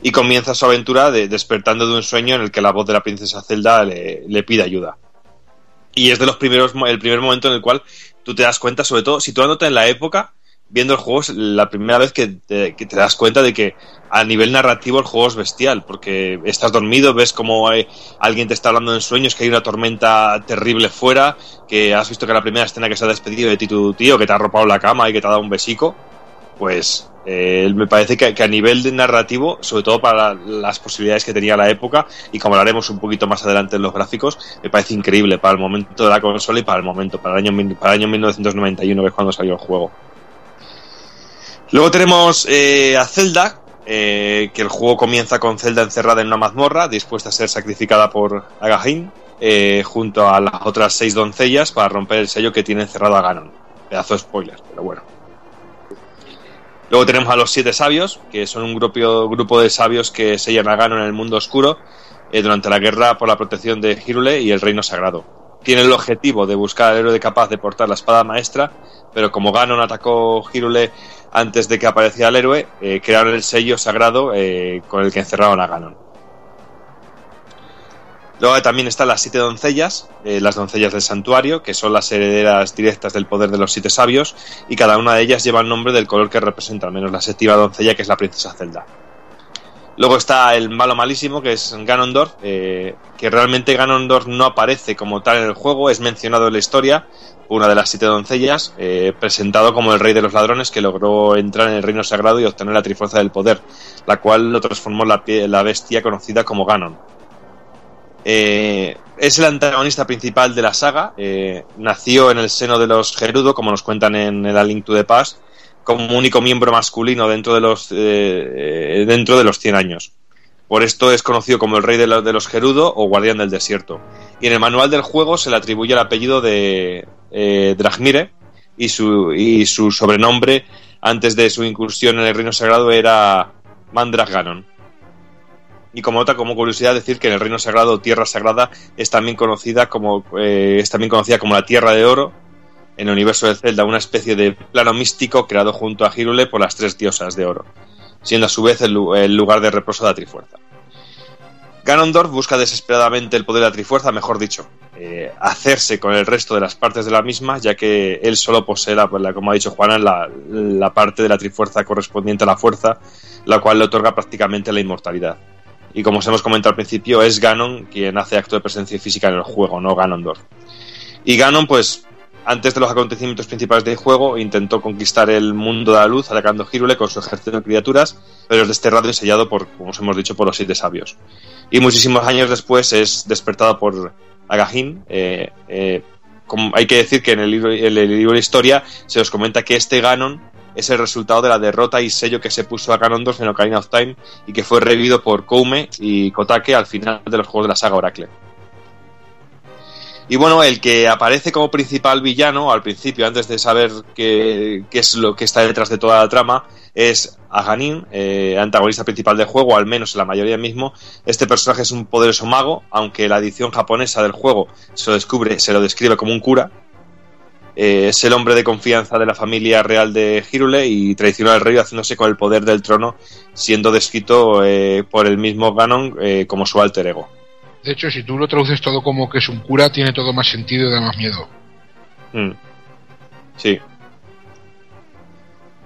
y comienza su aventura de- despertando de un sueño en el que la voz de la princesa Zelda le, le pide ayuda. Y es de los primeros, el primer momento en el cual tú te das cuenta, sobre todo situándote en la época, viendo el juego, es la primera vez que te, que te das cuenta de que a nivel narrativo el juego es bestial, porque estás dormido, ves como hay- alguien te está hablando en sueños, que hay una tormenta terrible fuera, que has visto que la primera escena que se ha despedido de ti tu tío, que te ha arropado la cama y que te ha dado un besico, pues eh, me parece que, que a nivel de narrativo, sobre todo para las posibilidades que tenía la época, y como hablaremos un poquito más adelante en los gráficos, me parece increíble para el momento de la consola y para el momento, para el año, para el año 1991, que es cuando salió el juego. Luego tenemos eh, a Zelda, eh, que el juego comienza con Zelda encerrada en una mazmorra, dispuesta a ser sacrificada por Agahin, eh, junto a las otras seis doncellas para romper el sello que tiene encerrado a Ganon. Pedazo de spoiler, pero bueno. Luego tenemos a los siete sabios, que son un grupo, grupo de sabios que sellan a Ganon en el mundo oscuro durante la guerra por la protección de Hyrule y el reino sagrado. Tiene el objetivo de buscar al héroe capaz de portar la espada maestra, pero como Ganon atacó Hyrule antes de que apareciera el héroe, eh, crearon el sello sagrado eh, con el que encerraron a Ganon. Luego también están las siete doncellas, eh, las doncellas del santuario, que son las herederas directas del poder de los siete sabios, y cada una de ellas lleva el nombre del color que representa, al menos la séptima doncella, que es la princesa Zelda. Luego está el malo malísimo, que es Ganondorf, eh, que realmente Ganondorf no aparece como tal en el juego, es mencionado en la historia, una de las siete doncellas, eh, presentado como el rey de los ladrones que logró entrar en el reino sagrado y obtener la trifuerza del poder, la cual lo transformó la, la bestia conocida como Ganon. Eh, es el antagonista principal de la saga. nació en el seno de los Gerudo, como nos cuentan en el Link to the Past, como único miembro masculino dentro de los eh, dentro de los 100 años. Por esto es conocido como el rey de, de los Gerudo o guardián del desierto. Y en el manual del juego se le atribuye el apellido de eh, y su, y su sobrenombre antes de su incursión en el reino sagrado era Mandrag Ganon. Y como nota, como curiosidad, decir que en el Reino Sagrado Tierra Sagrada es también conocida como eh, es también conocida como la Tierra de Oro en el universo de Zelda, una especie de plano místico creado junto a Hyrule por las tres diosas de oro, siendo a su vez el, lu- el lugar de reposo de la Trifuerza. Ganondorf busca desesperadamente el poder de la Trifuerza, mejor dicho, eh, hacerse con el resto de las partes de la misma, ya que él solo posee, la- como ha dicho Juana, la, la parte de la Trifuerza correspondiente a la Fuerza, la cual le otorga prácticamente la inmortalidad. Y como os hemos comentado al principio, es Ganon quien hace acto de presencia física en el juego, no Ganondorf. Y Ganon, pues, antes de los acontecimientos principales del juego, intentó conquistar el mundo de la luz atacando Hyrule con su ejército de criaturas, pero es desterrado y sellado por, como os hemos dicho, por los siete sabios. Y muchísimos años después es despertado por Agahin. eh, eh, hay que decir que en el libro, en el libro de historia se os comenta que este Ganon es el resultado de la derrota y sello que se puso a Ganondorf en Ocarina of Time y que fue revivido por Koume y Kotake al final de los juegos de la saga Oracle. Y bueno, el que aparece como principal villano al principio, antes de saber qué, es lo que está detrás de toda la trama, es Aganin, eh, antagonista principal del juego, al menos en la mayoría mismo. Este personaje es un poderoso mago, aunque la edición japonesa del juego se lo descubre, se lo describe como un cura. Eh, es el hombre de confianza de la familia real de Hyrule y traicionó al rey haciéndose con el poder del trono, siendo descrito eh, por el mismo Ganon eh, como su alter ego. De hecho, si tú lo traduces todo como que es un cura, tiene todo más sentido y da más miedo. Mm. Sí.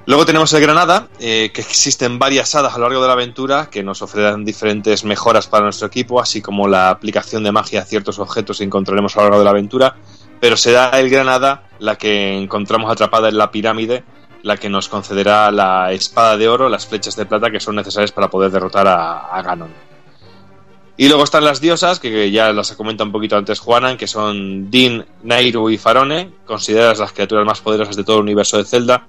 Luego tenemos el Granada, eh, que existen varias hadas a lo largo de la aventura que nos ofrecerán diferentes mejoras para nuestro equipo, así como la aplicación de magia a ciertos objetos que encontraremos a lo largo de la aventura. Pero será el Granada la que encontramos atrapada en la pirámide, la que nos concederá la espada de oro, las flechas de plata que son necesarias para poder derrotar a, a Ganon. Y luego están las diosas, que ya las comenta un poquito antes Juanan, que son Din, Nairu y Farone, consideradas las criaturas más poderosas de todo el universo de Zelda,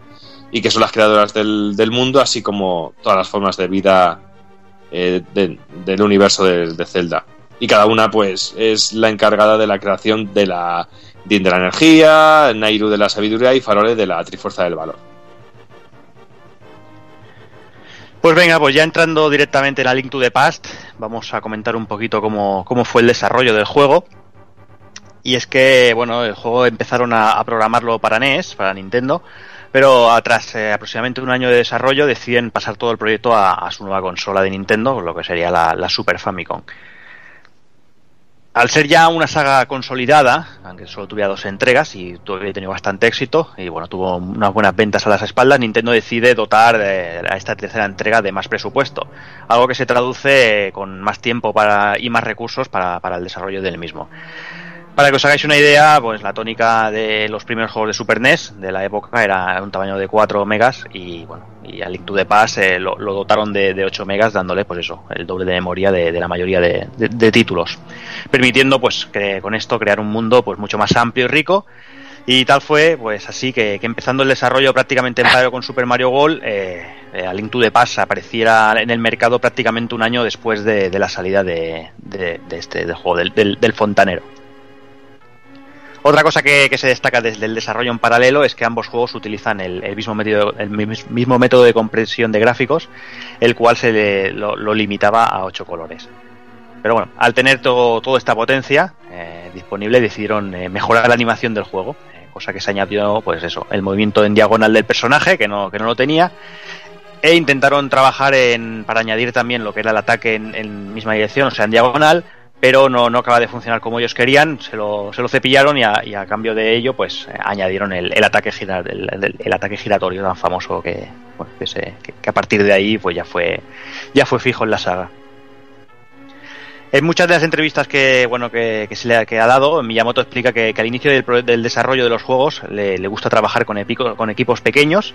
y que son las creadoras del, del mundo, así como todas las formas de vida eh, de- del universo de, de Zelda. Y cada una, pues, es la encargada de la creación de la Din de la energía, Nairu de la sabiduría y Farole de la trifuerza del valor. Pues venga, pues ya entrando directamente en la Link to the Past, vamos a comentar un poquito cómo, cómo fue el desarrollo del juego. Y es que, bueno, el juego empezaron a, programarlo para NES, para Nintendo, pero tras eh, aproximadamente un año de desarrollo deciden pasar todo el proyecto a, su nueva consola de Nintendo, lo que sería la Super Famicom. Al ser ya una saga consolidada, aunque solo tuviera dos entregas y todavía tenido bastante éxito, y bueno, tuvo unas buenas ventas a las espaldas, Nintendo decide dotar a esta tercera entrega de más presupuesto, algo que se traduce con más tiempo para, y más recursos para, para el desarrollo del mismo. Para que os hagáis una idea, pues la tónica de los primeros juegos de Super NES de la época era un tamaño de 4 megas y bueno, y a Link to the lo, dotaron de, de 8 megas dándole pues eso, el doble de memoria de, la mayoría de, títulos, permitiendo pues que con esto crear un mundo pues mucho más amplio y rico y tal fue pues así que, empezando el desarrollo prácticamente en paralelo con Super Mario World, eh, eh, a to the apareciera en el mercado prácticamente un año después de, la salida de, este del juego del fontanero. Otra cosa que, se destaca desde el desarrollo en paralelo es que ambos juegos utilizan el, mismo, método, el mis- mismo método de compresión de gráficos, el cual se le- lo, lo limitaba a 8 colores. Pero bueno, al tener todo, toda esta potencia eh, disponible, decidieron eh, mejorar la animación del juego, eh, cosa que se añadió, pues eso, el movimiento en diagonal del personaje, que no, que no lo tenía, e intentaron trabajar en, para añadir también lo que era el ataque en, en misma dirección, o sea, en diagonal, pero no, no acaba de funcionar como ellos querían, se lo, se lo cepillaron y a, cambio de ello, pues añadieron el, ataque gira, el, ataque giratorio tan famoso que, que, se- que- a partir de ahí pues ya fue, ya fue fijo en la saga. En muchas de las entrevistas que bueno que, que se le ha, que ha dado, Miyamoto explica que, al inicio del, del desarrollo de los juegos le, le gusta trabajar con, epico- con equipos pequeños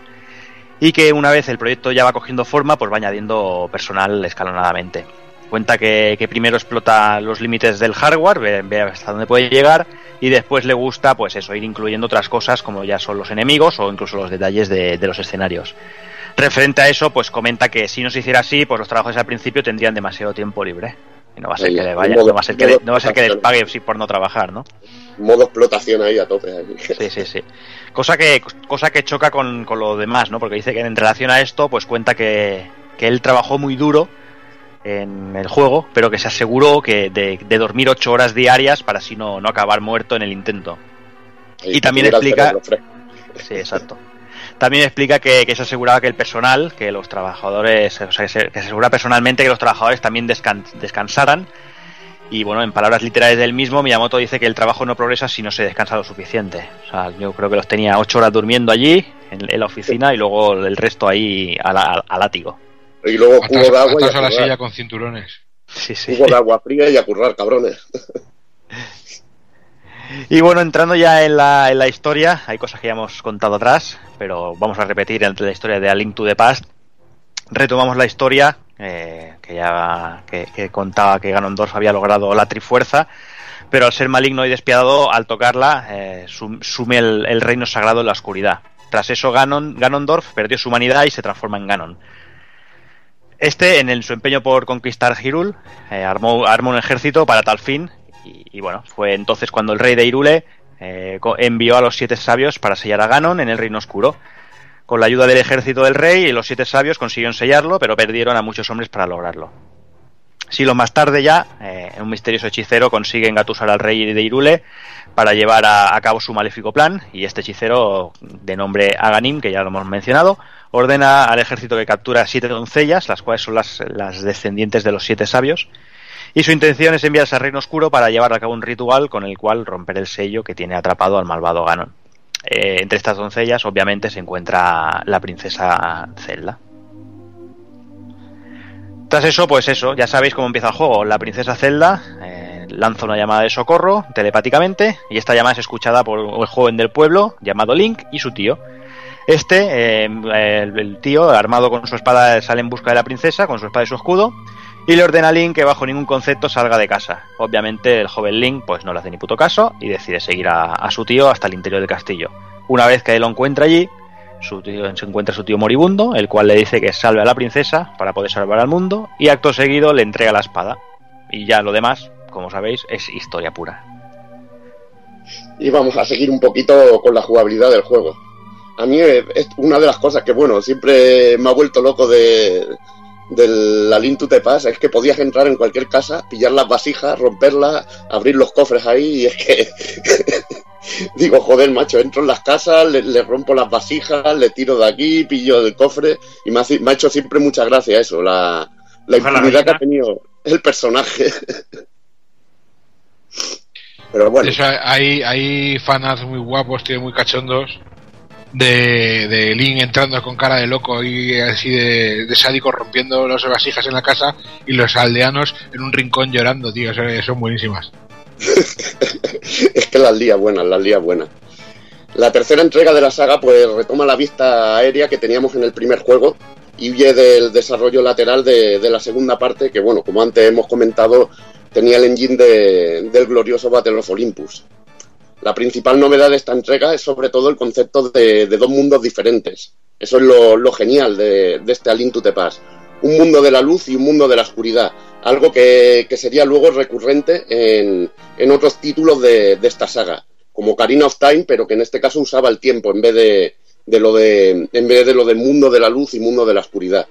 y que una vez el proyecto ya va cogiendo forma, pues va añadiendo personal escalonadamente. Cuenta que, que primero explota los límites del hardware, ve, ve hasta dónde puede llegar y después le gusta, pues eso, ir incluyendo otras cosas como ya son los enemigos o incluso los detalles de, de los escenarios. Referente a eso, pues comenta que si no se hiciera así, pues los trabajos al principio tendrían demasiado tiempo libre. Y no va a ser Ahí, que le vaya, modo- no va a ser que le, no va a ser que les pague sí, por no trabajar, ¿no? Modo explotación ahí a tope. ahí. Sí, sí, sí. Cosa que, cosa que choca con, con lo demás, ¿no? Porque dice que en relación a esto, pues cuenta que, que él trabajó muy duro en el juego, pero que se aseguró que de, de dormir ocho horas diarias para así no, no acabar muerto en el intento. Y también explica-. Sí, exacto. También explica que, que se aseguraba que el personal, que los trabajadores, o sea, que se, que se asegura personalmente que los trabajadores también descan- descansaran. Y bueno, en palabras literales del mismo, Miyamoto dice que el trabajo no progresa si no se descansa lo suficiente. O sea, yo creo que los tenía ocho horas durmiendo allí, en, en la oficina, y luego el resto ahí a, la- a látigo. Y luego cubo de agua y a la currar. silla con cinturones. Sí, sí. Cubo de agua fría y a currar, cabrones. Y bueno, entrando ya en la, en la historia, hay cosas que ya hemos contado atrás, pero vamos a repetir entre la historia de A Link to the Past. Retomamos la historia eh, que ya que, que contaba que Ganondorf había logrado la Trifuerza, pero al ser maligno y despiadado, al tocarla, eh, sum- sume el, el reino sagrado en la oscuridad. Tras eso, Ganon, Ganondorf perdió su humanidad y se transforma en Ganon. Este, en su empeño por conquistar Hyrule, eh, armó, armó un ejército para tal fin y, bueno, fue entonces cuando el rey de Hyrule eh, envió a los siete sabios para sellar a Ganon en el Reino Oscuro. Con la ayuda del ejército del rey, los siete sabios consiguieron sellarlo, pero perdieron a muchos hombres para lograrlo. Siglos más tarde ya, eh, un misterioso hechicero consigue engatusar al rey de Hyrule para llevar a, a cabo su maléfico plan, y este hechicero, de nombre Aganim, que ya lo hemos mencionado, ordena al ejército que captura siete doncellas, las cuales son las, descendientes de los siete sabios, y su intención es enviarse al Reino Oscuro para llevar a cabo un ritual con el cual romper el sello que tiene atrapado al malvado Ganon. Eh, entre estas doncellas, obviamente, se encuentra la princesa Zelda. Tras eso, pues eso, ya sabéis cómo empieza el juego. La princesa Zelda eh, lanza una llamada de socorro telepáticamente y esta llamada es escuchada por el joven del pueblo llamado Link y su tío. Este, eh, el, tío, armado con su espada, sale en busca de la princesa con su espada y su escudo y le ordena a Link que bajo ningún concepto salga de casa. Obviamente el joven Link pues no le hace ni puto caso y decide seguir a, a su tío hasta el interior del castillo. Una vez que él lo encuentra allí, su tío, se encuentra su tío moribundo, el cual le dice que salve a la princesa para poder salvar al mundo y acto seguido le entrega la espada. Y ya lo demás, como sabéis, es historia pura. Y vamos a seguir un poquito con la jugabilidad del juego. A mí es una de las cosas que, bueno, siempre me ha vuelto loco de, de la Link to the Pass es que podías entrar en cualquier casa, pillar las vasijas, romperlas, abrir los cofres ahí y es que digo, joder, macho, entro en las casas, le, le rompo las vasijas, le tiro de aquí, pillo del cofre y me ha, me ha hecho siempre mucha gracia eso, la, la impunidad que ha tenido el personaje. Pero bueno, hay, hay fanas muy guapos, tío, muy cachondos. De, de Link entrando con cara de loco y así de, de sádico rompiendo las vasijas en la casa y los aldeanos en un rincón llorando, tío. Son, son buenísimas. es que las lías buenas, las lías buenas. La tercera entrega de la saga pues retoma la vista aérea que teníamos en el primer juego y huye del desarrollo lateral de, de la segunda parte que bueno, como antes hemos comentado, tenía el engine de- del glorioso Battle of Olympus. La principal novedad de esta entrega es sobre todo el concepto de, de dos mundos diferentes. Eso es lo, genial de, de este A Link to the. Un mundo de la luz y un mundo de la oscuridad. Algo que, sería luego recurrente en, otros títulos de, de esta saga, como Karina of Time, pero que en este caso usaba el tiempo en vez de, de lo de en vez de lo del mundo de la luz y mundo de la oscuridad.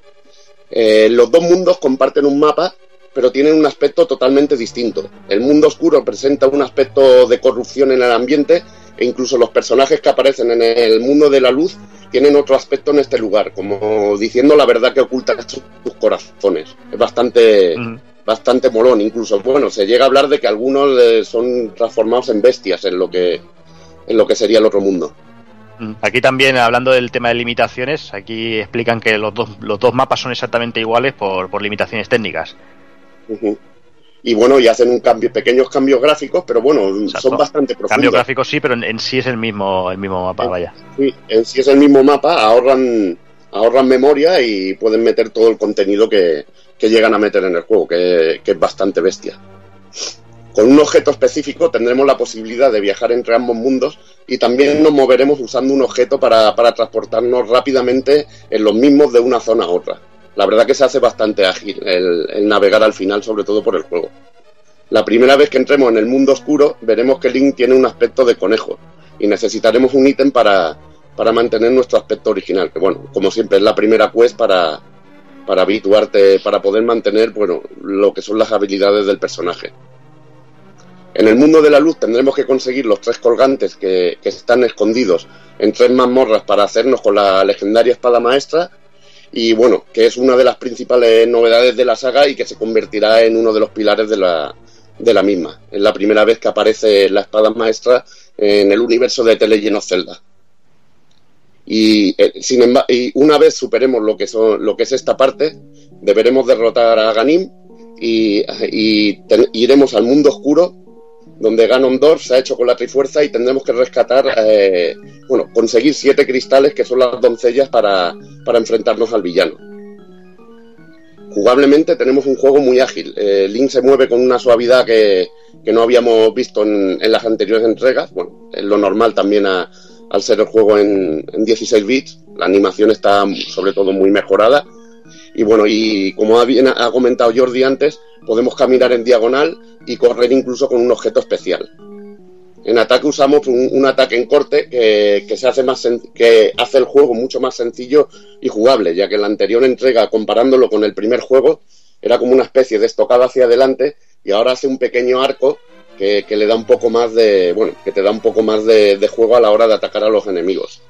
Eh, los dos mundos comparten un mapa, pero tienen un aspecto totalmente distinto. El mundo oscuro presenta un aspecto de corrupción en el ambiente e incluso los personajes que aparecen en el mundo de la luz tienen otro aspecto en este lugar, como diciendo la verdad que oculta sus corazones. Es bastante, bastante molón, incluso. Bueno, se llega a hablar de que algunos eh, son transformados en bestias en lo que, en lo que sería el otro mundo. Aquí también, hablando del tema de limitaciones, aquí explican que los dos, los dos mapas son exactamente iguales por, por limitaciones técnicas. Y bueno, y hacen un cambio, pequeños cambios gráficos, pero bueno, son bastante profundos. Cambio gráfico sí, pero en, en sí es el mismo, el mismo mapa, vaya. Sí, en sí es el mismo mapa, ahorran, ahorran memoria y pueden meter todo el contenido que, que llegan a meter en el juego, que, que es bastante bestia. Con un objeto específico tendremos la posibilidad de viajar entre ambos mundos y también nos moveremos usando un objeto para, para transportarnos rápidamente en los mismos de una zona a otra. La verdad que se hace bastante ágil el, navegar al final, sobre todo por el juego. La primera vez que entremos en el mundo oscuro, veremos que Link tiene un aspecto de conejo y necesitaremos un ítem para, para mantener nuestro aspecto original, que bueno, como siempre es la primera quest para, para habituarte, para poder mantener, bueno, lo que son las habilidades del personaje. En el mundo de la luz tendremos que conseguir los tres colgantes que, que están escondidos en tres mazmorras para hacernos con la legendaria espada maestra y bueno, que es una de las principales novedades de la saga y que se convertirá en uno de los pilares de la, de la misma. Es la primera vez que aparece la espada maestra en el universo de of Zelda. Y, eh, sin y una vez superemos lo que, son, lo que es esta parte, deberemos derrotar a Ganim y, y iremos al mundo oscuro donde Ganondorf se ha hecho con la Trifuerza y tendremos que rescatar, eh, bueno, conseguir siete cristales que son las doncellas para, para enfrentarnos al villano. Jugablemente tenemos un juego muy ágil. Eh, Link se mueve con una suavidad que, que no habíamos visto en, en las anteriores entregas. Bueno, es lo normal también a- al ser el juego en, en 16 bits. La animación está sobre todo muy mejorada. Y bueno, y como ha, comentado Jordi antes, podemos caminar en diagonal y correr incluso con un objeto especial. En ataque usamos un, ataque en corte que, que se hace más que hace el juego mucho más sencillo y jugable, ya que en la anterior entrega, comparándolo con el primer juego, era como una especie de estocada hacia adelante y ahora hace un pequeño arco que, que le da un poco más de, bueno, que te da un poco más de juego a la hora de atacar a los enemigos.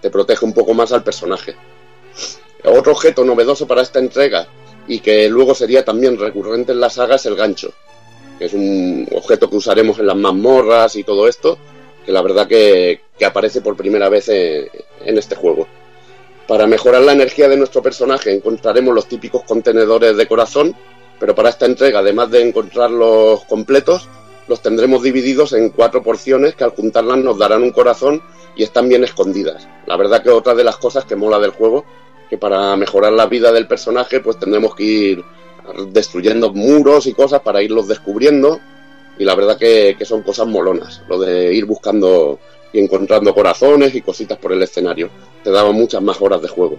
Te protege un poco más al personaje. Otro objeto novedoso para esta entrega y que luego sería también recurrente en la saga es el gancho, que es un objeto que usaremos en las mazmorras y todo esto, que la verdad que, que aparece por primera vez en, en este juego. Para mejorar la energía de nuestro personaje encontraremos los típicos contenedores de corazón, pero para esta entrega, además de encontrarlos completos, los tendremos divididos en cuatro porciones que al juntarlas nos darán un corazón y están bien escondidas. La verdad que otra de las cosas que mola del juego, que para mejorar la vida del personaje pues tendremos que ir destruyendo muros y cosas para irlos descubriendo. Y la verdad que, que son cosas molonas, lo de ir buscando y encontrando corazones y cositas por el escenario. Te daba muchas más horas de juego.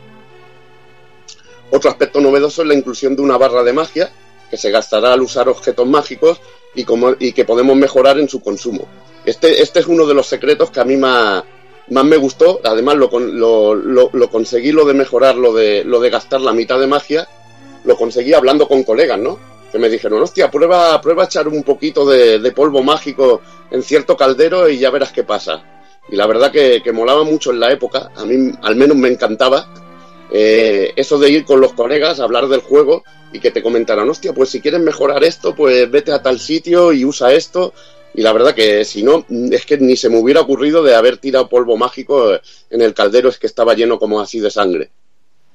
Otro aspecto novedoso es la inclusión de una barra de magia que se gastará al usar objetos mágicos y, como, y que podemos mejorar en su consumo. Este, este es uno de los secretos que a mí más, más me gustó. Además, lo, lo, lo- lo conseguí lo de mejorar, lo de, lo de gastar la mitad de magia, lo conseguí hablando con colegas, ¿no? Que me dijeron, hostia, prueba, prueba a echar un poquito de, de polvo mágico en cierto caldero y ya verás qué pasa. Y la verdad que, que molaba mucho en la época, a mí al menos me encantaba eh, eso de ir con los colegas a hablar del juego y que te comentaran, hostia, pues si quieres mejorar esto, pues vete a tal sitio y usa esto. Y la verdad que si no, es que ni se me hubiera ocurrido de haber tirado polvo mágico en el caldero, es que estaba lleno como así de sangre.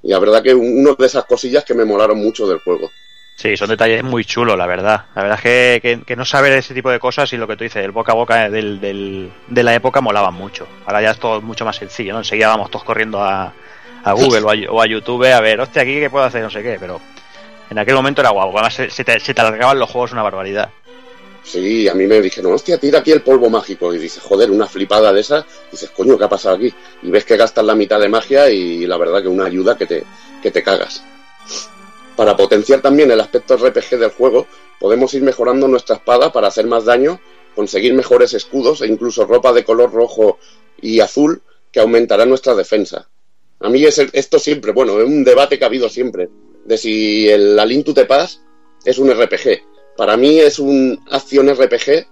Y la verdad que una de esas cosillas que me molaron mucho del juego. Sí, son detalles muy chulos, la verdad. La verdad es que, que, no saber ese tipo de cosas y lo que tú dices, el boca a boca del, del- de la época molaba mucho. Ahora ya es todo mucho más sencillo, ¿no? Enseguida vamos todos corriendo a, a Google o a, o a YouTube a ver, hostia, aquí qué puedo hacer, no sé qué, pero en aquel momento era guapo. Además se, se te, se te alargaban los juegos una barbaridad. Sí, a mí me dijeron, hostia, tira aquí el polvo mágico. Y dices, joder, una flipada de esas. Dices, coño, ¿qué ha pasado aquí? Y ves que gastas la mitad de magia y la verdad que una ayuda que te, que te cagas. Para potenciar también el aspecto RPG del juego, podemos ir mejorando nuestra espada para hacer más daño, conseguir mejores escudos e incluso ropa de color rojo y azul que aumentará nuestra defensa. A mí es el- esto siempre, bueno, es un debate que ha habido siempre, de si el A Link to the Past es un RPG. Para mí es un acción RPG,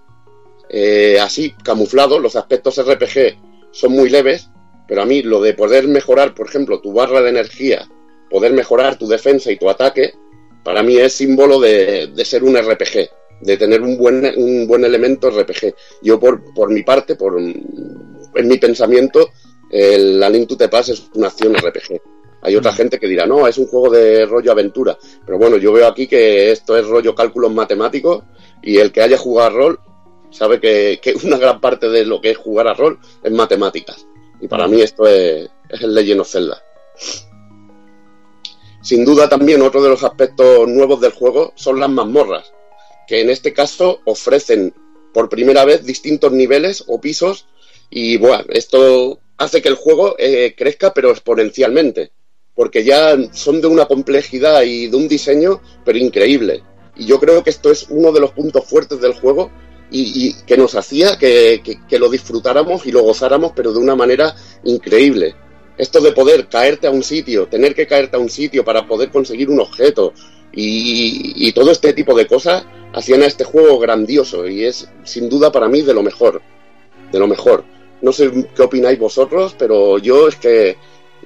eh, así, camuflado, los aspectos RPG son muy leves, pero a mí lo de poder mejorar, por ejemplo, tu barra de energía, poder mejorar tu defensa y tu ataque, para mí es símbolo de, ser un RPG, de tener un buen, un buen elemento RPG. Yo por, por mi parte, por, en mi pensamiento, el A Link to the Past es una acción RPG. Hay otra gente que dirá, no, es un juego de rollo aventura. Pero bueno, yo veo aquí que esto es rollo cálculos matemáticos y el que haya jugado a rol sabe que, que una gran parte de lo que es jugar a rol es matemáticas. Y para mí esto es, es el Legend of Zelda. Sin duda también otro de los aspectos nuevos del juego son las mazmorras, que en este caso ofrecen por primera vez distintos niveles o pisos y bueno, esto hace que el juego eh, crezca pero exponencialmente, porque ya son de una complejidad y de un diseño pero increíble. Y yo creo que esto es uno de los puntos fuertes del juego y, que nos hacía que, que- que lo disfrutáramos y lo gozáramos pero de una manera increíble. Esto de poder caerte a un sitio, tener que caerte a un sitio para poder conseguir un objeto y, y todo este tipo de cosas hacían a este juego grandioso y es sin duda para mí de lo mejor, de lo mejor. No sé qué opináis vosotros, pero yo es que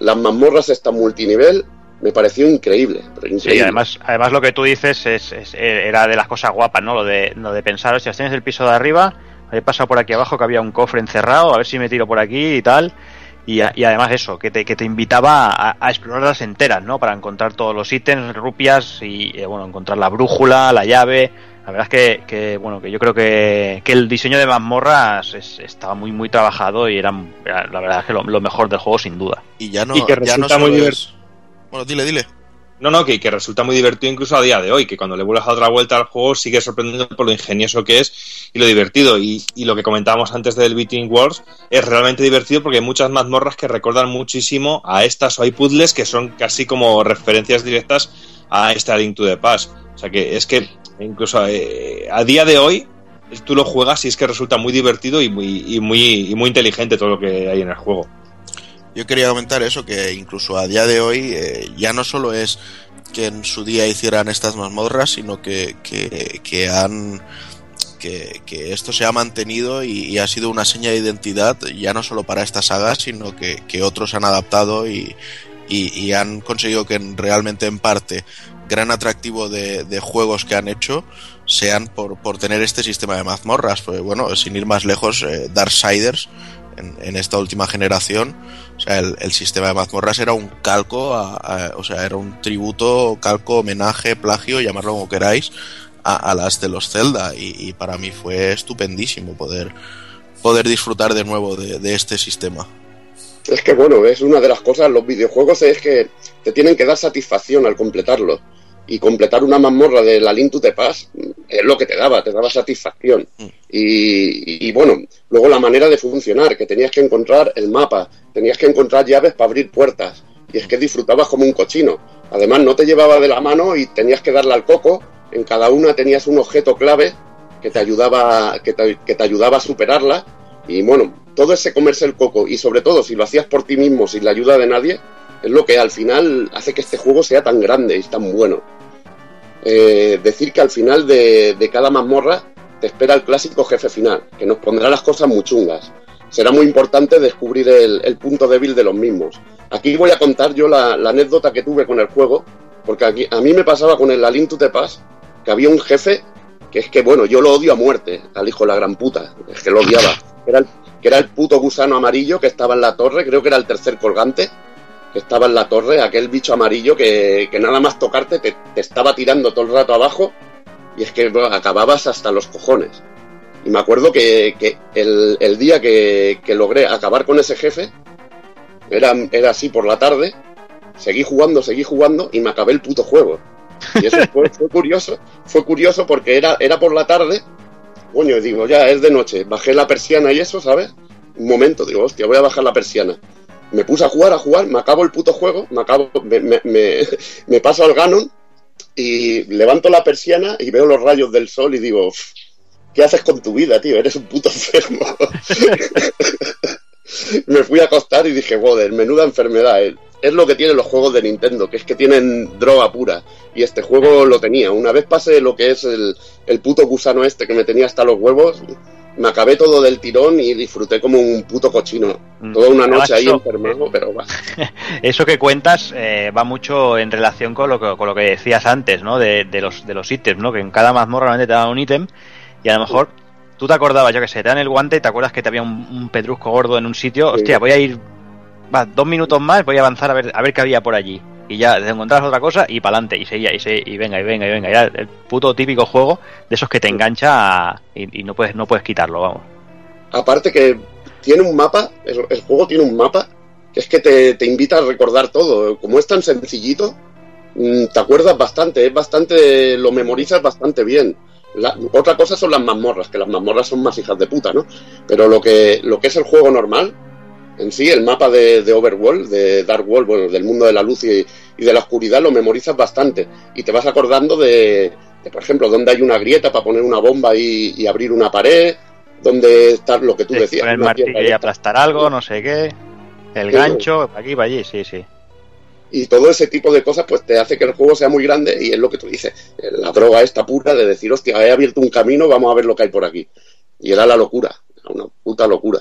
las mazmorras esta multinivel me pareció increíble, increíble. Sí, además, además lo que tú dices es, es- era de las cosas guapas, ¿no? Lo de, lo de pensar, si tienes el piso de arriba, he pasado por aquí abajo que había un cofre encerrado, a ver si me tiro por aquí y tal. Y, a- y además eso, que te, que te invitaba a, a explorarlas enteras, ¿no? Para encontrar todos los ítems, rupias y, eh, bueno, encontrar la brújula, la llave. La verdad es que, que, bueno, que yo creo que, que el diseño de mazmorras es- estaba muy, muy trabajado y era, era la verdad es que lo, lo mejor del juego sin duda. Y ya no, Y que ya no resulta muy solo divert- es- Bueno, dile, dile. No, no, que, que resulta muy divertido incluso a día de hoy, que cuando le vuelves a otra vuelta al juego sigue sorprendiendo por lo ingenioso que es y lo divertido. Y, y lo que comentábamos antes del Beating Wars es realmente divertido porque hay muchas mazmorras que recuerdan muchísimo a estas o hay puzzles que son casi como referencias directas a esta Link to the Past. O sea que es que incluso eh, a día de hoy tú lo juegas y es que resulta muy divertido y muy, muy, inteligente todo lo que hay en el juego. Yo quería comentar eso, que incluso a día de hoy eh, ya no solo es que en su día hicieran estas mazmorras, sino que, que, han que, que esto se ha mantenido y, ha sido una seña de identidad ya no solo para esta saga, sino que, otros han adaptado y, y, han conseguido que en- realmente en parte gran atractivo de, juegos que han hecho sean por, tener este sistema de mazmorras. Pues bueno, sin ir más lejos, eh, Darksiders en, esta última generación, o sea, el, sistema de mazmorras era un calco, a- o sea, era un tributo, calco, homenaje, plagio, llamarlo como queráis, a, las de los Zelda y, para mí fue estupendísimo poder poder disfrutar de nuevo de, de este sistema. Es que bueno, es una de las cosas, los videojuegos es que te tienen que dar satisfacción al completarlos. Y completar una mazmorra de la Link to the Past es lo que te daba, te daba satisfacción. Y, y, bueno, luego la manera de funcionar, que tenías que encontrar el mapa, tenías que encontrar llaves para abrir puertas, y es que disfrutabas como un cochino. Además, no te llevaba de la mano y tenías que darle al coco, en cada una tenías un objeto clave que te ayudaba, que te, que te ayudaba a superarla, y bueno, todo ese comerse el coco, y sobre todo si lo hacías por ti mismo sin la ayuda de nadie, es lo que al final hace que este juego sea tan grande y tan bueno. Eh, decir que al final de, de, cada mazmorra te espera el clásico jefe final, que nos pondrá las cosas muy chungas. Será muy importante descubrir el, punto débil de los mismos. Aquí voy a contar yo la, anécdota que tuve con el juego, porque aquí, a mí me pasaba con el Alin to the Pass, que había un jefe que es que, bueno, yo lo odio a muerte, al hijo de la gran puta, es que lo odiaba. Era que era el puto gusano amarillo que estaba en la torre, creo que era el tercer colgante, que estaba en la torre, aquel bicho amarillo que, que nada más tocarte te, estaba tirando todo el rato abajo y es que acababas hasta los cojones. Y me acuerdo que, que el, el, día que, que, logré acabar con ese jefe, era, era así por la tarde, seguí jugando, seguí jugando y me acabé el puto juego. Y eso fue, fue curioso, fue curioso porque era, era por la tarde, coño, digo, ya es de noche, bajé la persiana y eso, ¿sabes? Un momento, digo, hostia, voy a bajar la persiana me puse a jugar, a jugar, me acabo el puto juego, me acabo, me, me, paso al Ganon y levanto la persiana y veo los rayos del sol y digo, ¿qué haces con tu vida, tío? Eres un puto enfermo. me fui a acostar y dije, joder, menuda enfermedad. Es, es lo que tienen los juegos de Nintendo, que es que tienen droga pura. Y este juego lo tenía. Una vez pasé lo que es el, el puto gusano este que me tenía hasta los huevos, me acabé todo del tirón y disfruté como un puto cochino. Toda una noche ahí enfermo, pero va. Eso que cuentas eh, va mucho en relación con lo que, con lo que decías antes, ¿no? De, de, los, de los ítems, ¿no? Que en cada mazmorra realmente te dan un ítem y a lo mejor tú te acordabas, yo que sé, te dan el guante y te acuerdas que te había un, un pedrusco gordo en un sitio. Hostia, voy a ir va, dos minutos más, voy a avanzar a ver, a ver qué había por allí. Y ya te encontrabas otra cosa y para adelante, y seguía, y, se, y venga, y venga, y venga. Era el puto típico juego de esos que te engancha a, y, y, no puedes no puedes quitarlo, vamos. Aparte que tiene un mapa, el, el juego tiene un mapa que es que te, te, invita a recordar todo. Como es tan sencillito, mm, te acuerdas bastante, es bastante, lo memorizas bastante bien. La, otra cosa son las mazmorras, que las mazmorras son más hijas de puta, ¿no? Pero lo que, lo que es el juego normal, en sí, el mapa de, de, Overworld, de Dark World, bueno, del mundo de la luz y, y, de la oscuridad, lo memorizas bastante. Y te vas acordando de, de por ejemplo, dónde hay una grieta para poner una bomba y, y abrir una pared, dónde está lo que tú decías. el martillo y aplastar algo, no sé qué. El sí, gancho, para aquí, para allí, sí, sí. Y todo ese tipo de cosas, pues te hace que el juego sea muy grande y es lo que tú dices. La droga esta pura de decir, hostia, he abierto un camino, vamos a ver lo que hay por aquí. Y era la locura, una puta locura.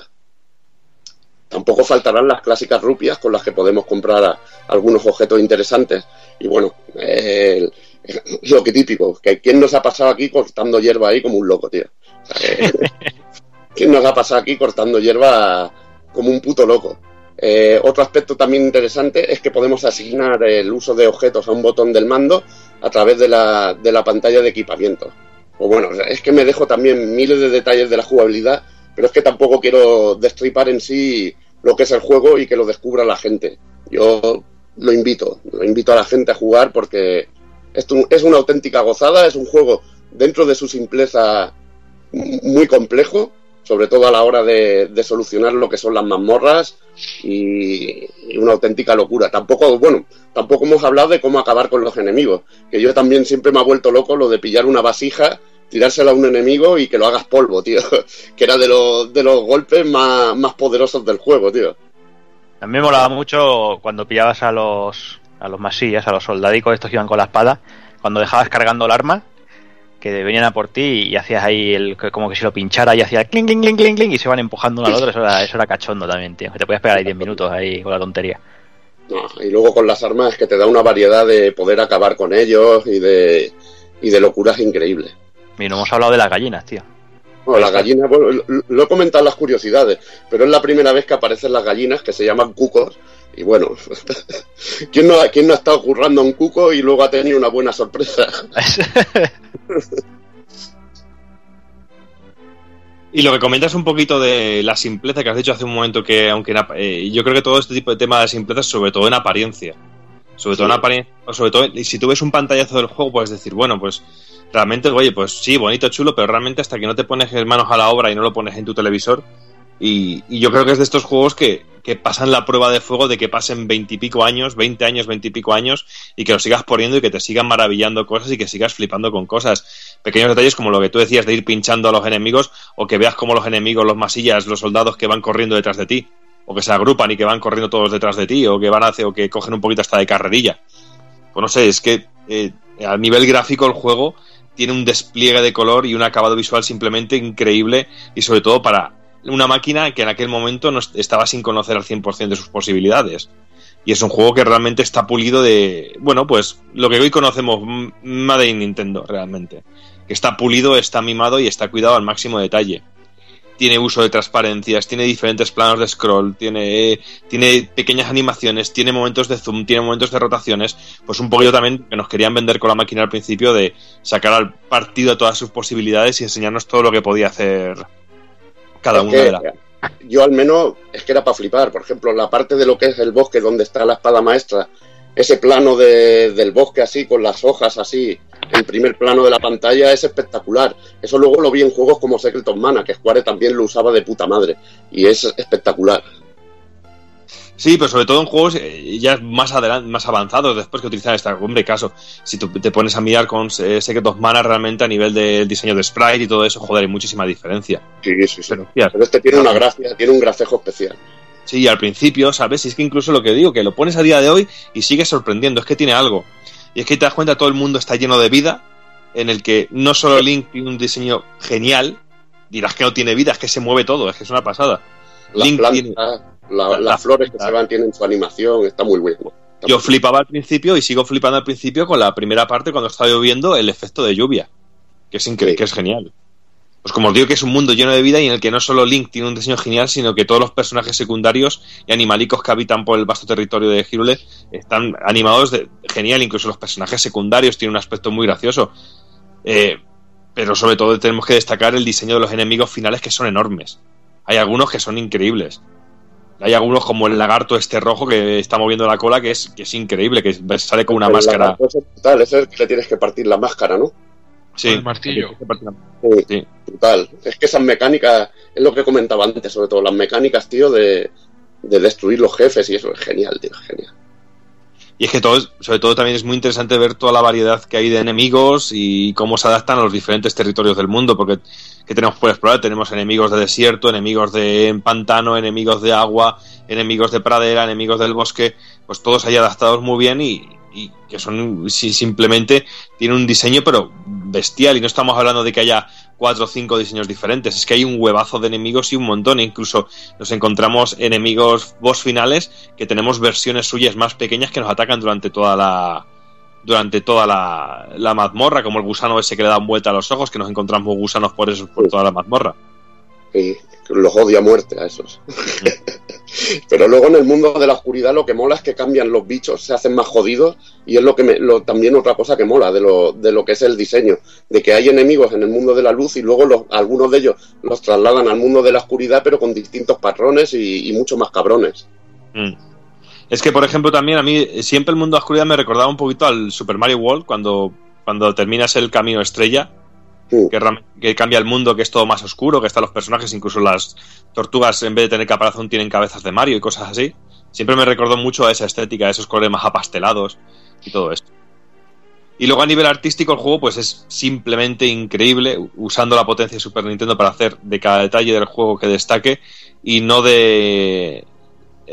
Tampoco faltarán las clásicas rupias con las que podemos comprar a, algunos objetos interesantes. Y bueno, eh, lo que típico, que quién nos ha pasado aquí cortando hierba ahí como un loco, tío. ¿Quién nos ha pasado aquí cortando hierba como un puto loco? Eh, otro aspecto también interesante es que podemos asignar el uso de objetos a un botón del mando a través de la, de la pantalla de equipamiento. O bueno, es que me dejo también miles de detalles de la jugabilidad, pero es que tampoco quiero destripar en sí lo que es el juego y que lo descubra la gente. Yo lo invito, lo invito a la gente a jugar porque esto es una auténtica gozada, es un juego dentro de su simpleza muy complejo, sobre todo a la hora de, solucionar lo que son las mazmorras y, y, una auténtica locura. Tampoco, bueno, tampoco hemos hablado de cómo acabar con los enemigos, que yo también siempre me ha vuelto loco lo de pillar una vasija, tirársela a un enemigo y que lo hagas polvo, tío, que era de los, de los golpes más, más poderosos del juego, tío. A mí me molaba mucho cuando pillabas a los, a los masillas, a los soldadicos estos que iban con la espada, cuando dejabas cargando el arma, que venían a por ti y hacías ahí el, como que si lo pinchara y hacía cling, cling, cling, cling, cling y se van empujando uno al otro. Eso era, eso era cachondo también, tío. Que te podías pegar ahí 10 minutos ahí con la tontería. No, y luego con las armas es que te da una variedad de poder acabar con ellos y de, y de locuras increíbles. Y no hemos hablado de las gallinas, tío. Bueno, las gallinas, bueno, lo he comentado en las curiosidades, pero es la primera vez que aparecen las gallinas que se llaman cucos. Y bueno, ¿quién no, ¿quién no ha estado currando a un cuco y luego ha tenido una buena sorpresa? Y lo que comentas un poquito de la simpleza que has dicho hace un momento, que aunque eh, yo creo que todo este tipo de temas de simpleza, sobre todo en apariencia. Sobre todo, una apariencia- sobre todo, y si tú ves un pantallazo del juego, puedes decir, bueno, pues realmente, oye, pues sí, bonito, chulo, pero realmente hasta que no te pones manos a la obra y no lo pones en tu televisor. Y, y yo creo que es de estos juegos que, que pasan la prueba de fuego de que pasen veintipico años, veinte años, veintipico años, y que lo sigas poniendo y que te sigan maravillando cosas y que sigas flipando con cosas. Pequeños detalles como lo que tú decías de ir pinchando a los enemigos, o que veas como los enemigos, los masillas, los soldados que van corriendo detrás de ti, o que se agrupan y que van corriendo todos detrás de ti, o que van hacia, o que cogen un poquito hasta de carrerilla. Pues no sé, es que eh, a nivel gráfico el juego tiene un despliegue de color y un acabado visual simplemente increíble y sobre todo para una máquina que en aquel momento no est- estaba sin conocer al 100% de sus posibilidades. Y es un juego que realmente está pulido de, bueno, pues lo que hoy conocemos, Made in Nintendo, realmente. Que está pulido, está mimado y está cuidado al máximo detalle. Tiene uso de transparencias, tiene diferentes planos de scroll, tiene, tiene pequeñas animaciones, tiene momentos de zoom, tiene momentos de rotaciones. Pues un poquito también que nos querían vender con la máquina al principio de sacar al partido todas sus posibilidades y enseñarnos todo lo que podía hacer cada Es una de las. Yo al menos es que era para flipar. Por ejemplo, la parte de lo que es el bosque donde está la espada maestra, ese plano de- del bosque así, con las hojas así, el primer plano de la pantalla es espectacular. Eso luego lo vi en juegos como Secret of Mana, que Square también lo usaba de puta madre. Y es espectacular. Sí, pero sobre todo en juegos eh, ya más más avanzados después que utilizan esta hombre caso. Si tú te pones a mirar con eh, Secret of Mana realmente a nivel del diseño de sprite y todo eso, joder, hay muchísima diferencia. Sí, sí, sí. Pero, Pero este tiene una gracia, tiene un gracejo especial. Sí, al principio, ¿sabes? Y es que incluso lo que digo, que lo pones a día de hoy y sigue sorprendiendo, es que tiene algo. Y es que te das cuenta, todo el mundo está lleno de vida, en el que no solo Link tiene un diseño genial, dirás que no tiene vida, es que se mueve todo, es que es una pasada. Las Link plantas, tiene- la- la- las flores que se van tienen su animación, está muy bueno. Está Yo muy- flipaba al principio y sigo flipando al principio con la primera parte cuando está lloviendo el efecto de lluvia, que es increíble, Sí. que es genial. Pues como os digo que es un mundo lleno de vida y en el que no solo Link tiene un diseño genial, sino que todos los personajes secundarios y animalicos que habitan por el vasto territorio de Hyrule están animados de genial, incluso los personajes secundarios tienen un aspecto muy gracioso. Eh, pero sobre todo tenemos que destacar el diseño de los enemigos finales que son enormes. Hay algunos que son increíbles. Hay algunos como el lagarto este rojo que está moviendo la cola que es, que es increíble, que sale con una El máscara. es brutal, es el que le tienes que partir la máscara, ¿no? Sí, Con el martillo. Sí, Sí. brutal. Es que esas mecánicas, es lo que comentaba antes, sobre todo las mecánicas, tío, de, de destruir los jefes y eso es genial, tío, es genial. Y es que todo, es- sobre todo también es muy interesante ver toda la variedad que hay de enemigos y cómo se adaptan a los diferentes territorios del mundo, porque que tenemos por explorar, tenemos enemigos de desierto, enemigos de pantano, enemigos de agua, enemigos de pradera, enemigos del bosque, pues todos ahí adaptados muy bien y, y que son sí, simplemente tienen un diseño pero bestial. Y no estamos hablando de que haya cuatro o cinco diseños diferentes, es que hay un huevazo de enemigos y un montón, e incluso nos encontramos enemigos boss finales que tenemos versiones suyas más pequeñas que nos atacan durante toda la durante toda la, la mazmorra, como el gusano ese que le dan vuelta a los ojos, que nos encontramos gusanos por eso por toda la mazmorra. Y los odio a muerte a esos. Pero luego en el mundo de la oscuridad lo que mola es que cambian los bichos, se hacen más jodidos y es lo que me, lo, también otra cosa que mola de lo, de lo que es el diseño, de que hay enemigos en el mundo de la luz y luego algunos de ellos los trasladan al mundo de la oscuridad pero con distintos patrones y, y mucho más cabrones. Mm. Es que, por ejemplo, también a mí siempre el mundo de la oscuridad me recordaba un poquito al Super Mario World cuando, cuando terminas el camino estrella, Que cambia el mundo, que es todo más oscuro, que están los personajes, incluso las tortugas en vez de tener caparazón tienen cabezas de Mario y cosas así. Siempre me recordó mucho a esa estética, a esos colores más apastelados y todo esto. Y luego a nivel artístico el juego pues es simplemente increíble, usando la potencia de Super Nintendo para hacer de cada detalle del juego que destaque y no de...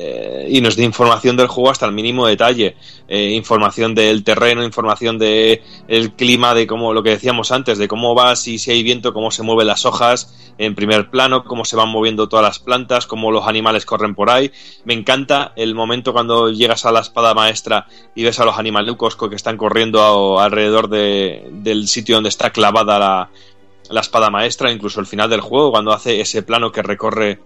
eh, y nos dé información del juego hasta el mínimo detalle. Eh, información del terreno, información de el clima, de cómo lo que decíamos antes, de cómo va, si, si hay viento, cómo se mueven las hojas en primer plano, cómo se van moviendo todas las plantas, cómo los animales corren por ahí. Me encanta el momento cuando llegas a la espada maestra y ves a los animalucos que están corriendo alrededor de- del sitio donde está clavada la, la espada maestra, incluso el final del juego, cuando hace ese plano que recorre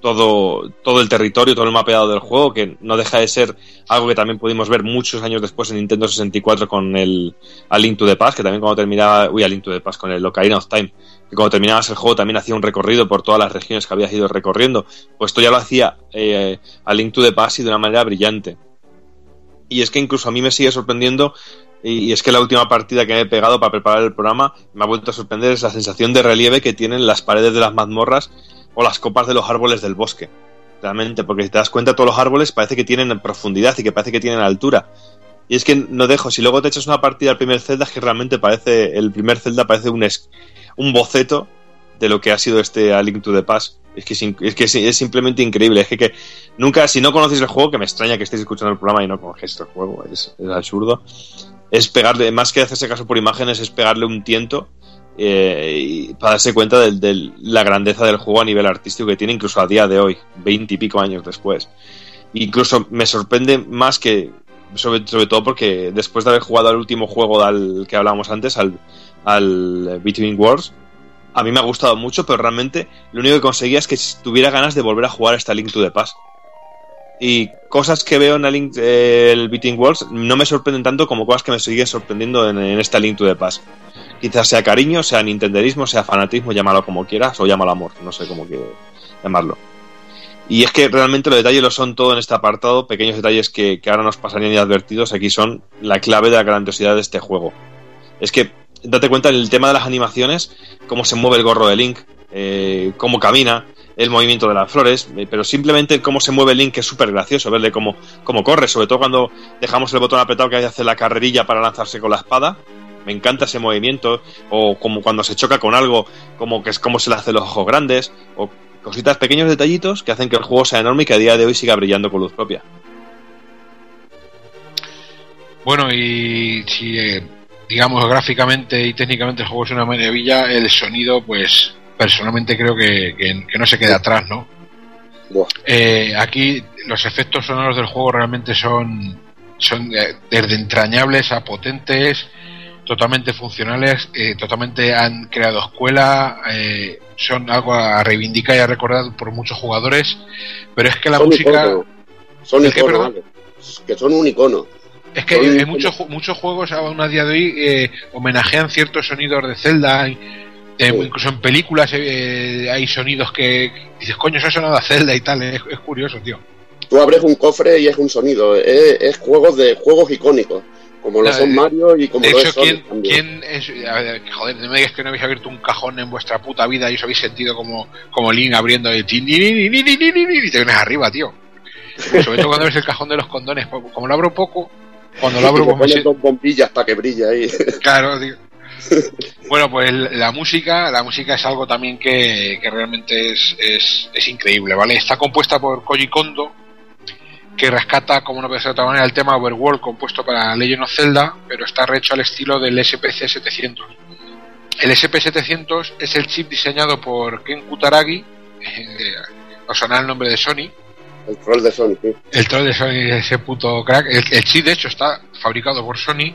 todo, todo el territorio, todo el mapeado del juego, que no deja de ser algo que también pudimos ver muchos años después en Nintendo 64 con el A Link to the que también cuando terminaba, uy, A Link to the con el Ocarina of Time, que cuando terminabas el juego también hacía un recorrido por todas las regiones que habías ido recorriendo, pues esto ya lo hacía eh, A Link to the y de una manera brillante. Y es que incluso a mí me sigue sorprendiendo, y es que la última partida que me he pegado para preparar el programa me ha vuelto a sorprender, es la sensación de relieve que tienen las paredes de las mazmorras o las copas de los árboles del bosque. Realmente, porque si te das cuenta, todos los árboles parece que tienen profundidad y que parece que tienen altura. Y es que no dejo, si luego te echas una partida al primer Zelda, que realmente parece, el primer Zelda parece un, es- un boceto de lo que ha sido este A Link to the Past. Es que, es, que es, simplemente increíble. Es que, que nunca, si no conocéis el juego, que me extraña que estéis escuchando el programa y no conozcáis el juego, es absurdo. Es pegarle, más que hacerse caso por imágenes, es pegarle un tiento eh, para darse cuenta de, la grandeza del juego a nivel artístico que tiene, incluso a día de hoy, veinte y pico años después. Incluso me sorprende más que, sobre, todo porque después de haber jugado al último juego del que hablábamos antes, al, al Between Wars, a mí me ha gustado mucho, pero realmente lo único que conseguía es que tuviera ganas de volver a jugar esta Link to the Past. Y cosas que veo en el, Link, eh, el Between Worlds no me sorprenden tanto como cosas que me siguen sorprendiendo en, en esta Link to the Past. Quizás sea cariño, sea nintenderismo, sea fanatismo, llámalo como quieras, o llámalo amor, no sé cómo que llamarlo. Y es que realmente los detalles lo son todo en este apartado, pequeños detalles que, que ahora nos pasarían inadvertidos, aquí son la clave de la grandiosidad de este juego. Es que, date cuenta en el tema de las animaciones, cómo se mueve el gorro de Link, eh, cómo camina, el movimiento de las flores, eh, pero simplemente cómo se mueve Link es súper gracioso, verle cómo, cómo corre, sobre todo cuando dejamos el botón apretado que hace la carrerilla para lanzarse con la espada. Me encanta ese movimiento, o como cuando se choca con algo, como que es como se le hace los ojos grandes, o cositas, pequeños detallitos que hacen que el juego sea enorme y que a día de hoy siga brillando con luz propia. Bueno, y si eh, digamos gráficamente y técnicamente el juego es una maravilla, el sonido, pues personalmente creo que, que- que no se queda atrás, ¿no? Eh, aquí los efectos sonoros del juego realmente son, son eh, desde entrañables a potentes, totalmente funcionales, eh, totalmente han creado escuela, eh, son algo a reivindicar y a recordar por muchos jugadores, pero es que la Son música... icono. Son ¿El qué, icono, vale. Que son un icono. Es que Son hay muchos, muchos juegos aún a día de hoy homenajean ciertos sonidos de Zelda. Incluso en películas eh, eh, hay sonidos que dices, coño, eso ha sonado a Zelda y tal, es, curioso, tío. Tú abres un cofre y es un sonido, es, es juegos de juegos icónicos, como lo son eh, Mario y como de lo hecho, es ¿quién, ¿quién es, a ver, joder, no me digas que no habéis abierto un cajón en vuestra puta vida y os habéis sentido como, como Link abriendo el tin, y te vienes arriba, tío. Sobre todo cuando ves el cajón de los condones, como lo abro poco, cuando lo abro... Pues, dos bombillas para que brille ahí. Claro, tío. Bueno, pues la música, la música es algo también que, que realmente es, es, es increíble, ¿vale? Está compuesta por Koji Kondo, que rescata, como no puede ser de otra manera, el tema Overworld compuesto para Legend of Zelda, pero está rehecho al estilo del SPC 700. El SP700 es el chip diseñado por Ken Kutaragi, eh, os sonará el nombre de Sony, El troll de Sonic, sí. el troll de Sony, ese puto crack. El, el chip, de hecho, está fabricado por Sony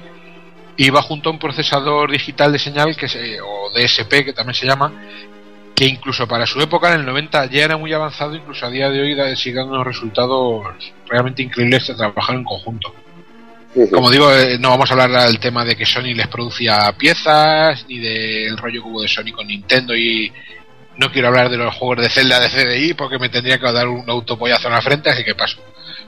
va junto a un procesador digital de señal, que se, o DSP, que también se llama, que incluso para su época, en el 90, ya era muy avanzado, incluso a día de hoy da- sigue dando unos resultados realmente increíbles de trabajar en conjunto. Como digo, eh, no vamos a hablar del tema de que Sony les producía piezas, ni del rollo que hubo de Sony con Nintendo y no quiero hablar de los juegos de Zelda de CDI porque me tendría que dar un autopollazo en la frente, así que paso.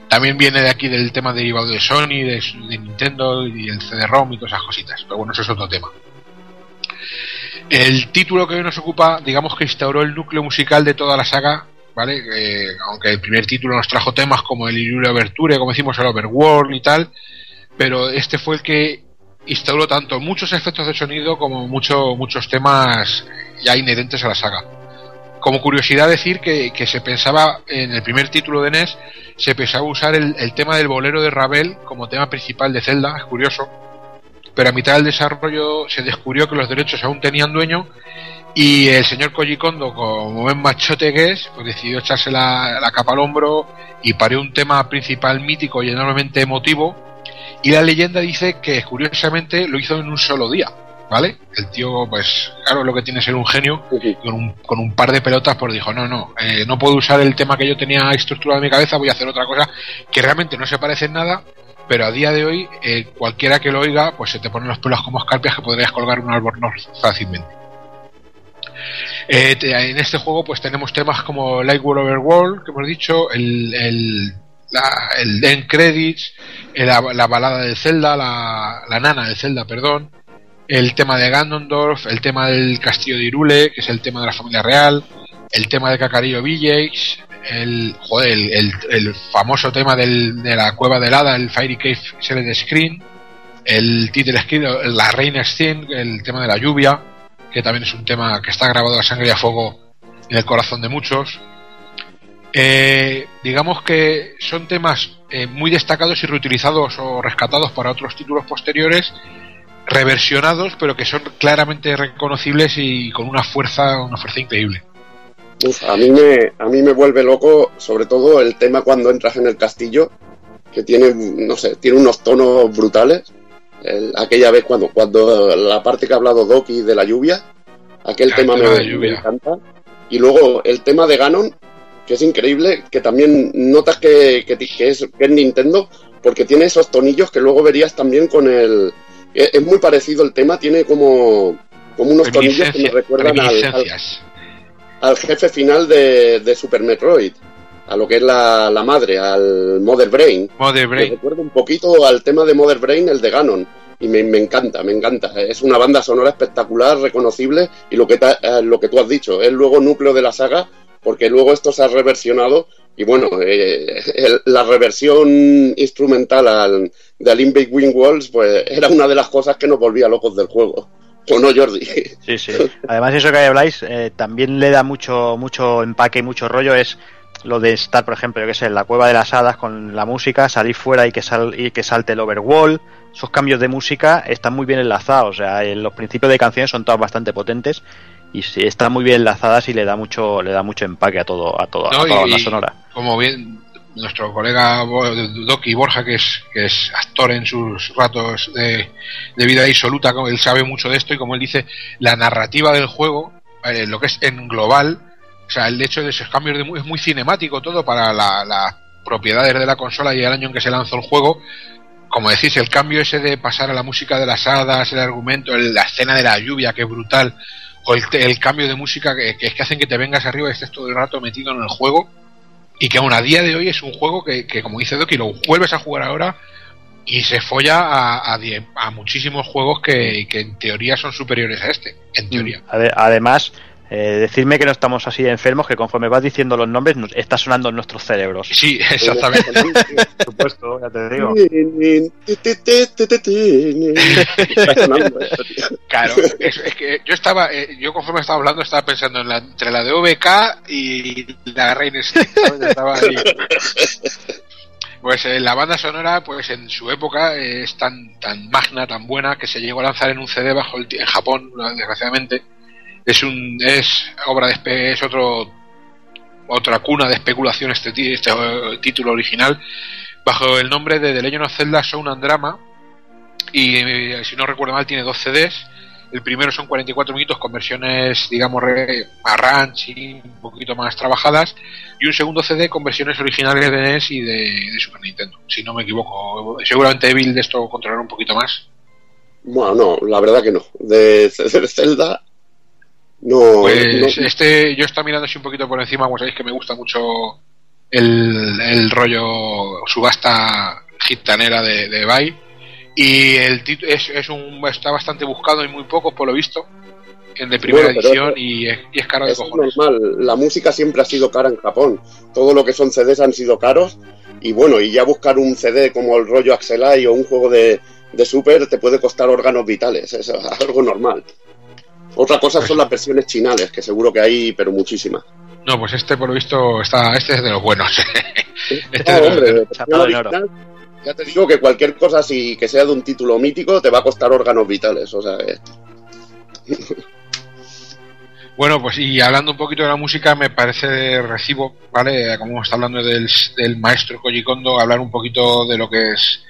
También viene de aquí del tema derivado de Sony, de, Nintendo y el CD-ROM y todas esas cositas, pero bueno, eso es otro tema. El título que hoy nos ocupa, digamos que instauró el núcleo musical de toda la saga, ¿vale? Eh, aunque el primer título nos trajo temas como el Illurio Overture, como decimos, el Overworld y tal, pero este fue el que instauró tanto muchos efectos de sonido como mucho, muchos temas ya inherentes a la saga. Como curiosidad decir que, que se pensaba en el primer título de NES se pensaba usar el, tema del bolero de Ravel como tema principal de Zelda, es curioso, pero a mitad del desarrollo se descubrió que los derechos aún tenían dueño y el señor Koji como buen machote que es, pues decidió echarse la, la capa al hombro y parió un tema principal mítico y enormemente emotivo. Y la leyenda dice que curiosamente lo hizo en un solo día, ¿vale? El tío, pues, claro, lo que tiene es ser un genio, con un, con un par de pelotas, pues dijo, no, no, eh, no puedo usar el tema que yo tenía estructurado en mi cabeza, voy a hacer otra cosa que realmente no se parece en nada, pero a día de hoy, eh, cualquiera que lo oiga, pues se te ponen los pelos como escarpias que podrías colgar un albornoz fácilmente. Eh, te- en este juego pues tenemos temas como Light World Overworld, que hemos dicho, el, el- la- el end credits, la, la balada de Zelda, la, la nana de Zelda, perdón, el tema de Ganondorf, el tema del castillo de Irule, que es el tema de la familia real, el tema de Cacarillo Village, el, joder, el, el- famoso tema del- de la cueva del hada, el Fairy Cave Select Screen, el title screen, la Reina Scene, el tema de la lluvia, que también es un tema que está grabado a sangre y a fuego en el corazón de muchos. Eh, digamos que son temas eh, muy destacados y reutilizados o rescatados para otros títulos posteriores, reversionados, pero que son claramente reconocibles y con una fuerza, una fuerza increíble. Uf, a mí me a mí me vuelve loco, sobre todo el tema cuando entras en el castillo, que tiene, no sé, tiene unos tonos brutales. El- aquella vez cuando cuando la parte que ha hablado Doki de la lluvia, aquel Ah, el tema, tema me, de lluvia. me encanta. Y luego el tema de Ganon, que es increíble, que también notas que, que, que es, que es Nintendo, porque tiene esos tonillos que luego verías también con el... Es es muy parecido el tema, tiene como, como unos tonillos que me recuerdan al, al, reminiscencias. al jefe final de, de Super Metroid, a lo que es la, la madre, al Mother Brain. Mother Me Brain. recuerda un poquito al tema de Mother Brain, el de Ganon. Y me, me encanta, me encanta. Es una banda sonora espectacular, reconocible. Y lo que, ta- eh, lo que tú has dicho, es luego núcleo de la saga, porque luego esto se ha reversionado. Y bueno, eh, el- la reversión instrumental al, de Alin Big Wing Walls, pues era una de las cosas que nos volvía locos del juego. ¿O no, Jordi? Sí, sí. Además, eso que habláis eh, también le da mucho, mucho empaque y mucho rollo. Es lo de estar, por ejemplo, yo que sé, en la cueva de las hadas con la música, salir fuera y que, sal, y que salte el overwall. Esos cambios de música están muy bien enlazados. O sea, eh, los principios de canciones son todas bastante potentes y están muy bien enlazadas y le da mucho, le da mucho empaque a todo, a todo, a toda la sonora. como bien nuestro colega Doki Borja, que es, que es actor en sus ratos de, de vida disoluta, él sabe mucho de esto y como él dice, la narrativa del juego, eh, lo que es en global, o sea, el hecho de esos cambios de, es muy cinemático todo para la- las propiedades de la consola y el año en que se lanzó el juego. Como decís, el cambio ese de pasar a la música de las hadas, el argumento, el- la escena de la lluvia, que es brutal, o el, el cambio de música que, que es que hacen que te vengas arriba y estés todo el rato metido en el juego y que aún a día de hoy es un juego que, que, como dice Doki, lo vuelves a jugar ahora y se folla a, a, die- a muchísimos juegos que, que en teoría son superiores a este, en teoría. Ade- Además, eh, decirme que no estamos así de enfermos, que conforme vas diciendo los nombres, nos está sonando en nuestros cerebros. Sí, exactamente. Por supuesto, ya te digo. Está sonando esto, tío. Claro, es, es que yo estaba, eh, yo conforme estaba hablando estaba pensando en la, entre la de OBK y la Reina. Estaba ahí. Pues eh, la banda sonora, pues en su época eh, es tan tan magna, tan buena que se llegó a lanzar en un CD bajo el, en Japón, desgraciadamente. Es un es obra de es otro otra cuna de especulación este, este eh, título original. Bajo el nombre de The Legend of Zelda Sound and Drama. Y eh, si no recuerdo mal tiene dos CDs el primero son 44 minutos con versiones digamos y un poquito más trabajadas. Y un segundo CD con versiones originales de NES y de, de Super Nintendo si no me equivoco. Seguramente Evil de esto controlará un poquito más. Bueno, no, la verdad que no. De, de Zelda, no. Pues no- este, yo estaba mirando así un poquito por encima, como sabéis que me gusta mucho el, el rollo subasta gitanera de, de Bai. Y el tit- es, es un, está bastante buscado y muy poco, por lo visto, en de primera Bueno, edición eso- y, es, y es caro de Eso es normal. La música siempre ha sido cara en Japón. Todo lo que son CDs han sido caros. Y bueno, y ya buscar un CD como el rollo Axelai o un juego de, de Super te puede costar órganos vitales. Es algo normal. Otra cosa son las versiones chinales, que seguro que hay, pero muchísimas. No, pues este, por lo visto, está, este es de los buenos. este No, de los- hombre, de- original, ya te digo que cualquier cosa así que sea de un título mítico te va a costar órganos vitales. O sea, que- Bueno, pues y hablando un poquito de la música, me parece recibo, ¿vale? Como está hablando del, del maestro Koji Kondo, hablar un poquito de lo que es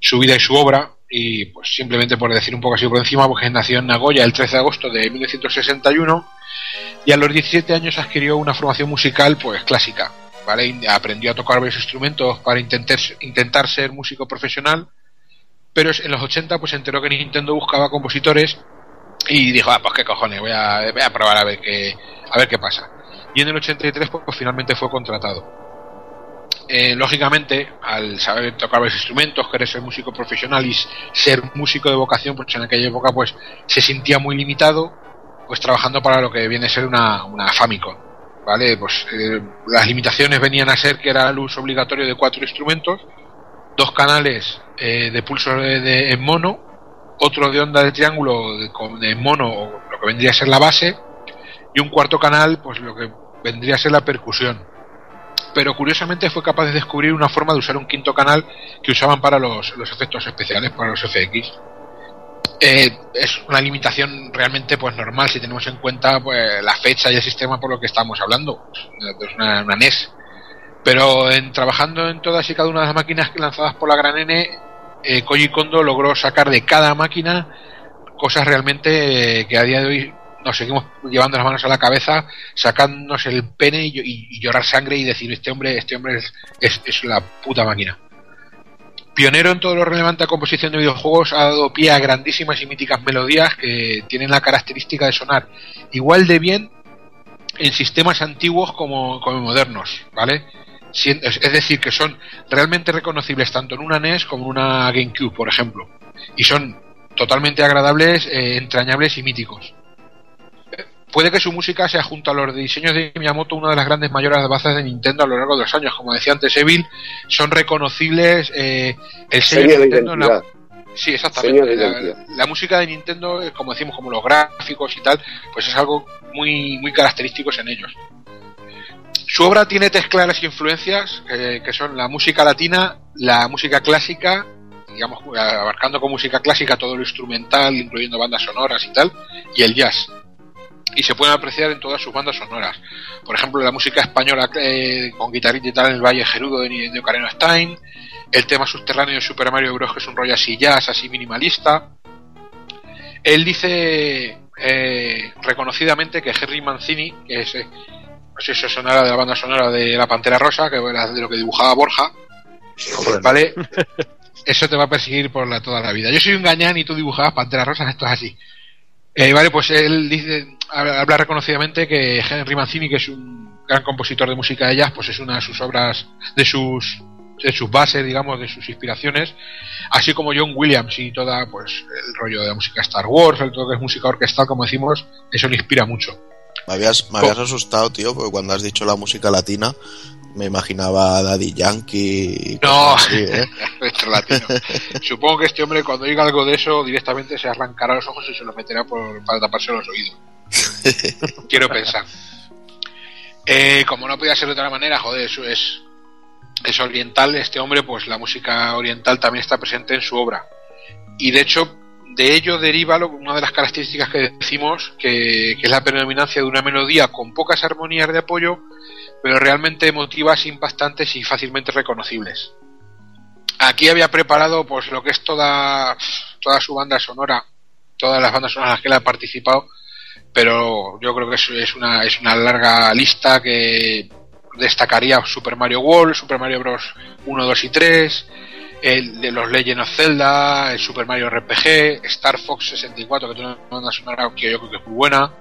su vida y su obra. Y pues simplemente por decir un poco así por encima, porque nació en Nagoya el 13 de agosto de 1961 y a los 17 años adquirió una formación musical pues clásica, ¿vale? Aprendió a tocar varios instrumentos para intentar, intentar ser músico profesional, pero en los 80 pues se enteró que Nintendo buscaba compositores y dijo, ah, pues qué cojones, voy a, voy a probar a ver qué, a ver qué pasa. Y en el 83 pues, pues, finalmente fue contratado. Eh, lógicamente, al saber tocar los instrumentos, querer ser músico profesional y ser músico de vocación, pues en aquella época pues se sentía muy limitado, pues trabajando para lo que viene a ser una, una Famicom. ¿Vale? Pues eh, las limitaciones venían a ser que era el uso obligatorio de cuatro instrumentos, dos canales eh, de pulso de, en mono, otro de onda de triángulo de, de mono, o lo que vendría a ser la base, y un cuarto canal, pues lo que vendría a ser la percusión. Pero curiosamente fue capaz de descubrir una forma de usar un quinto canal que usaban para los, los efectos especiales, para los FX. Eh, es una limitación realmente pues normal si tenemos en cuenta pues, la fecha y el sistema por lo que estamos hablando. Es una, una NES. Pero en trabajando en todas y cada una de las máquinas lanzadas por la Gran N, eh, Koji Kondo logró sacar de cada máquina cosas realmente eh, que a día de hoy nos seguimos llevando las manos a la cabeza, sacándonos el pene y, y- y llorar sangre y decir este hombre, este hombre es, es, la puta máquina. Pionero en todo lo relevante a composición de videojuegos, ha dado pie a grandísimas y míticas melodías que tienen la característica de sonar igual de bien en sistemas antiguos como, como modernos, ¿vale? Es decir, que son realmente reconocibles tanto en una NES como en una GameCube, por ejemplo. Y son totalmente agradables, eh, entrañables y míticos. Puede que su música sea junto a los diseños de Miyamoto una de las grandes mayores bases de Nintendo a lo largo de los años. Como decía antes Evil, son reconocibles eh, el sello de Nintendo en la. Sí, exactamente. La música de Nintendo, eh, como decimos, como los gráficos y tal, pues es algo muy, muy característicos en ellos. Su obra tiene tres claras influencias, eh, que son la música latina, la música clásica, digamos, abarcando con música clásica todo lo instrumental, incluyendo bandas sonoras y tal, y el jazz. Y se pueden apreciar en todas sus bandas sonoras. Por ejemplo, la música española eh, con guitarrita y tal en el Valle Gerudo de, de Ocarina Time, el tema subterráneo de Super Mario Bros. que es un rollo así jazz, así minimalista. Él dice eh, reconocidamente que Henry Mancini, que es, eh, no sé si eso sonara de la banda sonora de La Pantera Rosa, que era de lo que dibujaba Borja, ¿vale? Eso te va a perseguir por la, toda la vida. Yo soy un gañán y tú dibujabas Pantera Rosa, esto es así. Eh, vale, pues él dice, habla reconocidamente que Henry Mancini, que es un gran compositor de música de jazz, pues es una de sus obras, de sus de sus bases, digamos, de sus inspiraciones, así como John Williams y toda, pues, el rollo de la música Star Wars, el todo que es música orquestal, como decimos, eso le inspira mucho. Me habías, me habías asustado, tío, porque cuando has dicho la música latina, me imaginaba a Daddy Yankee. y No, así, ¿eh? latino. Supongo que este hombre, cuando diga algo de eso, directamente se arrancará los ojos y se los meterá por, para taparse los oídos. Quiero pensar. Eh, como no podía ser de otra manera, joder, eso es, es oriental. Este hombre, pues la música oriental también está presente en su obra. Y de hecho, de ello deriva lo- una de las características que decimos, que, que es la predominancia de una melodía con pocas armonías de apoyo, pero realmente emotivas, impactantes y fácilmente reconocibles. Aquí había preparado pues lo que es toda, toda su banda sonora, todas las bandas sonoras en las que él ha participado, pero yo creo que es, es una, es una larga lista que destacaría Super Mario World, Super Mario Bros. 1, 2 y 3, el de los Legend of Zelda, el Super Mario RPG, Star Fox 64, que tiene una banda sonora que yo creo que es muy buena,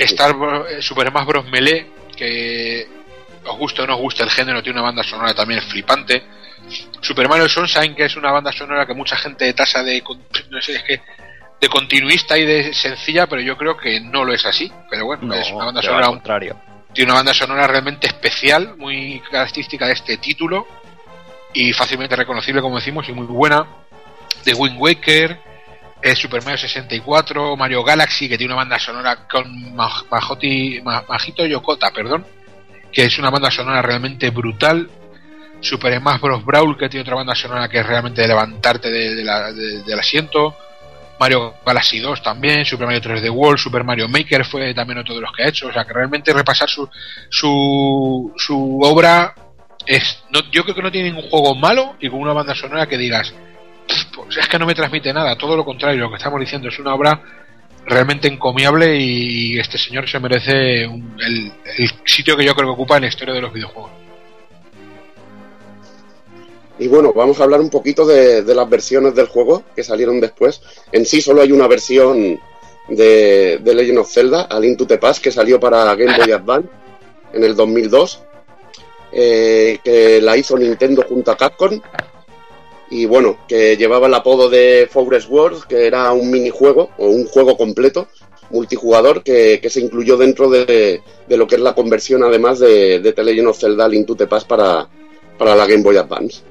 Star eh, Super Smash Bros. Melee, que os guste o no os guste el género, tiene una banda sonora también flipante. Super Mario Sunshine, que es una banda sonora que mucha gente tasa de, no sé, es que de continuista y de sencilla, pero yo creo que no lo es así. Pero bueno, No, es una banda sonora al contrario. tiene una banda sonora realmente especial, muy característica de este título y fácilmente reconocible, como decimos, y muy buena. De Wind Waker, eh, Super Mario 64, Mario Galaxy, que tiene una banda sonora con Maj- Majoti- Ma- Majito Yokota, perdón, que es una banda sonora realmente brutal. Super Smash Bros. Brawl, que tiene otra banda sonora que es realmente de levantarte de- de la- de- del asiento. Mario Galaxy 2 también, Super Mario 3D World, Super Mario Maker fue también otro de los que ha hecho. O sea que realmente repasar su, su, su obra es. No, yo creo que no tiene ningún juego malo y con una banda sonora que digas, pues es que no me transmite nada. Todo lo contrario, lo que estamos diciendo es una obra realmente encomiable y este señor se merece un- el, el sitio que yo creo que ocupa en la historia de los videojuegos. Y bueno, vamos a hablar un poquito de, las versiones del juego que salieron después. En sí solo hay una versión de, de Legend of Zelda, A Link to the Past, que salió para Game Boy Advance en el 2002. eh, que la hizo Nintendo junto a Capcom. Y bueno, que llevaba el apodo de Forest World, que era un minijuego o un juego completo multijugador que, se incluyó dentro de, lo que es la conversión además de, The Legend of Zelda Link to the Past para, para la Game Boy Advance.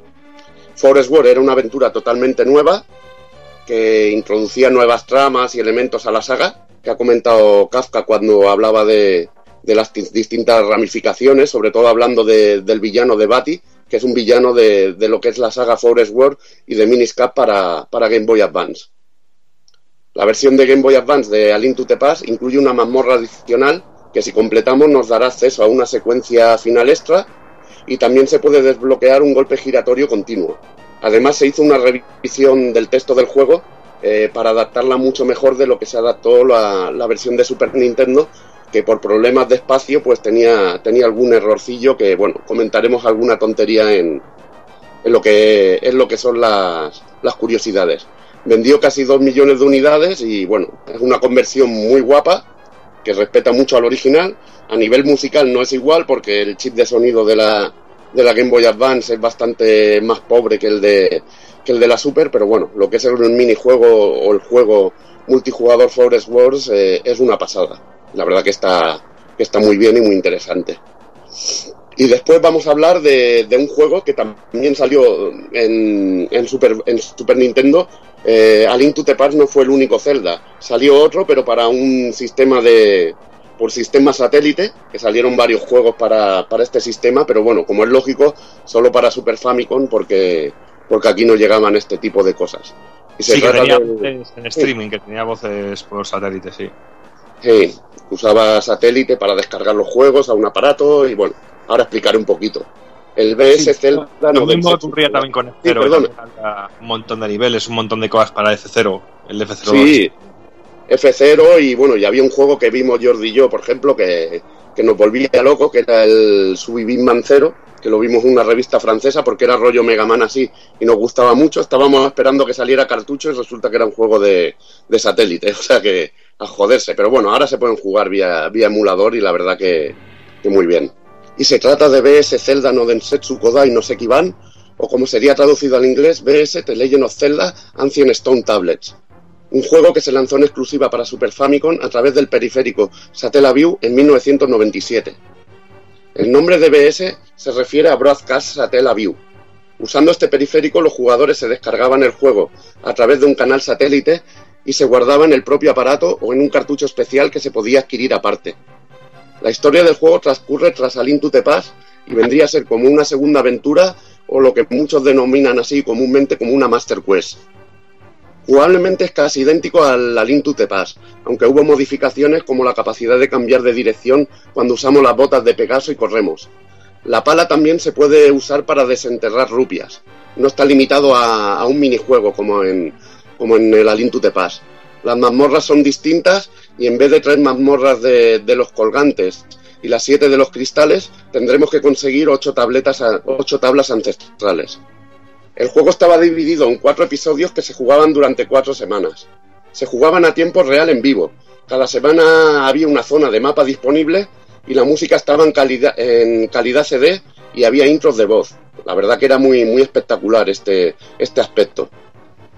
Forest World era una aventura totalmente nueva que introducía nuevas tramas y elementos a la saga, que ha comentado Kafka cuando hablaba de, de las distintas ramificaciones, sobre todo hablando de, del villano de Bati, que es un villano de, de, lo que es la saga Forest World y de Miniscap para, para Game Boy Advance. La versión de Game Boy Advance de A Link to the Past incluye una mazmorra adicional que si completamos nos dará acceso a una secuencia final extra y también se puede desbloquear un golpe giratorio continuo. Además se hizo una revisión del texto del juego eh, para adaptarla mucho mejor de lo que se adaptó la, la, versión de Super Nintendo que por problemas de espacio pues tenía, tenía algún errorcillo que bueno comentaremos alguna tontería en, en lo que es lo que son las, las curiosidades vendió casi 2 millones de unidades y bueno, es una conversión muy guapa que respeta mucho al original. A nivel musical no es igual porque el chip de sonido de la, de la Game Boy Advance es bastante más pobre que el de, que el de la Super, pero bueno, lo que es el minijuego o el juego multijugador Forest Wars eh, es una pasada. La verdad que está, que está muy bien y muy interesante. Y después vamos a hablar de, de un juego que también salió en, en, Super, en Super Nintendo. Eh, A Link to the Past no fue el único Zelda. Salió otro, pero para un sistema de. por sistema satélite, que salieron varios juegos para, para este sistema, pero bueno, como es lógico, solo para Super Famicom, porque, porque aquí no llegaban este tipo de cosas. Y se sí, que tenía de... en streaming, sí. que tenía voces por satélite, sí. Sí, usaba satélite para descargar los juegos a un aparato y bueno, ahora explicaré un poquito. El BS sí, Zelda no mismo ocurría también con F0, sí, un montón de niveles, un montón de cosas para F0, el F0. Sí, F0 y bueno, y había un juego que vimos Jordi y yo, por ejemplo, que, que nos volvía loco, que era el Subibin 0, que lo vimos en una revista francesa porque era rollo Mega Man así y nos gustaba mucho. Estábamos esperando que saliera cartucho y resulta que era un juego de, de satélite, o sea que a joderse. Pero bueno, ahora se pueden jugar vía, vía emulador y la verdad que, que muy bien y se trata de BS Zelda no Densetsu Kodai no Sekiban, o como sería traducido al inglés, BS The Legend of Zelda Ancient Stone Tablets. Un juego que se lanzó en exclusiva para Super Famicom a través del periférico Satellaview en 1997. El nombre de BS se refiere a Broadcast Satellaview. Usando este periférico, los jugadores se descargaban el juego a través de un canal satélite y se guardaba en el propio aparato o en un cartucho especial que se podía adquirir aparte. La historia del juego transcurre tras Alin Pass y vendría a ser como una segunda aventura o lo que muchos denominan así comúnmente como una Master Quest. Jugablemente es casi idéntico al Alin Pass, aunque hubo modificaciones como la capacidad de cambiar de dirección cuando usamos las botas de Pegaso y corremos. La pala también se puede usar para desenterrar rupias. No está limitado a, a un minijuego como en, como en el Alin Pass. Las mazmorras son distintas y en vez de tres mazmorras de, los colgantes y las siete de los cristales, tendremos que conseguir ocho, tabletas, ocho tablas ancestrales. El juego estaba dividido en cuatro episodios que se jugaban durante cuatro semanas. Se jugaban a tiempo real en vivo. Cada semana había una zona de mapa disponible y la música estaba en calidad, en calidad CD y había intros de voz. La verdad que era muy, muy espectacular este, este aspecto.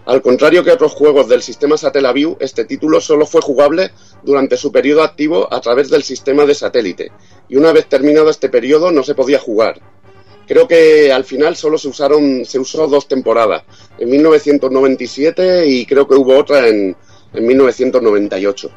Al contrario que otros juegos del sistema Satellaview, este título solo fue jugable durante su periodo activo a través del sistema de satélite, y una vez terminado este periodo no se podía jugar. Creo que al final solo se usaron, se usó dos temporadas, en 1997 y creo que hubo otra en, en 1998.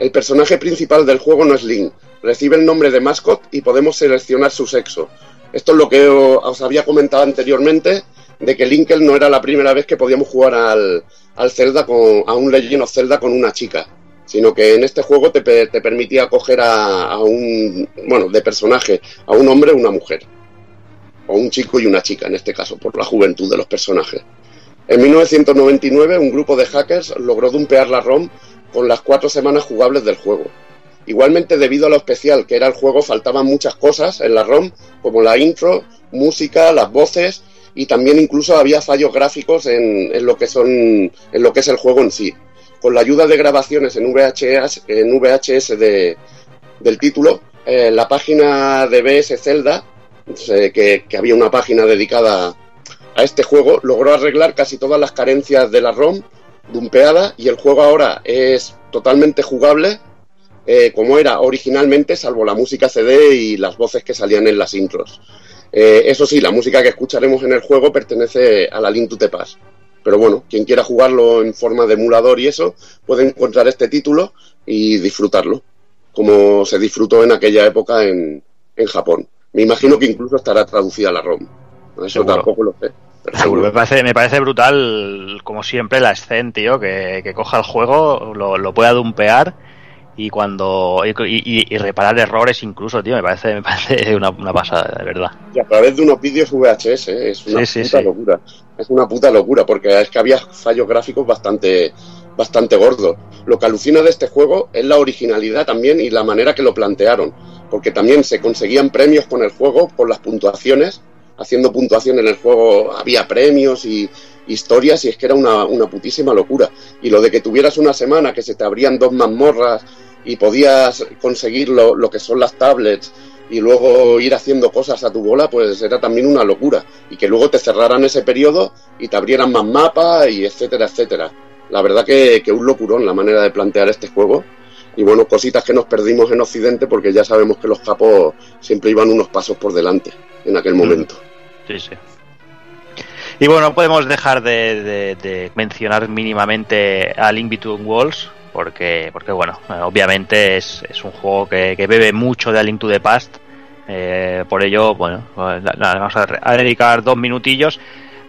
El personaje principal del juego no es Link, recibe el nombre de mascot y podemos seleccionar su sexo. Esto es lo que os había comentado anteriormente de que Linkel no era la primera vez que podíamos jugar al, al Zelda con, a un Legend of Zelda con una chica, sino que en este juego te, te permitía coger a, a, un, bueno, de personaje, a un hombre o una mujer, o un chico y una chica en este caso, por la juventud de los personajes. En 1999 un grupo de hackers logró dumpear la ROM con las cuatro semanas jugables del juego. Igualmente debido a lo especial que era el juego faltaban muchas cosas en la ROM, como la intro, música, las voces y también incluso había fallos gráficos en, en, lo que son en lo que es el juego en sí. Con la ayuda de grabaciones en VHS, en VHS de, del título, eh, la página de BS Zelda, sé que, que había una página dedicada a este juego, logró arreglar casi todas las carencias de la ROM dumpeada y el juego ahora es totalmente jugable eh, como era originalmente, salvo la música CD y las voces que salían en las intros. Eh, eso sí, la música que escucharemos en el juego pertenece a la Link to the Past. Pero bueno, quien quiera jugarlo en forma de emulador y eso, puede encontrar este título y disfrutarlo, como se disfrutó en aquella época en, en Japón. Me imagino que incluso estará traducida a la ROM. Eso Seguro. tampoco lo sé. pero Seguro, seguro. me parece, me parece brutal, como siempre, la escena, tío, que, que coja el juego, lo, lo pueda dumpear y cuando y, y- y reparar errores incluso, tío, me parece, me parece una, una pasada, de verdad. Y a través de unos vídeos VHS, ¿eh? es una Sí, sí, puta sí. locura. Es una puta locura, porque es que había fallos gráficos bastante, bastante gordos. Lo que alucina de este juego es la originalidad también y la manera que lo plantearon. Porque también se conseguían premios con el juego por las puntuaciones. Haciendo puntuación en el juego había premios y historias y es que era una, una putísima locura. Y lo de que tuvieras una semana que se te abrían dos mazmorras y podías conseguir lo, lo que son las tablets y luego ir haciendo cosas a tu bola, pues era también una locura. Y que luego te cerraran ese periodo y te abrieran más mapas y etcétera, etcétera. La verdad que, que un locurón la manera de plantear este juego. Y bueno, cositas que nos perdimos en Occidente porque ya sabemos que los capos siempre iban unos pasos por delante en aquel momento. Sí, sí. Y bueno, no podemos dejar de, de- mencionar mínimamente a Link Between Worlds, porque, porque bueno, eh, obviamente es, es un juego que, bebe mucho de A Link to the Past. eh, por ello, bueno, pues, vamos a, dedicar dos minutillos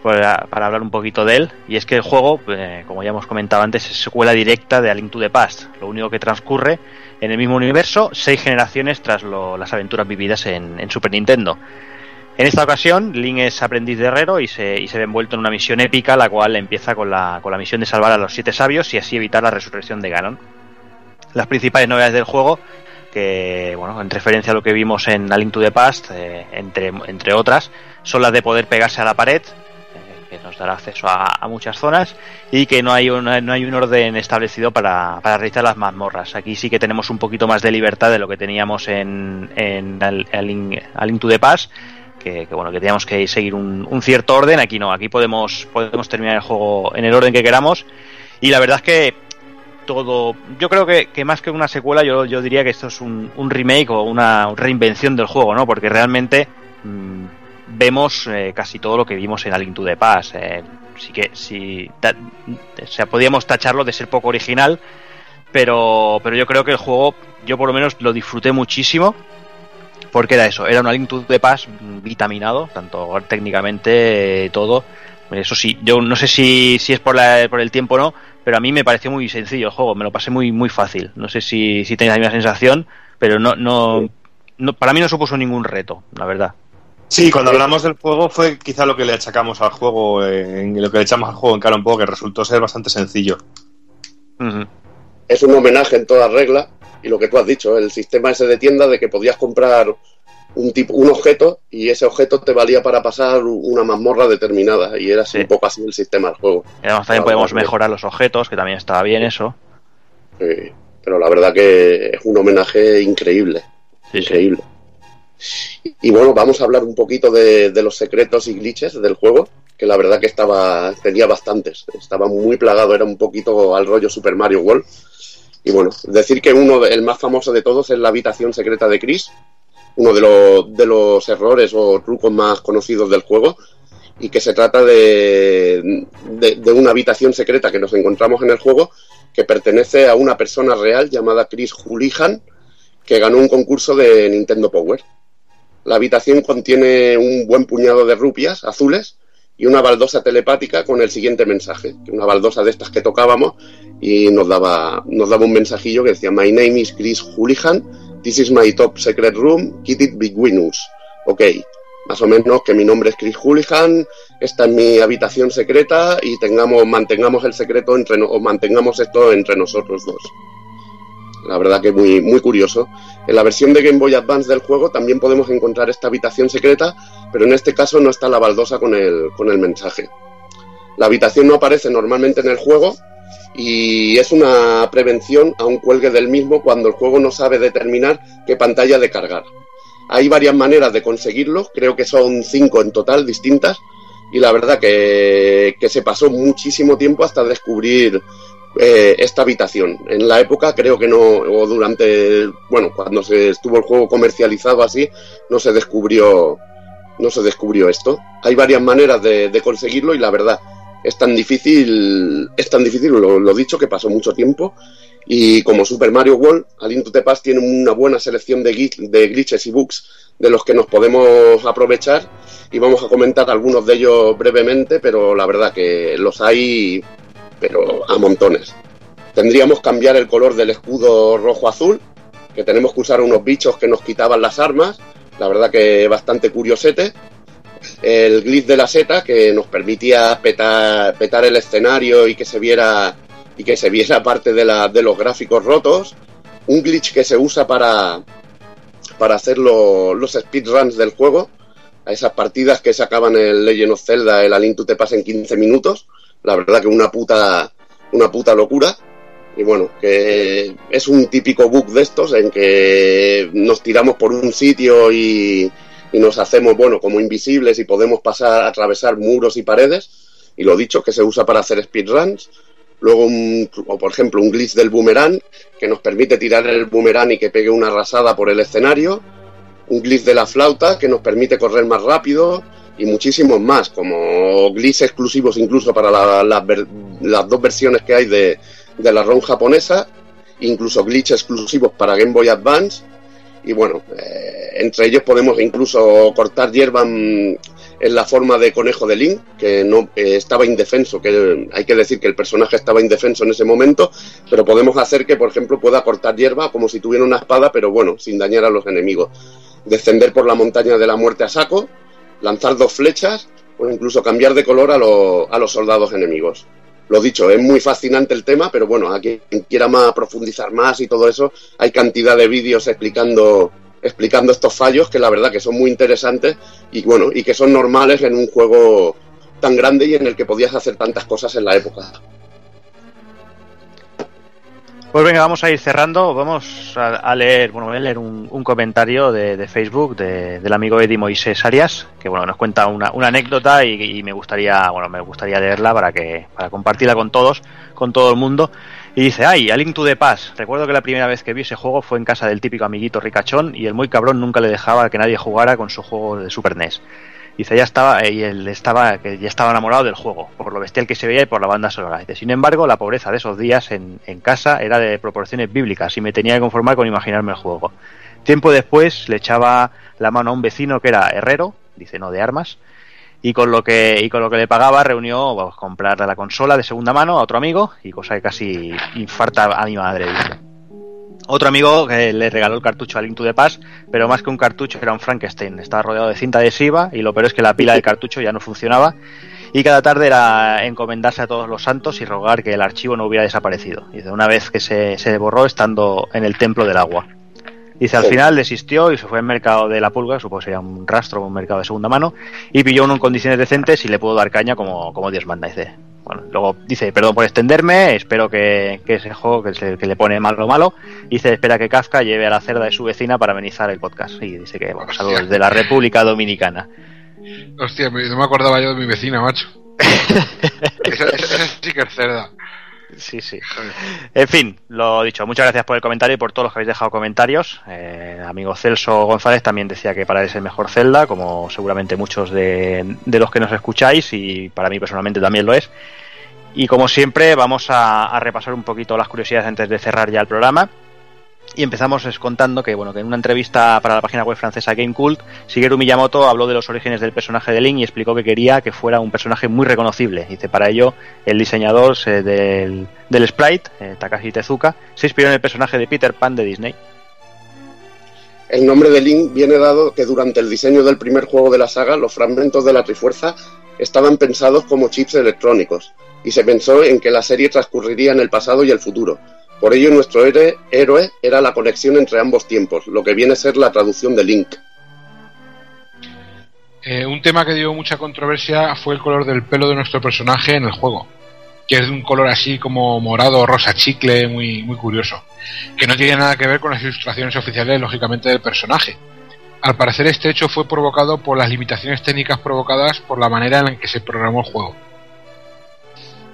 para, para hablar un poquito de él. Y es que el juego, eh, como ya hemos comentado antes, es secuela directa de A Link to the Past. Lo único que transcurre en el mismo universo, seis generaciones tras lo- las aventuras vividas en, en Super Nintendo. En esta ocasión, Link es aprendiz de herrero y se, y se ve envuelto en una misión épica, la cual empieza con la, con la misión de salvar a los siete sabios y así evitar la resurrección de Ganon. Las principales novedades del juego, que, bueno, en referencia a lo que vimos en A Link to the Past, eh, entre, entre otras, son las de poder pegarse a la pared, eh, que nos dará acceso a, a muchas zonas, y que no hay, una- no hay un orden establecido para, para realizar las mazmorras. Aquí sí que tenemos un poquito más de libertad de lo que teníamos en, en Al- A Link, A Link to the Past, que, que, bueno que teníamos que seguir un, un cierto orden. Aquí no aquí podemos podemos terminar el juego en el orden que queramos. Y la verdad es que todo yo creo que, que más que una secuela yo, yo diría que esto es un, un remake o una reinvención del juego no porque realmente mm, vemos eh, casi todo lo que vimos en A Link to the Past eh, sí que sí o sea podíamos tacharlo de ser poco original pero pero yo creo que el juego yo por lo menos lo disfruté muchísimo porque era eso, era una Link to the Past vitaminado, tanto técnicamente, eh, todo. Eso sí, yo no sé si, si es por, la- por el tiempo o no, pero a mí me pareció muy sencillo el juego, me lo pasé muy muy fácil. No sé si, si tenéis la misma sensación, pero no, no, no para mí no supuso ningún reto, la verdad. Sí, cuando hablamos del juego fue quizá lo que le achacamos al juego, eh, en lo que le echamos al juego en cara un poco, que resultó ser bastante sencillo. Es un homenaje en toda regla y lo que tú has dicho, el sistema ese de tienda de que podías comprar un tipo, un objeto y ese objeto te valía para pasar una mazmorra determinada y era así un poco así el sistema del juego. Y además también podemos mejorar los objetos, que también estaba bien eso. Sí, pero la verdad que es un homenaje increíble. increíble. Y bueno, vamos a hablar un poquito de, de los secretos y glitches del juego, que la verdad que estaba tenía bastantes. Estaba muy plagado, era un poquito al rollo Super Mario World. Y bueno, decir que uno, de- el más famoso de todos es la habitación secreta de Chris, uno de los, errores o trucos más conocidos del juego, y que se trata de, de, una habitación secreta que nos encontramos en el juego que pertenece a una persona real llamada Chris Julihan, que ganó un concurso de Nintendo Power. La habitación contiene un buen puñado de rupias azules y una baldosa telepática con el siguiente mensaje, una baldosa de estas que tocábamos y nos daba, nos daba un mensajillo que decía My name is Chris Julihan, this is my top secret room, keep it big winners. Ok, más o menos que mi nombre es Chris Julihan, esta es mi habitación secreta y tengamos, mantengamos el secreto entre o mantengamos esto entre nosotros dos. La verdad que muy, muy curioso. En la versión de Game Boy Advance del juego también podemos encontrar esta habitación secreta, pero en este caso no está la baldosa con el, con el mensaje. La habitación no aparece normalmente en el juego, y es una prevención a un cuelgue del mismo cuando el juego no sabe determinar qué pantalla de cargar. Hay varias maneras de conseguirlo, creo que son cinco en total distintas, y la verdad que, se pasó muchísimo tiempo hasta descubrir eh, esta habitación. En la época creo que no, o durante, bueno, cuando se estuvo el juego comercializado así, no se descubrió, no se descubrió esto. Hay varias maneras de conseguirlo y la verdad es tan difícil, es tan difícil, lo, dicho, que pasó mucho tiempo. Y como Super Mario World, Alien to the Past tiene una buena selección de glitches y bugs de los que nos podemos aprovechar y vamos a comentar algunos de ellos brevemente, pero la verdad que los hay pero a montones. Tendríamos que cambiar el color del escudo rojo-azul, que tenemos que usar unos bichos que nos quitaban las armas, la verdad que bastante curiosete. El glitch de la seta, que nos permitía petar, petar el escenario y que se viera y que se viera parte de, la, de los gráficos rotos. Un glitch que se usa para, para hacer lo- los speedruns del juego, a esas partidas que se acaban el Legend of Zelda, el A Link to the Past en 15 minutos. La verdad que una puta, una puta locura. Y bueno, que es un típico bug de estos en que nos tiramos por un sitio y, y nos hacemos, bueno, como invisibles y podemos pasar, atravesar muros y paredes. Y lo dicho, que se usa para hacer speedruns. Luego, un, o por ejemplo, un glitch del boomerang que nos permite tirar el boomerang y que pegue una rasada por el escenario. Un glitch de la flauta que nos permite correr más rápido y muchísimos más, como glitches exclusivos incluso para la- las dos versiones que hay de, de la ROM japonesa, incluso glitches exclusivos para Game Boy Advance. Y bueno, eh, entre ellos podemos incluso cortar hierba mm, en la forma de conejo de Link, que no eh, estaba indefenso, que hay que decir que el personaje estaba indefenso en ese momento, pero podemos hacer que, por ejemplo, pueda cortar hierba como si tuviera una espada, pero bueno, sin dañar a los enemigos. Descender por la montaña de la muerte a saco, lanzar dos flechas o incluso cambiar de color a, lo- a los soldados enemigos. Lo dicho, es muy fascinante el tema, pero bueno, a quien quiera más profundizar más y todo eso, hay cantidad de vídeos explicando explicando estos fallos que la verdad que son muy interesantes y bueno, y que son normales en un juego tan grande y en el que podías hacer tantas cosas en la época. Pues venga, vamos a ir cerrando. Vamos a, leer, bueno, voy a leer un, un comentario de, Facebook de- del amigo Eddie Moisés Arias, que bueno, nos cuenta una, anécdota y, y me gustaría, bueno, me gustaría leerla para que, para compartirla con todos, con todo el mundo. Y dice, ay, A Link to the Past. Recuerdo que la primera vez que vi ese juego fue en casa del típico amiguito ricachón y el muy cabrón nunca le dejaba que nadie jugara con su juego de Super NES. Dice, ya estaba, eh, y él estaba, que ya estaba enamorado del juego, por lo bestial que se veía y por la banda sonora. Dice, sin embargo, la pobreza de esos días en, en casa era de proporciones bíblicas y me tenía que conformar con imaginarme el juego. Tiempo después le echaba la mano a un vecino que era herrero, dice no de armas, y con lo que, y con lo que le pagaba reunió pues, comprar la consola de segunda mano a otro amigo, y cosa que casi infarta a mi madre, dice. Otro amigo que le regaló el cartucho a Link to the Past, pero más que un cartucho era un Frankenstein. Estaba rodeado de cinta adhesiva y lo peor es que la pila del cartucho ya no funcionaba. Y cada tarde era encomendarse a todos los santos y rogar que el archivo no hubiera desaparecido. Dice, una vez que se, se borró estando en el templo del agua. Dice, al final desistió y se fue al mercado de la pulga, supongo que sería un rastro un mercado de segunda mano, y pilló uno en condiciones decentes y le pudo dar caña como, como Dios manda. Dice, bueno, luego dice, perdón por extenderme, espero que, que ese juego que, se- que le pone malo malo, dice, espera que Kafka lleve a la cerda de su vecina para amenizar el podcast. Y dice que, bueno, saludos de la República Dominicana. Hostia, no me acordaba yo de mi vecina, macho. esa, esa- esa sí que es cerda. Sí, sí. En fin, lo dicho, muchas gracias por el comentario y por todos los que habéis dejado comentarios. Eh, amigo Celso González también decía que para él es el mejor Zelda, como seguramente muchos de, de los que nos escucháis, y para mí personalmente también lo es. Y como siempre, vamos a, a repasar un poquito las curiosidades antes de cerrar ya el programa. Y empezamos contando que, bueno, que en una entrevista para la página web francesa Gamecult, Shigeru Miyamoto habló de los orígenes del personaje de Link y explicó que quería que fuera un personaje muy reconocible. Dice, para ello, el diseñador eh, del, del sprite, eh, Takashi Tezuka, se inspiró en el personaje de Peter Pan de Disney. El nombre de Link viene dado que durante el diseño del primer juego de la saga, los fragmentos de la Trifuerza estaban pensados como chips electrónicos, y se pensó en que la serie transcurriría en el pasado y el futuro. Por ello, nuestro héroe, era la conexión entre ambos tiempos, lo que viene a ser la traducción de Link. Eh, un tema que dio mucha controversia fue el color del pelo de nuestro personaje en el juego. que es de un color así como morado, rosa, chicle, muy, muy curioso, que no tiene nada que ver con las ilustraciones oficiales, lógicamente, del personaje. Al parecer este hecho fue provocado por las limitaciones técnicas provocadas por la manera en la que se programó el juego.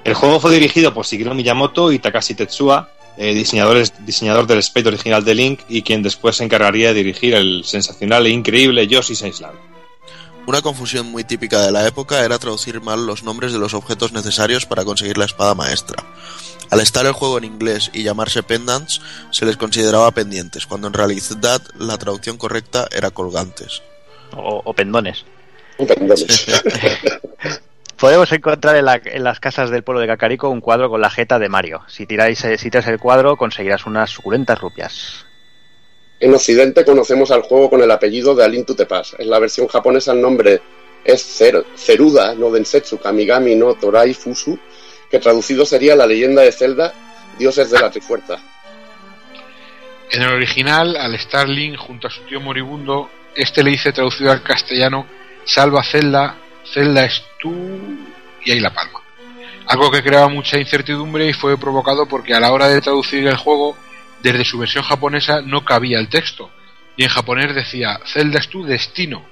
El juego fue dirigido por Shigeru Miyamoto y Takashi Tetsuya, eh, diseñadores, diseñador del Spade original de Link y quien después se encargaría de dirigir el sensacional e increíble Yoshi's Island. Una confusión muy típica de la época era traducir mal los nombres de los objetos necesarios para conseguir la espada maestra. Al estar el juego en inglés y llamarse pendants, se les consideraba pendientes, cuando en realidad la traducción correcta era colgantes. O, o pendones. Un pendones. Podemos encontrar en, la- en las casas del pueblo de Cacarico un cuadro con la jeta de Mario. Si tiráis, eh, si tiras el cuadro, conseguirás unas suculentas rupias. En Occidente conocemos al juego con el apellido de Alin Pass. En la versión japonesa el nombre es Cer- Ceruda no Densetsu Kamigami no Torai Fusu, que traducido sería la leyenda de Zelda, dioses de la Trifuerza. En el original, al estar Link junto a su tío moribundo, este le dice traducido al castellano, salva Zelda, Zelda es tú y ahí la palma. Algo que creaba mucha incertidumbre y fue provocado porque a la hora de traducir el juego, desde su versión japonesa no cabía el texto, y en japonés decía Zelda es tu destino.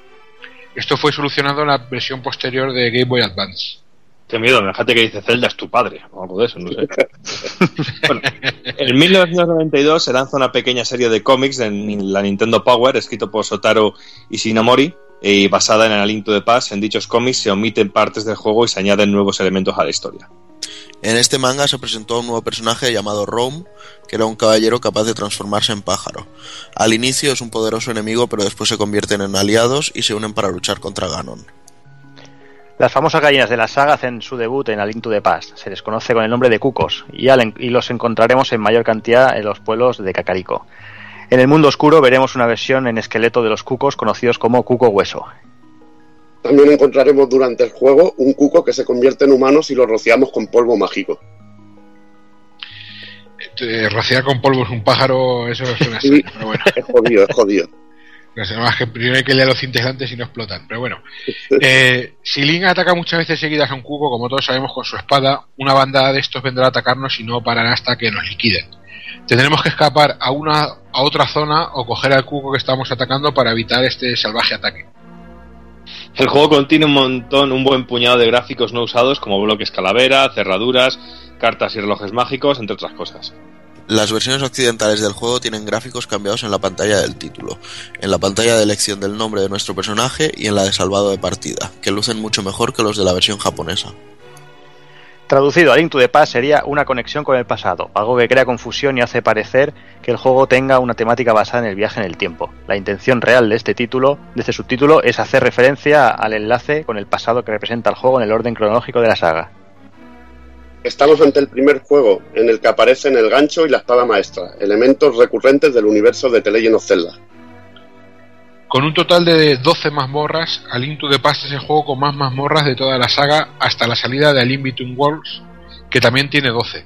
Esto fue solucionado en la versión posterior de Game Boy Advance. Qué miedo, fíjate que dice Zelda es tu padre, o algo de eso, no sé. Bueno, en 1992 se lanza una pequeña serie de cómics en la Nintendo Power, escrito por Sotaro Ishinomori, y basada en el Aliento de Paz. En dichos cómics se omiten partes del juego y se añaden nuevos elementos a la historia. En este manga se presentó un nuevo personaje llamado Rome, que era un caballero capaz de transformarse en pájaro. Al inicio es un poderoso enemigo, pero después se convierten en aliados y se unen para luchar contra Ganon. Las famosas gallinas de la saga hacen su debut en Alintu de Paz. Se les conoce con el nombre de cucos y, al- y los encontraremos en mayor cantidad en los pueblos de Cacarico. En el mundo oscuro veremos una versión en esqueleto de los cucos conocidos como cuco hueso. También encontraremos durante el juego un cuco que se convierte en humano si lo rociamos con polvo mágico. Eh, rociar con polvo es un pájaro, eso suena Sí. extraño, pero bueno. Es jodido, es jodido. No sé, más que primero hay que leer los cintilantes y no explotan. Pero bueno, eh, si Link ataca muchas veces seguidas a un cubo, como todos sabemos, con su espada, una banda de estos vendrá a atacarnos y no parará hasta que nos liquiden. Tendremos que escapar a una a otra zona o coger al cubo que estamos atacando para evitar este salvaje ataque. El juego contiene un montón, un buen puñado de gráficos no usados como bloques calavera, cerraduras, cartas y relojes mágicos, entre otras cosas. Las versiones occidentales del juego tienen gráficos cambiados en la pantalla del título, en la pantalla de elección del nombre de nuestro personaje y en la de salvado de partida, que lucen mucho mejor que los de la versión japonesa. Traducido a Link to the Past sería una conexión con el pasado, algo que crea confusión y hace parecer que el juego tenga una temática basada en el viaje en el tiempo. La intención real de este título, de este subtítulo, es hacer referencia al enlace con el pasado que representa el juego en el orden cronológico de la saga. Estamos ante el primer juego en el que aparecen el gancho y la espada maestra, elementos recurrentes del universo de The Legend of Zelda. Con un total de 12 mazmorras, A Link to the Past es el juego con más mazmorras de toda la saga hasta la salida de A Link Between Worlds, que también tiene 12.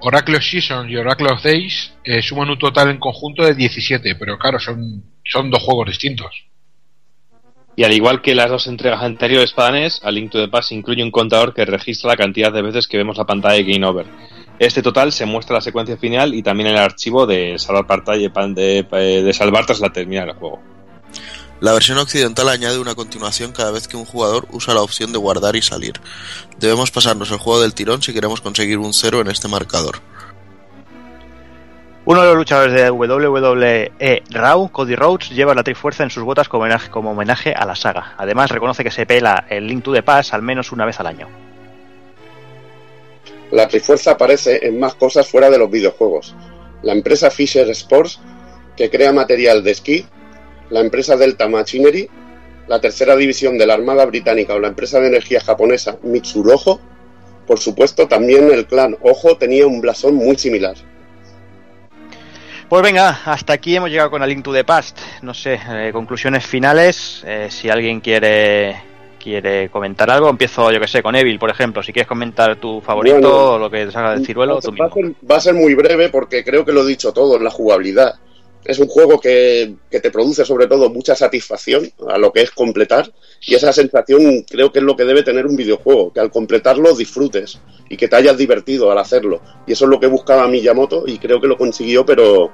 Oracle of Seasons y Oracle of Days eh, suman un total en conjunto de 17, pero claro, son, dos juegos distintos. Y al igual que las dos entregas anteriores para NES, A Link to the Past incluye un contador que registra la cantidad de veces que vemos la pantalla de Game Over. Este total se muestra la secuencia final y también el archivo de salvar pantalla de, de salvar tras la terminar el juego. La versión occidental añade una continuación cada vez que un jugador usa la opción de guardar y salir. Debemos pasarnos el juego del tirón si queremos conseguir un cero en este marcador. Uno de los luchadores de WWE Raw, Cody Rhodes, lleva la Trifuerza en sus botas como homenaje, como homenaje a la saga. Además, reconoce que se pela el Link to the Past al menos una vez al año. La Trifuerza aparece en más cosas fuera de los videojuegos. La empresa Fisher Sports, que crea material de esquí, la empresa Delta Machinery, la tercera división de la Armada Británica o la empresa de energía japonesa Mitsurojo. Por supuesto, también el clan Ojo tenía un blasón muy similar. Pues venga, hasta aquí hemos llegado con A Link to the Past. No sé, eh, conclusiones finales. Eh, si alguien quiere quiere comentar algo, empiezo yo que sé, con Evil, por ejemplo. Si quieres comentar tu favorito Bueno, o lo que te salga del ciruelo, tú Va a, ser, va a ser muy breve porque creo que lo he dicho todo en la jugabilidad. Es un juego que, que, te produce sobre todo mucha satisfacción a lo que es completar y esa sensación creo que es lo que debe tener un videojuego, que al completarlo disfrutes y que te hayas divertido al hacerlo. Y eso es lo que buscaba Miyamoto y creo que lo consiguió, pero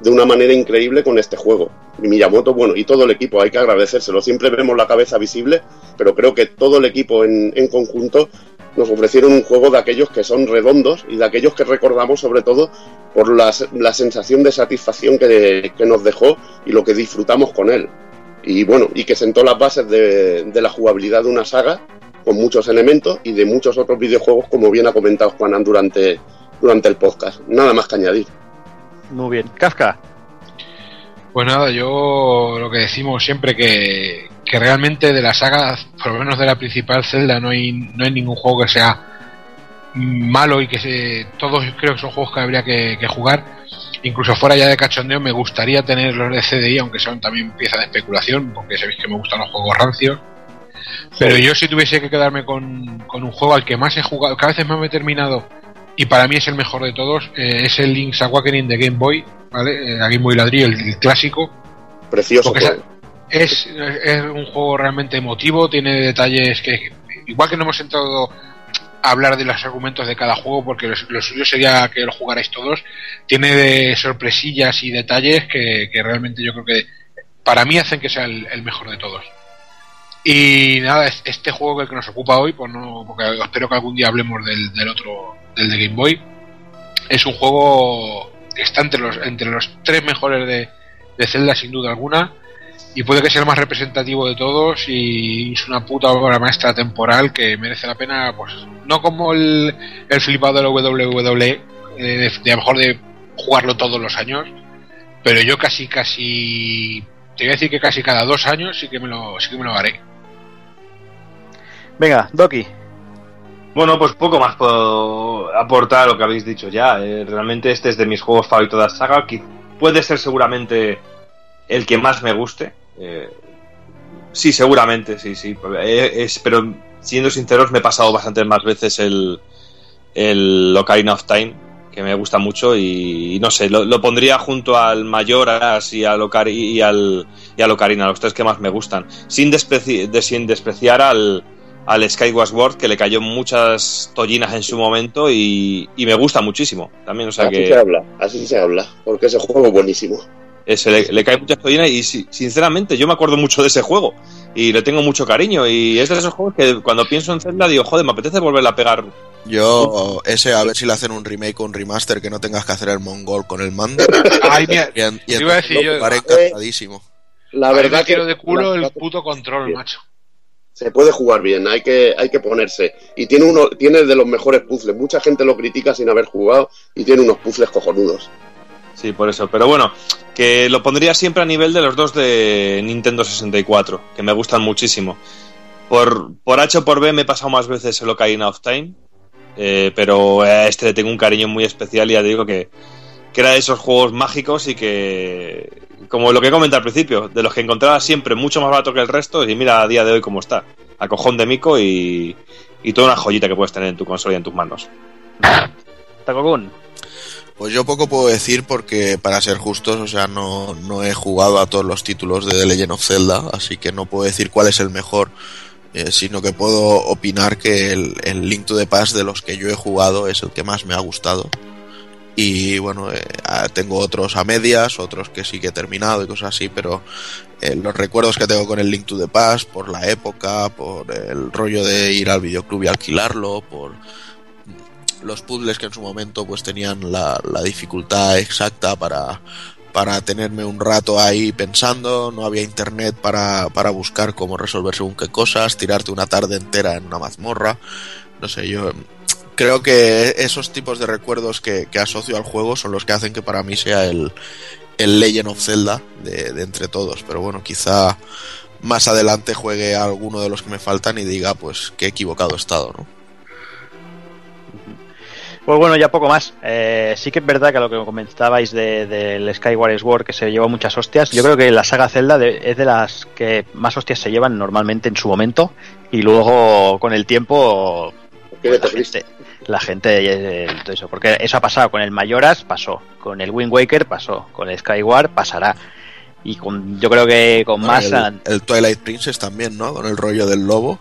de una manera increíble con este juego. Y Miyamoto, bueno, y todo el equipo, hay que agradecérselo. Siempre vemos la cabeza visible, pero creo que todo el equipo en, en conjunto nos ofrecieron un juego de aquellos que son redondos y de aquellos que recordamos sobre todo por la, la sensación de satisfacción que, que, nos dejó y lo que disfrutamos con él. Y bueno, y que sentó las bases de, de, la jugabilidad de una saga con muchos elementos y de muchos otros videojuegos, como bien ha comentado Juanan durante, durante el podcast. Nada más que añadir. Muy bien. Kafka. Pues nada, yo lo que decimos siempre que, que realmente de la saga, por lo menos de la principal Zelda, no hay, no hay ningún juego que sea malo y que se, todos creo que son juegos que habría que, que, jugar. Incluso fuera ya de cachondeo, me gustaría tener los de CDI, aunque son también pieza de especulación, porque sabéis que me gustan los juegos rancios. Pero yo si tuviese que quedarme con, con un juego al que más he jugado, que a veces más me he terminado, y para mí es el mejor de todos, eh, es el Link's Awakening de Game Boy, ¿vale? La Game Boy ladrillo, el, el clásico. Precioso juego. Es, es, un juego realmente emotivo, tiene detalles que, igual que no hemos entrado a hablar de los argumentos de cada juego, porque lo, suyo sería que lo jugarais todos, tiene de sorpresillas y detalles que, que, realmente yo creo que para mí hacen que sea el, mejor de todos. Y nada, este juego el que nos ocupa hoy, pues no, porque espero que algún día hablemos del, del otro, del de Game Boy, es un juego que está entre los, entre los tres mejores de, de Zelda sin duda alguna y puede que sea el más representativo de todos y es una puta obra maestra temporal que merece la pena, pues no como el, el flipado de la WWE, eh, de, de, a lo mejor de jugarlo todos los años, pero yo casi, casi, te voy a decir que casi cada dos años sí que me lo, sí que me lo haré. Venga, Doki. Bueno, pues poco más puedo aportar a lo que habéis dicho ya. Eh, realmente este es de mis juegos favoritos de la saga, que puede ser seguramente el que más me guste. Eh, sí, seguramente, sí, sí. Eh, es, pero siendo sinceros, me he pasado bastantes más veces el, el Ocarina of Time, que me gusta mucho, y, y no sé, lo, lo, pondría junto al Mayoras y al, Ocar y al, y al Ocarina, los tres que más me gustan, sin, despreci de, sin despreciar al, al Skyward Sword, que le cayó muchas tollinas en su momento y, y me gusta muchísimo también. O sea así que... se habla, así se habla, porque ese juego es buenísimo. Ese, le, le, cae muchas tollinas y sinceramente yo me acuerdo mucho de ese juego y le tengo mucho cariño y es de esos juegos que cuando pienso en Zelda digo, joder, me apetece volverla a pegar. Yo, ese, a ver si le hacen un remake o un remaster que no tengas que hacer el mongol con el mando. Ay, mira, y, en, y iba a decir yo, encantadísimo. La verdad que de culo el puto control, bien. macho. Se puede jugar bien, hay que, hay que ponerse. Y tiene uno, tiene de los mejores puzzles. Mucha gente lo critica sin haber jugado y tiene unos puzzles cojonudos. Sí, por eso. Pero bueno, que lo pondría siempre a nivel de los dos de Nintendo 64, que me gustan muchísimo. Por, por H o por B me he pasado más veces el Ocarina of Time, eh, pero a este le tengo un cariño muy especial y ya digo que, que era de esos juegos mágicos y que, como lo que comenté al principio, de los que encontraba siempre mucho más barato que el resto y mira a día de hoy cómo está. A cojón de mico y, y toda una joyita que puedes tener en tu consola y en tus manos. Takokun. Pues yo poco puedo decir porque, para ser justos, o sea, no, no, he jugado a todos los títulos de The Legend of Zelda, así que no puedo decir cuál es el mejor, eh, sino que puedo opinar que el, Link to the Past de los que yo he jugado es el que más me ha gustado. Y bueno, eh, tengo otros a medias, otros que sí que he terminado y cosas así, pero eh, los recuerdos que tengo con el Link to the Past, por la época, por el rollo de ir al videoclub y alquilarlo, por los puzzles que en su momento pues tenían la, dificultad exacta para, para tenerme un rato ahí pensando, no había internet para, para buscar cómo resolver según qué cosas, tirarte una tarde entera en una mazmorra, no sé, yo creo que esos tipos de recuerdos que, asocio al juego son los que hacen que para mí sea el, el Legend of Zelda de, de entre todos, pero bueno, quizá más adelante juegue a alguno de los que me faltan y diga pues que equivocado he estado, ¿no? Pues bueno, ya poco más. Eh, sí que es verdad que lo que comentabais del de, de Skyward Sword, que se llevó muchas hostias, yo creo que la saga Zelda de, es de las que más hostias se llevan normalmente en su momento y luego con el tiempo pues, la, gente, la gente eh, todo eso, porque eso ha pasado con el Mayoras, pasó, con el Wind Waker pasó, con el Skyward pasará. Y con, yo creo que con Bueno, más... el, el Twilight Princess también, ¿no? Con el rollo del lobo.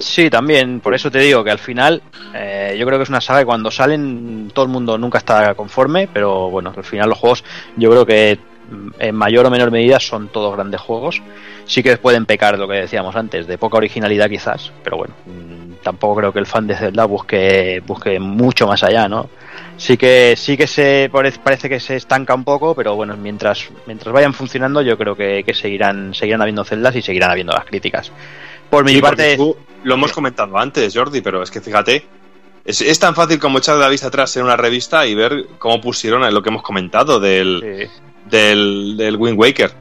Sí, también, por eso te digo que al final eh, yo creo que es una saga que cuando salen todo el mundo nunca está conforme, pero bueno, al final los juegos yo creo que mm, en mayor o menor medida son todos grandes juegos. Sí que pueden pecar, lo que decíamos antes, de poca originalidad quizás, pero bueno, mm, tampoco creo que el fan de Zelda busque, busque mucho más allá, ¿no? Sí que, sí que se parece, parece que se estanca un poco, pero bueno, mientras, mientras vayan funcionando yo creo que, que seguirán, seguirán habiendo celdas y seguirán habiendo las críticas. Por mi Sí, parte... tú- lo hemos comentado antes, Jordi, pero es que fíjate, es, es tan fácil como echar la vista atrás en una revista y ver cómo pusieron lo que hemos comentado del, del, del Wind Waker.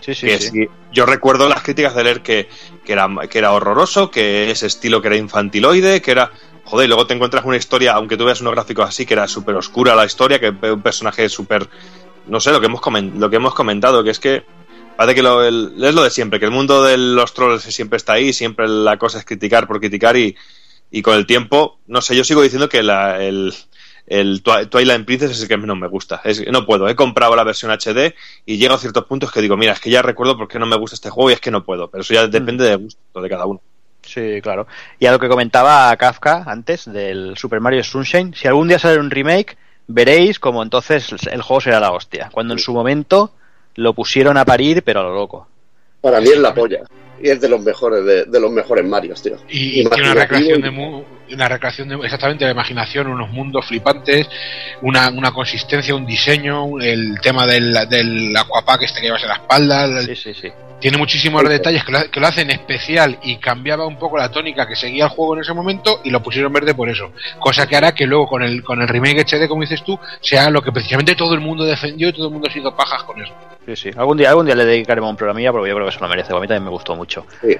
Sí, sí, Que sí. yo recuerdo las críticas de leer que, que, era, que era horroroso, que ese estilo que era infantiloide, que era... Joder, y luego te encuentras una historia, aunque tú veas unos gráficos así, que era súper oscura la historia, que un personaje súper... No sé, lo que, hemos lo que hemos comentado, que es que Parece que lo, el- es lo de siempre, que el mundo de los trolls siempre está ahí, siempre la cosa es criticar por criticar y, y con el tiempo, no sé, yo sigo diciendo que la- el, el Twi- Twilight Princess es el que menos me gusta. Es, no puedo, he comprado la versión HD y llego a ciertos puntos que digo, mira, es que ya recuerdo por qué no me gusta este juego y es que no puedo, pero eso ya depende de gusto de cada uno. Sí, claro. Y a lo que comentaba Kafka antes del Super Mario Sunshine, si algún día sale un remake, veréis como entonces el juego será la hostia. Cuando en su momento lo pusieron a parir, pero a lo loco. Para mí es la polla. Y es de los mejores, de, de los mejores Marios, tío. Y, y tiene una recreación de mu- una recreación de exactamente de imaginación, unos mundos flipantes, una, una consistencia, un diseño, el tema del, del aquapack este que llevas en la espalda. Sí, sí, sí. Tiene muchísimos detalles que lo, que lo hacen especial y cambiaba un poco la tónica que seguía el juego en ese momento y lo pusieron verde por eso. Cosa que hará que luego con el, con el remake HD, como dices tú, sea lo que precisamente todo el mundo defendió y todo el mundo ha sido pajas con eso. Sí, sí. Algún día, algún día le dedicaremos un programilla porque yo creo que se lo merece. A mí también me gustó mucho. Sí.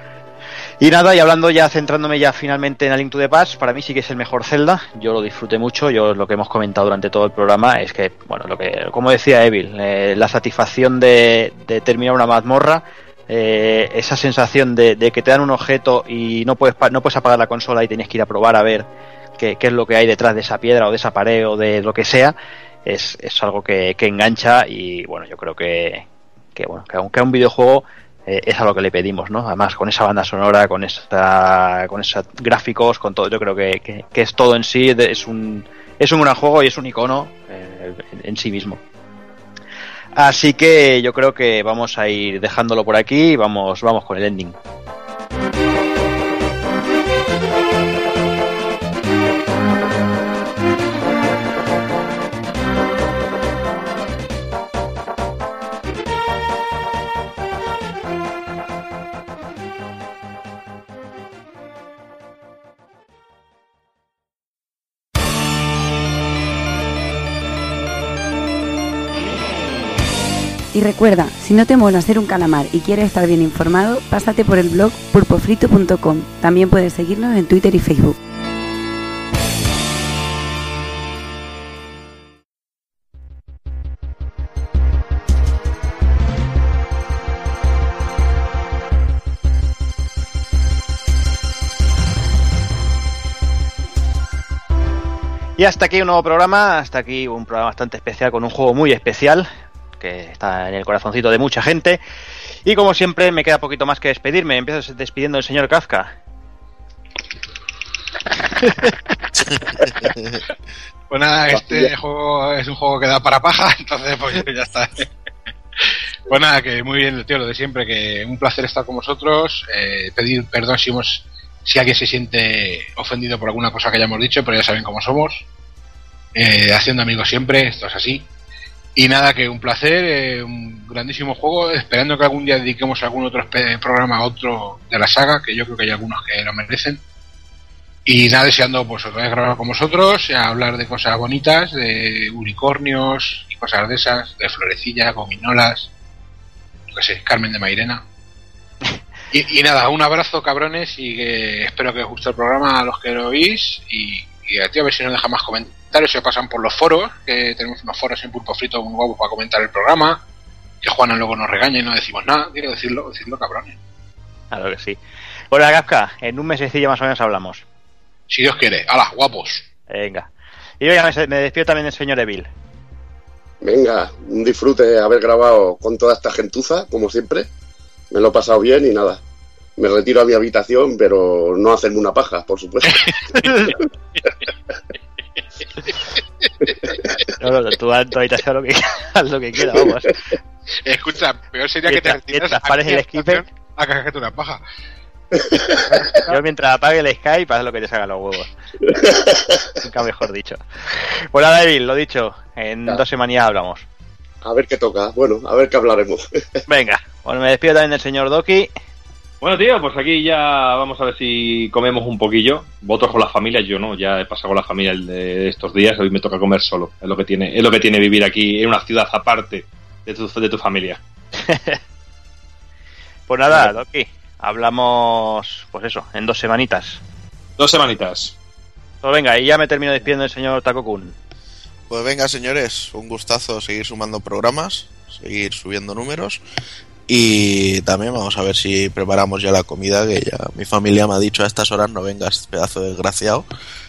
Y nada, y hablando ya, centrándome ya finalmente en A Link to the Past, para mí sí que es el mejor Zelda. Yo lo disfruté mucho. Yo lo que hemos comentado durante todo el programa es que, bueno, lo que, como decía Evil, eh, la satisfacción de, terminar una mazmorra, eh, esa sensación de, de que te dan un objeto y no puedes, no puedes apagar la consola y tienes que ir a probar a ver qué, es lo que hay detrás de esa piedra o de esa pared o de lo que sea, es, es algo que, que engancha y bueno, yo creo que, que bueno, que aunque un videojuego eh, es a lo que le pedimos, ¿no? Además, con esa banda sonora, con esa, con esos gráficos, con todo, yo creo que, que- es todo en sí, es un, es un gran juego y es un icono eh, en, en sí mismo. Así que yo creo que vamos a ir dejándolo por aquí y vamos, vamos con el ending. Y recuerda, si no te mola ser un calamar y quieres estar bien informado, pásate por el blog pulpofrito.com. También puedes seguirnos en Twitter y Facebook. Y hasta aquí un nuevo programa, hasta aquí un programa bastante especial con un juego muy especial que está en el corazoncito de mucha gente. Y como siempre me queda poquito más que despedirme. Empiezo despidiendo del señor Kafka. Pues nada, este juego es un juego que da para paja, entonces pues ya está. Pues nada, que muy bien, tío, lo de siempre, que un placer estar con vosotros, eh, pedir perdón si hemos, si alguien se siente ofendido por alguna cosa que hayamos dicho, pero ya saben cómo somos. Eh, haciendo amigos siempre, esto es así. Y nada, que un placer, eh, un grandísimo juego, esperando que algún día dediquemos algún otro programa a otro de la saga, que yo creo que hay algunos que lo merecen. Y nada, deseando pues otra vez grabar con vosotros, a hablar de cosas bonitas, de unicornios y cosas de esas, de florecilla, gominolas, yo qué sé, Carmen de Mairena. Y, y nada, un abrazo cabrones y que espero que os guste el programa a los que lo oís y, y a ti a ver si nos deja más comentarios, se pasan por los foros, que tenemos unos foros en Pulpo Frito muy guapos para comentar el programa, que Juana luego nos regañe y no decimos nada, quiero decirlo, decirlo cabrones. Claro que sí. Bueno, Kafka, en un mesecillo más o menos hablamos. Si Dios quiere. ¡Hala, guapos! Venga. Y venga, me, me despido también del señor Evil. Venga, un disfrute haber grabado con toda esta gentuza, como siempre. Me lo he pasado bien y nada. Me retiro a mi habitación, pero no hacerme una paja, por supuesto. No, no, tú haz tu habitación lo que, haz lo que quieras, vamos. Escucha, peor sería que te Mientras- retires mientras el skipper. a cagarte una paja. Yo mientras apague el Skype, haz lo que te salga los huevos. Nunca mejor dicho. Pues nada, Evil, lo dicho. En Ya. dos semanas hablamos. A ver qué toca. Bueno, a ver qué hablaremos. Venga, bueno, me despido también del señor Doki. Bueno, tío, pues aquí ya vamos a ver si comemos un poquillo. Vosotros con la familia, yo no, ya he pasado con la familia el de estos días, hoy me toca comer solo. Es lo que tiene, es lo que tiene vivir aquí en una ciudad aparte de tu, de tu familia. Pues nada, Doki, hablamos, pues eso, en dos semanitas. Dos semanitas. Pues venga, y ya me termino despidiendo del señor Takokun. Pues venga, señores, un gustazo seguir sumando programas, seguir subiendo números. Y también vamos a ver si preparamos ya la comida, que ya mi familia me ha dicho a estas horas no vengas, pedazo de desgraciado.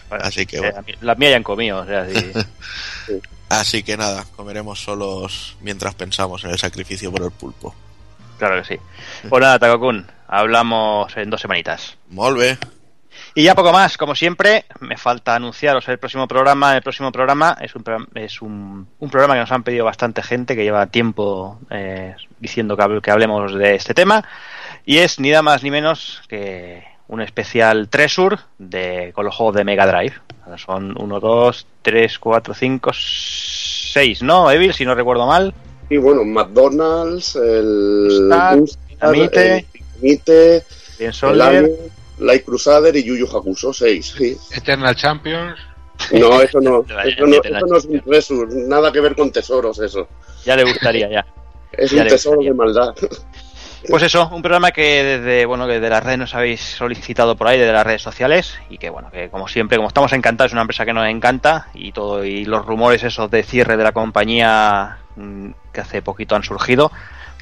Bueno, Así que eh, bueno. las mías ya han comido, o sea, sí. Así que nada, comeremos solos mientras pensamos en el sacrificio por el pulpo. claro que sí. Pues nada, Takokun, hablamos en dos semanitas. Molve. Y ya poco más, como siempre, me falta anunciaros el próximo programa. El próximo programa es un, es un, un programa que nos han pedido bastante gente, que lleva tiempo eh, diciendo que, que hablemos de este tema. Y es ni nada más ni menos que un especial Treasure de, con los juegos de Mega Drive. Son 1, 2, 3, 4, 5, 6, ¿no, Evil? Si no recuerdo mal. Y bueno, McDonald's, el Dinamite, el Dinamite, Bien el Soldier. Light Crusader y Yu Yu Hakusho, seis. Sí. Eternal Champions. No, eso no, eso no, eso no es un treasure, nada que ver con tesoros, eso. Ya le gustaría, ya. Es Ya un tesoro gustaría. de maldad. Pues eso, un programa que desde bueno que de las redes nos habéis solicitado por ahí, desde las redes sociales, y que bueno, que como siempre, como estamos encantados, es una empresa que nos encanta, y todo, y los rumores esos de cierre de la compañía mm, que hace poquito han surgido,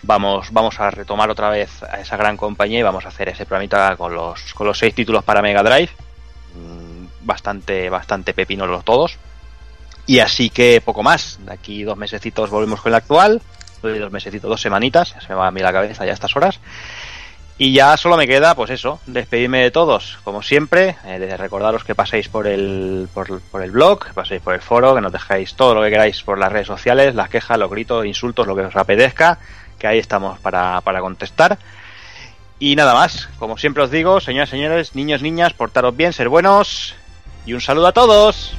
vamos, vamos a retomar otra vez a esa gran compañía y vamos a hacer ese programita con los, con los seis títulos para Mega Drive. Mm, Bastante, bastante pepinos los todos. Y así que poco más. De aquí dos mesecitos volvemos con el actual. Dos mesecitos, dos semanitas. Ya se me va a mí la cabeza ya a estas horas. Y ya solo me queda, pues eso, despedirme de todos, como siempre, eh, recordaros que paséis por el, por, por el blog, que paséis por el foro, que nos dejáis todo lo que queráis por las redes sociales, las quejas, los gritos, insultos, lo que os apetezca, que ahí estamos para, para contestar. Y nada más, como siempre os digo, señoras señores, niños, niñas, portaros bien, ser buenos, y un saludo a todos.